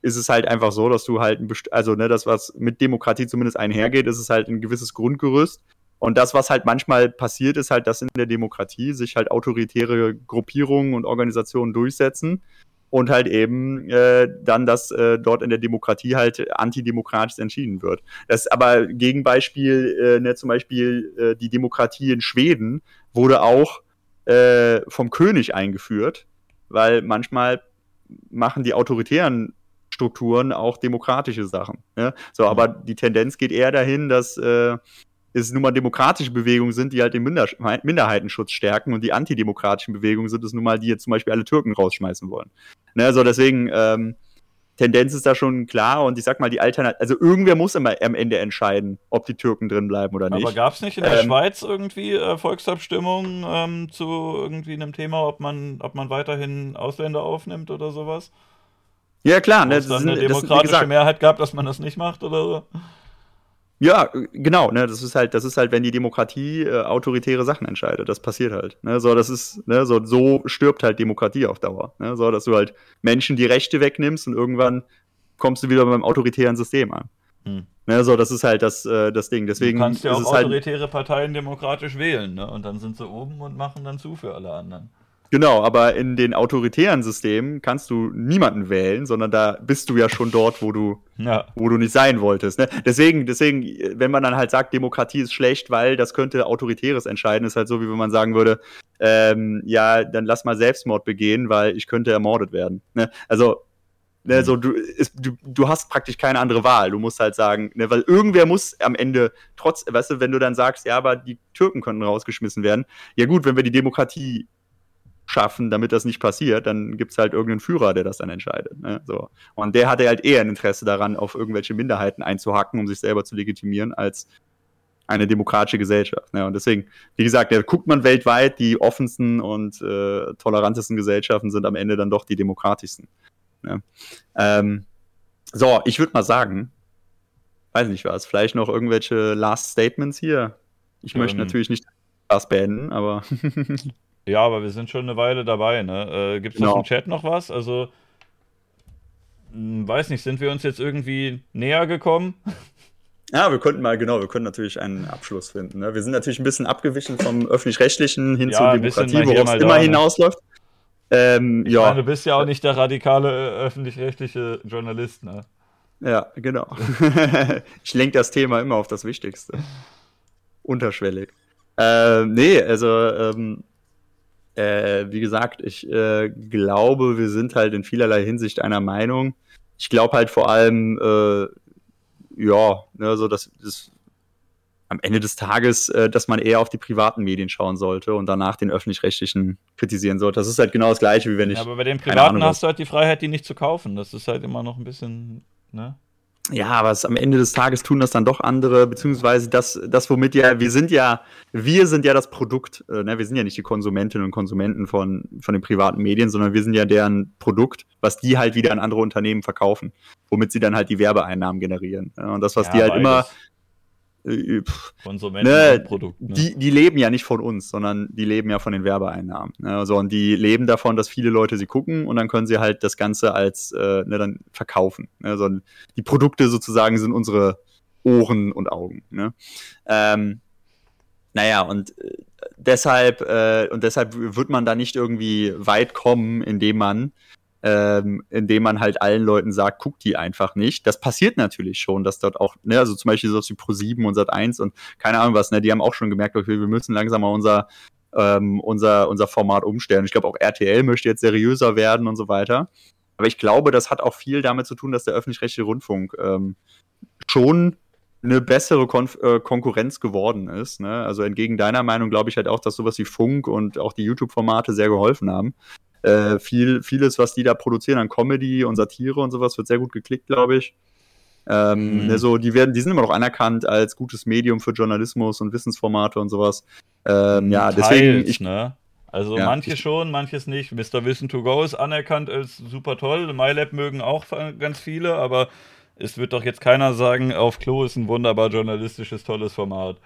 ist es halt einfach so, dass du halt, ein also ne, das, was mit Demokratie zumindest einhergeht, ist es halt ein gewisses Grundgerüst. Und das, was halt manchmal passiert, ist halt, dass in der Demokratie sich halt autoritäre Gruppierungen und Organisationen durchsetzen und halt eben äh, dann, dass äh, dort in der Demokratie halt antidemokratisch entschieden wird. Das ist aber Gegenbeispiel, äh, ne, zum Beispiel äh, die Demokratie in Schweden wurde auch äh, vom König eingeführt, weil manchmal machen die autoritären Strukturen auch demokratische Sachen. Ne? So, aber die Tendenz geht eher dahin, dass äh, es nun mal demokratische Bewegungen sind, die halt den Minder Minderheitenschutz stärken und die antidemokratischen Bewegungen sind es nun mal, die jetzt zum Beispiel alle Türken rausschmeißen wollen. Ne, also deswegen, ähm, Tendenz ist da schon klar und ich sag mal, die Alternative, also irgendwer muss immer am Ende entscheiden, ob die Türken drin bleiben oder nicht. Aber gab es nicht in der ähm, Schweiz irgendwie äh, Volksabstimmungen ähm, zu irgendwie einem Thema, ob man, ob man weiterhin Ausländer aufnimmt oder sowas? Ja, klar. Ne, es dann eine demokratische das, Mehrheit gab, dass man das nicht macht oder so? Ja, genau, ne, das ist halt, das ist halt, wenn die Demokratie äh, autoritäre Sachen entscheidet. Das passiert halt. Ne, so, das ist, ne, so, so stirbt halt Demokratie auf Dauer. Ne, so, dass du halt Menschen die Rechte wegnimmst und irgendwann kommst du wieder beim autoritären System an. Hm. Ne, so, das ist halt das, äh, das Ding. Deswegen du kannst ja auch halt autoritäre halt, Parteien demokratisch wählen, ne? Und dann sind sie oben und machen dann zu für alle anderen. Genau, aber in den autoritären Systemen kannst du niemanden wählen, sondern da bist du ja schon dort, wo du, ja. wo du nicht sein wolltest. Ne? Deswegen, deswegen, wenn man dann halt sagt, Demokratie ist schlecht, weil das könnte autoritäres entscheiden, ist halt so, wie wenn man sagen würde, ähm, ja, dann lass mal Selbstmord begehen, weil ich könnte ermordet werden. Ne? Also, ne, mhm. so, du, ist, du, du hast praktisch keine andere Wahl. Du musst halt sagen, ne, weil irgendwer muss am Ende trotz, weißt du, wenn du dann sagst, ja, aber die Türken könnten rausgeschmissen werden, ja gut, wenn wir die Demokratie schaffen, damit das nicht passiert, dann gibt es halt irgendeinen Führer, der das dann entscheidet. Ne? So. Und der hatte halt eher ein Interesse daran, auf irgendwelche Minderheiten einzuhacken, um sich selber zu legitimieren, als eine demokratische Gesellschaft. Ne? Und deswegen, wie gesagt, da guckt man weltweit, die offensten und äh, tolerantesten Gesellschaften sind am Ende dann doch die demokratischsten. Ne? Ähm, so, ich würde mal sagen, weiß nicht was, vielleicht noch irgendwelche Last Statements hier. Ich ähm, möchte natürlich nicht das beenden, aber Ja, aber wir sind schon eine Weile dabei, ne? Äh, Gibt es genau. im Chat noch was? Also, hm, weiß nicht, sind wir uns jetzt irgendwie näher gekommen? Ja, wir könnten mal, genau, wir können natürlich einen Abschluss finden. Ne? Wir sind natürlich ein bisschen abgewichen vom Öffentlich-Rechtlichen hin ja, zur Demokratie, worauf es immer da, ne? hinausläuft. Ähm, ich ja. meine, du bist ja auch nicht der radikale äh, öffentlich-rechtliche Journalist, ne? Ja, genau. ich lenke das Thema immer auf das Wichtigste. Unterschwellig. Äh, nee, also ähm, äh, wie gesagt, ich äh, glaube, wir sind halt in vielerlei Hinsicht einer Meinung. Ich glaube halt vor allem, äh, ja, ne, so dass das am Ende des Tages, äh, dass man eher auf die privaten Medien schauen sollte und danach den öffentlich-rechtlichen kritisieren sollte. Das ist halt genau das Gleiche, wie wenn ich. Ja, aber bei den privaten hast du halt die Freiheit, die nicht zu kaufen. Das ist halt immer noch ein bisschen, ne? Ja, aber es, am Ende des Tages tun das dann doch andere, beziehungsweise das, das, womit ja, wir sind ja, wir sind ja das Produkt, äh, ne? wir sind ja nicht die Konsumentinnen und Konsumenten von, von den privaten Medien, sondern wir sind ja deren Produkt, was die halt wieder an andere Unternehmen verkaufen, womit sie dann halt die Werbeeinnahmen generieren. Ja? Und das, was ja, die halt immer, äh, pff, Konsumenten Ne, Produkt. Ne? die, die leben ja nicht von uns, sondern die leben ja von den Werbeeinnahmen. Ne? Also, und die leben davon, dass viele Leute sie gucken und dann können sie halt das Ganze als äh, ne, dann verkaufen. Ne? Also, die Produkte sozusagen sind unsere Ohren und Augen. Ne? Ähm, naja, und äh, deshalb, äh, und deshalb wird man da nicht irgendwie weit kommen, indem man ähm, indem man halt allen Leuten sagt, guckt die einfach nicht. Das passiert natürlich schon, dass dort auch, ne, also zum Beispiel so wie Pro7 und Sat1 und keine Ahnung was, ne, die haben auch schon gemerkt, okay, wir müssen langsam mal unser, ähm, unser, unser Format umstellen. Ich glaube, auch RTL möchte jetzt seriöser werden und so weiter. Aber ich glaube, das hat auch viel damit zu tun, dass der öffentlich-rechtliche Rundfunk ähm, schon eine bessere Konf äh, Konkurrenz geworden ist. Ne? Also entgegen deiner Meinung glaube ich halt auch, dass sowas wie Funk und auch die YouTube-Formate sehr geholfen haben. Äh, viel, vieles, was die da produzieren an Comedy und Satire und sowas, wird sehr gut geklickt, glaube ich. Ähm, Mhm. ne, so, die werden, die sind immer noch anerkannt als gutes Medium für Journalismus und Wissensformate und sowas. Ähm, ja, deswegen, Teils, ich, ne? Also Ja, manche ich- schon, manches nicht. Mr. Wissen to Go ist anerkannt als super toll. MyLab mögen auch ganz viele, aber es wird doch jetzt keiner sagen, auf Klo ist ein wunderbar journalistisches, tolles Format.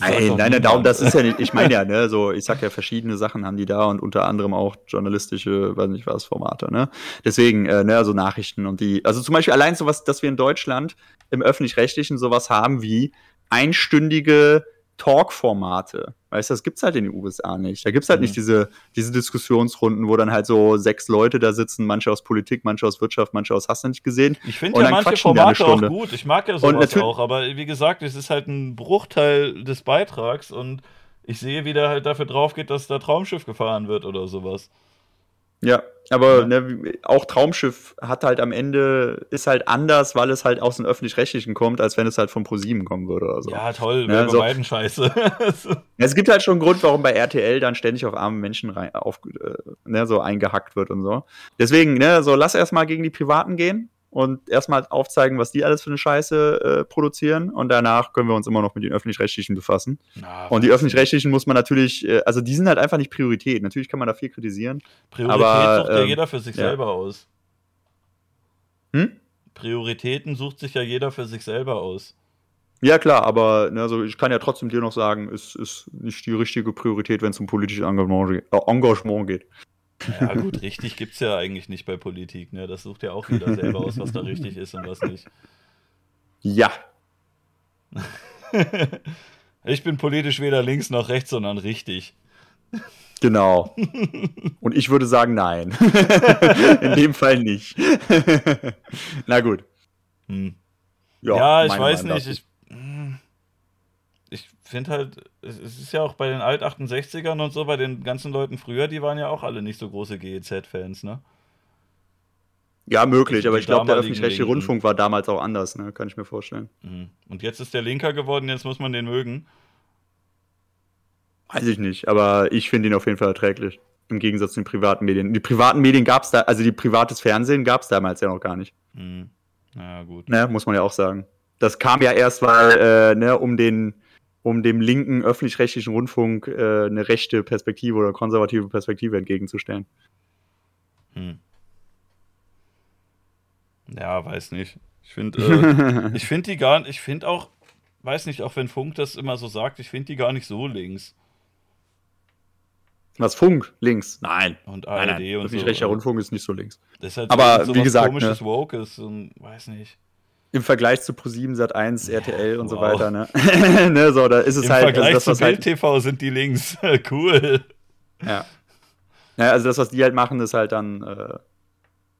Nein, nein, nein, darum, das ist ja nicht, ich meine ja, ne, so, ich sag ja, verschiedene Sachen haben die da und unter anderem auch journalistische, weiß nicht was, Formate, ne. Deswegen, äh, ne, also Nachrichten und die, also zum Beispiel allein sowas, dass wir in Deutschland im Öffentlich-Rechtlichen sowas haben wie einstündige Talk-Formate. Weißt du, das gibt's halt in den USA nicht. Da gibt's halt Mhm. nicht diese, diese Diskussionsrunden, wo dann halt so sechs Leute da sitzen, manche aus Politik, manche aus Wirtschaft, manche aus Hast du nicht gesehen. Ich finde ja manche Formate auch gut. Ich mag ja sowas auch, aber wie gesagt, es ist halt ein Bruchteil des Beitrags und ich sehe, wie der halt dafür drauf geht, dass da Traumschiff gefahren wird oder sowas. Ja, aber Ja. Ne, auch Traumschiff hat halt am Ende, ist halt anders, weil es halt aus dem Öffentlich-Rechtlichen kommt, als wenn es halt von ProSieben kommen würde oder so. Ja, toll, Ja, wäre bei so- beiden scheiße. Ja, Es gibt halt schon einen Grund, warum bei RTL dann ständig auf arme Menschen rein, auf, äh, ne, so eingehackt wird und so. Deswegen, ne, so lass erstmal gegen die Privaten gehen und erstmal aufzeigen, was die alles für eine Scheiße äh, produzieren und danach können wir uns immer noch mit den Öffentlich-Rechtlichen befassen. Na, Und die? Öffentlich-Rechtlichen muss man natürlich, äh, also die sind halt einfach nicht Priorität. Natürlich kann man da viel kritisieren. Priorität aber, sucht ja ähm, jeder für sich ja. selber aus. Hm? Prioritäten sucht sich ja jeder für sich selber aus. Ja, klar, aber ne, also ich kann ja trotzdem dir noch sagen, es ist nicht die richtige Priorität, wenn es um politisches Engagement, ge- äh, Engagement geht. Ja, gut, richtig gibt's ja eigentlich nicht bei Politik, ne? Das sucht ja auch jeder selber aus, was da richtig ist und was nicht. Ja. Ich bin politisch weder links noch rechts, sondern richtig. Genau. Und ich würde sagen, nein. In dem Fall nicht. Na gut. Hm. Ja, ich meine weiß Meinung nicht. Ich, hm. Ich finde halt, es ist ja auch bei den Alt-68ern und so, bei den ganzen Leuten früher, die waren ja auch alle nicht so große GEZ-Fans, ne? Ja, möglich, die aber ich glaube, der öffentlich-rechtliche. Rundfunk war damals auch anders, ne? kann ich mir vorstellen. Mhm. Und jetzt ist der Linker geworden, jetzt muss man den mögen. Weiß ich nicht, aber ich finde ihn auf jeden Fall erträglich. Im Gegensatz zu den privaten Medien. Die privaten Medien gab es da, also die privates Fernsehen gab es damals ja noch gar nicht. Hm. Na gut. Ne, muss man ja auch sagen. Das kam ja erst, weil, äh, ne, um den, um dem linken öffentlich-rechtlichen Rundfunk äh, eine rechte Perspektive oder konservative Perspektive entgegenzustellen. Hm. Ja, weiß nicht. Ich finde, äh, ich finde die gar, ich finde auch, weiß nicht, auch wenn Funk das immer so sagt, ich finde die gar nicht so links. Was Funk links? Nein. Und Nein, ARD nein. und so. Öffentlich-rechtlicher Rundfunk ist nicht so links. Das ist halt Aber so wie gesagt, komisches ne? Wokes und weiß nicht. Im Vergleich zu Pro7, Sat1, RTL und so wow. weiter, ne? ne? So, da ist es Im halt. Vergleich also das, zu was Bild halt, TV sind die links. cool. ja. ja. Also das, was die halt machen, ist halt dann, äh,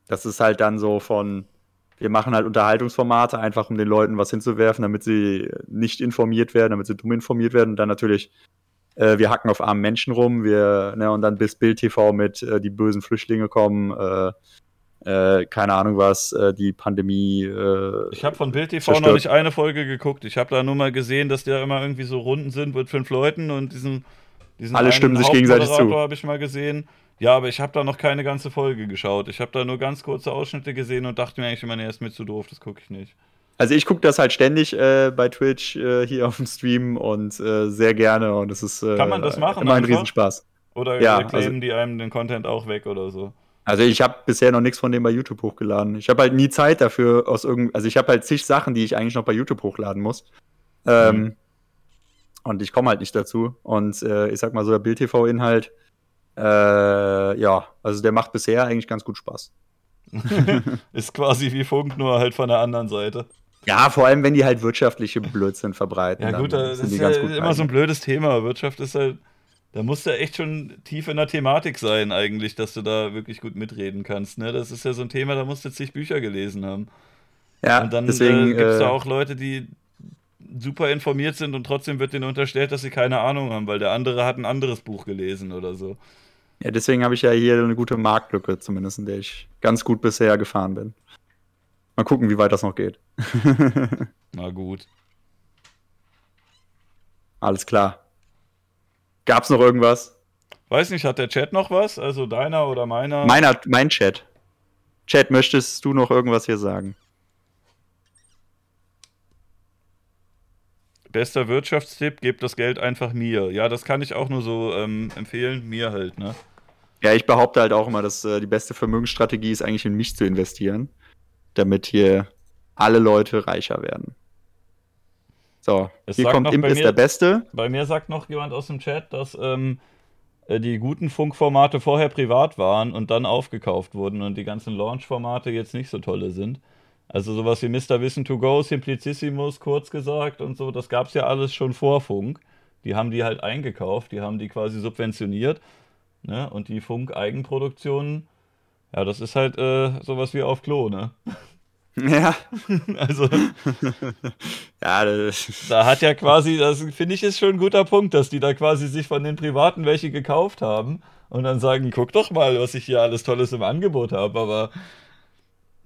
das ist halt dann so von, wir machen halt Unterhaltungsformate, einfach um den Leuten was hinzuwerfen, damit sie nicht informiert werden, damit sie dumm informiert werden und dann natürlich, äh, wir hacken auf armen Menschen rum, wir, ne, und dann bis Bild TV mit äh, die bösen Flüchtlinge kommen, äh, äh, keine Ahnung was, äh, die Pandemie. Äh, Ich habe von Bild TV noch Zerstört. nicht eine Folge geguckt. Ich habe da nur mal gesehen, dass da immer irgendwie so Runden sind mit fünf Leuten und diesen, diesen Alle stimmen sich gegenseitig zu. Habe ich mal gesehen. Ja, aber ich habe da noch keine ganze Folge geschaut. Ich habe da nur ganz kurze Ausschnitte gesehen und dachte mir eigentlich immer, nee, ist mir zu doof, das gucke ich nicht. Also ich gucke das halt ständig äh, bei Twitch äh, hier auf dem Stream und äh, sehr gerne und es ist äh, Kann man das machen immer ein einfach? Riesenspaß. Oder Ja, also- die einem den Content auch weg oder so. Also ich habe bisher noch nichts von dem bei YouTube hochgeladen. Ich habe halt nie Zeit dafür aus irgend, also ich habe halt zig Sachen, die ich eigentlich noch bei YouTube hochladen muss. Ähm, mhm. Und ich komme halt nicht dazu. Und äh, ich sag mal so, der Bild-TV-Inhalt, äh, ja, also der macht bisher eigentlich ganz gut Spaß. ist quasi wie Funk, nur halt von der anderen Seite. Ja, vor allem, wenn die halt wirtschaftliche Blödsinn verbreiten. Ja, gut, das ist ja immer so ein blödes Thema. Wirtschaft ist halt, da musst du echt schon tief in der Thematik sein, eigentlich, dass du da wirklich gut mitreden kannst. Ne? Das ist ja so ein Thema, da musst du zig Bücher gelesen haben. Ja, und dann deswegen, äh, gibt es da äh, auch Leute, die super informiert sind und trotzdem wird denen unterstellt, dass sie keine Ahnung haben, weil der andere hat ein anderes Buch gelesen oder so. Ja, deswegen habe ich ja hier eine gute Marktlücke, zumindest in der ich ganz gut bisher gefahren bin. Mal gucken, wie weit das noch geht. Na gut. Alles klar. Gab's noch irgendwas? Weiß nicht, hat der Chat noch was? Also deiner oder meiner? Meiner, mein Chat. Chat, möchtest du noch irgendwas hier sagen? Bester Wirtschaftstipp, gebt das Geld einfach mir. Ja, das kann ich auch nur so ähm, empfehlen, mir halt, ne? Ja, ich behaupte halt auch immer, dass äh, die beste Vermögensstrategie ist eigentlich in mich zu investieren, damit hier alle Leute reicher werden. So, es hier kommt Imp ist mir, der Beste. Bei mir sagt noch jemand aus dem Chat, dass ähm, äh, die guten Funkformate vorher privat waren und dann aufgekauft wurden und die ganzen Launch-Formate jetzt nicht so tolle sind. Also sowas wie Mr. Wissen to Go, Simplicissimus, kurz gesagt und so, das gab es ja alles schon vor Funk. Die haben die halt eingekauft, die haben die quasi subventioniert. Ne? Und die Funk-Eigenproduktionen, ja, das ist halt äh, sowas wie auf Klo, ne? Ja. also. ja, das da hat ja quasi, das finde ich ist schon ein guter Punkt, dass die da quasi sich von den Privaten welche gekauft haben und dann sagen, guck doch mal, was ich hier alles Tolles im Angebot habe, aber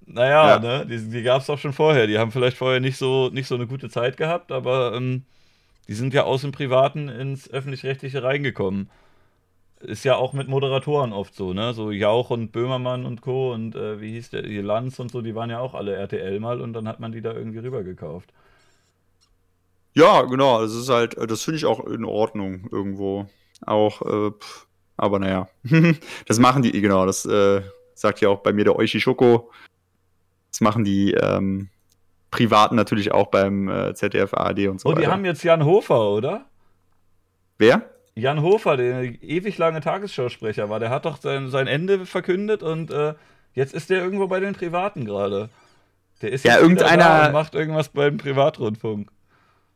naja, ja. ne, die, die gab es auch schon vorher. Die haben vielleicht vorher nicht so, nicht so eine gute Zeit gehabt, aber ähm, die sind ja aus dem Privaten ins Öffentlich-Rechtliche reingekommen. Ist ja auch mit Moderatoren oft so, ne? So Jauch und Böhmermann und Co. und äh, wie hieß der, die Lanz und so, die waren ja auch alle RTL mal und dann hat man die da irgendwie rübergekauft. Ja, genau, das ist halt, das finde ich auch in Ordnung irgendwo. Auch, äh, pff, aber naja. das machen die, genau, das äh, sagt ja auch bei mir der Oishi Schoko. Das machen die ähm, Privaten natürlich auch beim äh, ZDF, ARD und so. Oh, die weiter. haben jetzt Jan Hofer, oder? Wer? Jan Hofer, der ewig lange Tagesschausprecher war, der hat doch sein, sein Ende verkündet und äh, jetzt ist der irgendwo bei den Privaten gerade. Der ist ja irgendeiner macht irgendwas beim Privatrundfunk.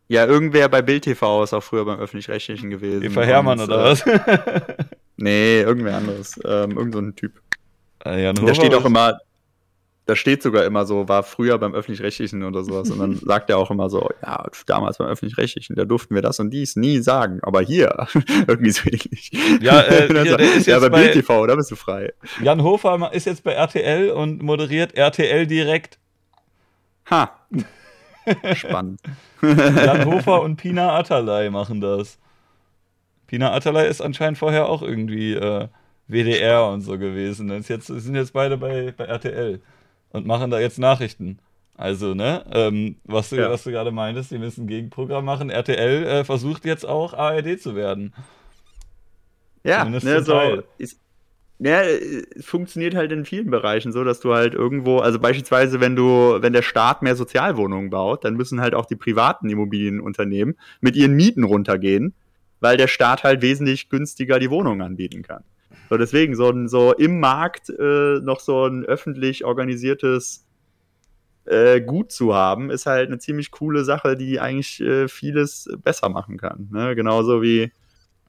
Ja, irgendwer bei Bild TV ist auch früher beim öffentlich-rechtlichen gewesen. Eva Hermann oder äh, was? nee, irgendwer anderes. Ähm, irgend so ein Typ. Ah, Jan Hofer der steht auch immer, da steht sogar immer so, war früher beim Öffentlich-Rechtlichen oder sowas. Und dann sagt er auch immer so, ja, damals beim Öffentlich-Rechtlichen, da durften wir das und dies nie sagen. Aber hier, irgendwie so ähnlich. Ja, äh, hier, der ist ja, bei Bild TV, da bist du frei. Jan Hofer ist jetzt bei RTL und moderiert RTL direkt. Ha. Spannend. Jan Hofer und Pina Atalay machen das. Pina Atalay ist anscheinend vorher auch irgendwie äh, WDR und so gewesen. Das jetzt, sind jetzt beide bei, bei RTL und machen da jetzt Nachrichten. Also, ne, ähm, was, du, ja. was du gerade meintest, die müssen ein Gegenprogramm machen. RTL äh, versucht jetzt auch ARD zu werden. Ja, ne, so, ist, ja, es funktioniert halt in vielen Bereichen so, dass du halt irgendwo, also beispielsweise, wenn du, wenn der Staat mehr Sozialwohnungen baut, dann müssen halt auch die privaten Immobilienunternehmen mit ihren Mieten runtergehen, weil der Staat halt wesentlich günstiger die Wohnungen anbieten kann. So, deswegen, so, ein, so im Markt äh, noch so ein öffentlich organisiertes äh, Gut zu haben, ist halt eine ziemlich coole Sache, die eigentlich äh, vieles besser machen kann. Ne? Genauso wie,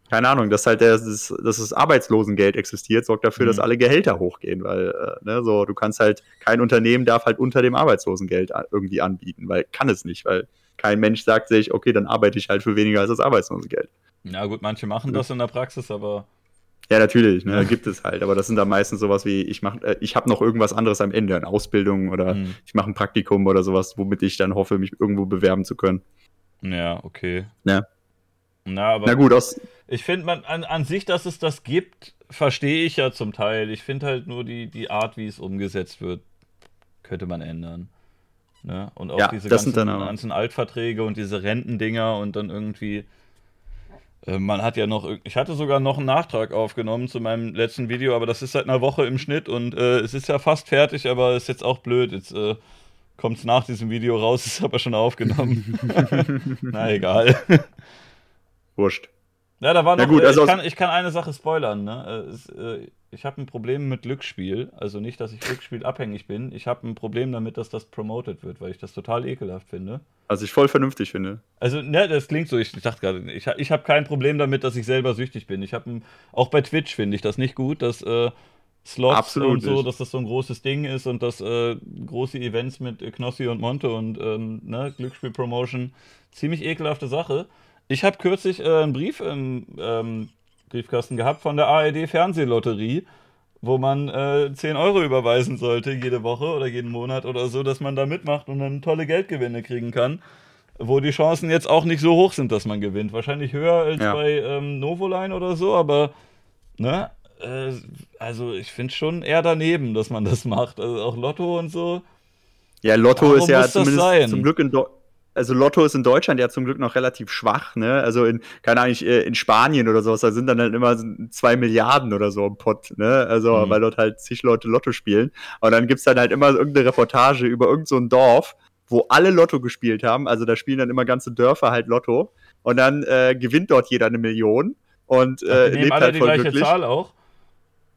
keine Ahnung, dass halt der, das, dass das Arbeitslosengeld existiert, sorgt dafür, mhm. dass alle Gehälter hochgehen, weil äh, ne, so, du kannst halt, kein Unternehmen darf halt unter dem Arbeitslosengeld irgendwie anbieten, weil kann es nicht, weil kein Mensch sagt sich, okay, dann arbeite ich halt für weniger als das Arbeitslosengeld. Ja gut, manche machen das in der Praxis, aber ja, natürlich, ne, gibt es halt. Aber das sind dann meistens sowas wie, ich mach, äh, ich habe noch irgendwas anderes am Ende, eine Ausbildung oder mhm. ich mache ein Praktikum oder sowas, womit ich dann hoffe, mich irgendwo bewerben zu können. Ja, okay. Ja. Na, aber Na gut, aus. Ich finde, man an, an sich, dass es das gibt, verstehe ich ja zum Teil. Ich finde halt nur die, die Art, wie es umgesetzt wird, könnte man ändern. Ne? Und auch ja, diese ganzen, ganzen Altverträge und diese Rentendinger und dann irgendwie man hat ja noch, ich hatte sogar noch einen Nachtrag aufgenommen zu meinem letzten Video, aber das ist seit einer Woche im Schnitt und äh, es ist ja fast fertig, aber ist jetzt auch blöd. Jetzt äh, kommt es nach diesem Video raus, ist aber schon aufgenommen. Na egal. Wurscht. Ja, da war noch, Na gut, äh, also ich, kann, ich kann eine Sache spoilern. Ne? Äh, es, äh, ich habe ein Problem mit Glücksspiel. Also nicht, dass ich Glücksspiel abhängig bin. Ich habe ein Problem damit, dass das promoted wird, weil ich das total ekelhaft finde. Was ich voll vernünftig finde. Also, ne, das klingt so, ich, dachte gerade, ich, ich habe kein Problem damit, dass ich selber süchtig bin. Ich habe auch bei Twitch finde ich das nicht gut, dass äh, Slots Absolut und so, nicht. dass das so ein großes Ding ist und dass äh, große Events mit äh, Knossi und Monte und ähm, ne, Glücksspiel-Promotion ziemlich ekelhafte Sache. Ich habe kürzlich äh, einen Brief im ähm, Briefkasten gehabt von der ARD Fernsehlotterie, wo man äh, 10 Euro überweisen sollte jede Woche oder jeden Monat oder so, dass man da mitmacht und dann tolle Geldgewinne kriegen kann wo die Chancen jetzt auch nicht so hoch sind, dass man gewinnt. Wahrscheinlich höher als Ja. bei ähm, Novoline oder so, aber ne, äh, also ich finde schon eher daneben, dass man das macht. Also auch Lotto und so. Ja, Lotto Warum ist ja zumindest zum Glück in Deu also Lotto ist in Deutschland ja zum Glück noch relativ schwach, ne? Also in, keine Ahnung, äh, in Spanien oder sowas, da sind dann halt immer zwei Milliarden oder so im Pott, ne? Also, Mhm. weil dort halt zig Leute Lotto spielen. Und dann gibt's dann halt immer irgendeine Reportage über irgend so Dorf, wo alle Lotto gespielt haben. Also da spielen dann immer ganze Dörfer halt Lotto. Und dann äh, gewinnt dort jeder eine Million und äh, die nehmen lebt alle halt die voll gleiche glücklich. Zahl auch.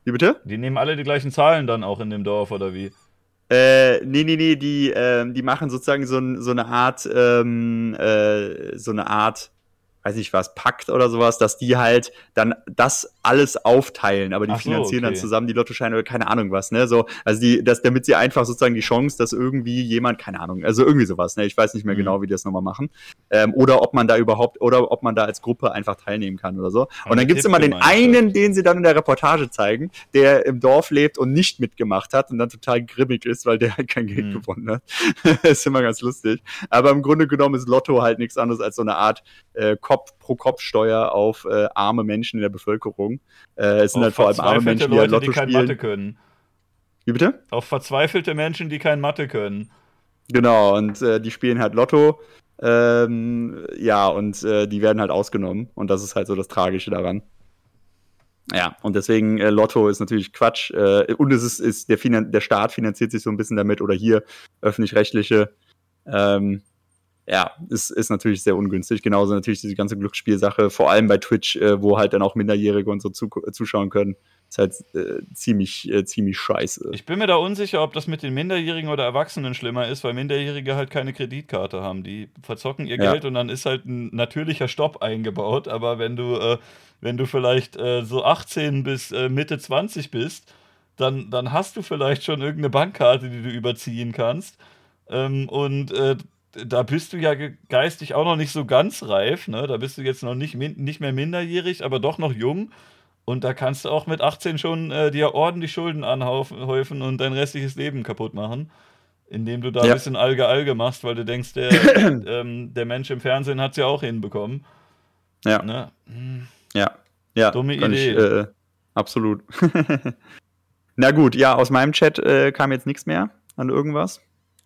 Wie bitte? Die nehmen alle die gleichen Zahlen dann auch in dem Dorf oder wie? Äh, nee, nee, nee, die, ähm, die machen sozusagen so, so eine Art, ähm, äh, so eine Art, weiß ich was, Pakt oder sowas, dass die halt dann das alles aufteilen, aber die Ach so, finanzieren dann okay. zusammen die Lottoscheine oder keine Ahnung was, ne, so, also die, das, damit sie einfach sozusagen die Chance, dass irgendwie jemand, keine Ahnung, also irgendwie sowas, ne, ich weiß nicht mehr Mhm. genau, wie die das nochmal machen, ähm, oder ob man da überhaupt, oder ob man da als Gruppe einfach teilnehmen kann oder so. Und dann gibt's immer den einen, den sie dann in der Reportage zeigen, der im Dorf lebt und nicht mitgemacht hat und dann total grimmig ist, weil der halt kein Geld Mhm. gewonnen hat. ist immer ganz lustig. Aber im Grunde genommen ist Lotto halt nichts anderes als so eine Art äh, Kopf pro Kopf-Steuer auf äh, arme Menschen in der Bevölkerung. Äh, es sind halt vor allem arme Menschen, die halt Leute, Lotto die kein spielen. Mathe können. Wie bitte? Auf verzweifelte Menschen, die kein Mathe können. Genau, und äh, die spielen halt Lotto. Ähm, ja, und äh, die werden halt ausgenommen. Und das ist halt so das Tragische daran. Ja, und deswegen äh, Lotto ist natürlich Quatsch. Äh, und es ist, ist der, Finan der Staat finanziert sich so ein bisschen damit oder hier öffentlich-rechtliche. Ähm, ja, ist, ist natürlich sehr ungünstig. Genauso natürlich diese ganze Glücksspielsache, vor allem bei Twitch, äh, wo halt dann auch Minderjährige und so zu, zuschauen können. Ist halt äh, ziemlich, äh, ziemlich scheiße. Ich bin mir da unsicher, ob das mit den Minderjährigen oder Erwachsenen schlimmer ist, weil Minderjährige halt keine Kreditkarte haben. Die verzocken ihr Ja. Geld und dann ist halt ein natürlicher Stopp eingebaut. Aber wenn du, äh, wenn du vielleicht äh, so 18 bis äh, Mitte 20 bist, dann, dann hast du vielleicht schon irgendeine Bankkarte, die du überziehen kannst. Ähm, und äh, da bist du ja ge- geistig auch noch nicht so ganz reif. Ne? Da bist du jetzt noch nicht, nicht mehr minderjährig, aber doch noch jung. Und da kannst du auch mit 18 schon äh, dir ordentlich Schulden anhäufen und dein restliches Leben kaputt machen. Indem du da ein Ja. bisschen Alge-Alge machst, weil du denkst, der, ähm, der Mensch im Fernsehen hat es ja auch hinbekommen. Ja. Ne? Hm. Ja, ja. Dumme Idee. Ich, äh, absolut. Na gut, ja, aus meinem Chat äh, kam jetzt nichts mehr an irgendwas.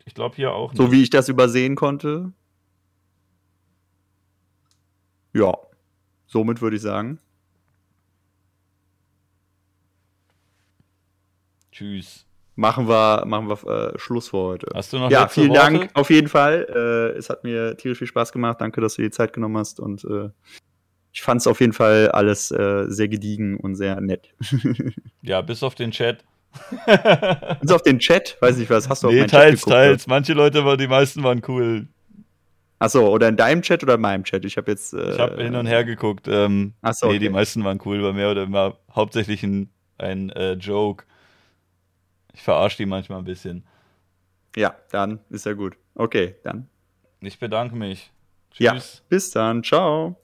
Ich glaube hier auch nicht. So wie ich das übersehen konnte. Ja, somit würde ich sagen. Tschüss. Machen wir, machen wir äh, Schluss für heute. Hast du noch Ja, vielen Worte? Dank auf jeden Fall. Äh, es hat mir tierisch viel Spaß gemacht. Danke, dass du dir die Zeit genommen hast. Und äh, ich fand es auf jeden Fall alles äh, sehr gediegen und sehr nett. Ja, bis auf den Chat. Bis auf den Chat, weiß ich was, hast du auf nee, meinen Chat teils, geguckt? teils. Manche Leute, waren, die meisten waren cool. Achso, oder in deinem Chat oder in meinem Chat? Ich habe jetzt. Äh, Ich habe hin und her geguckt. Ähm, Ach so, Nee, die okay. meisten waren cool, war mehr oder immer hauptsächlich ein, ein äh, Joke. Ich verarsche die manchmal ein bisschen. Ja, dann ist ja gut. Okay, dann. Ich bedanke mich. Ja. Tschüss. Bis dann. Ciao.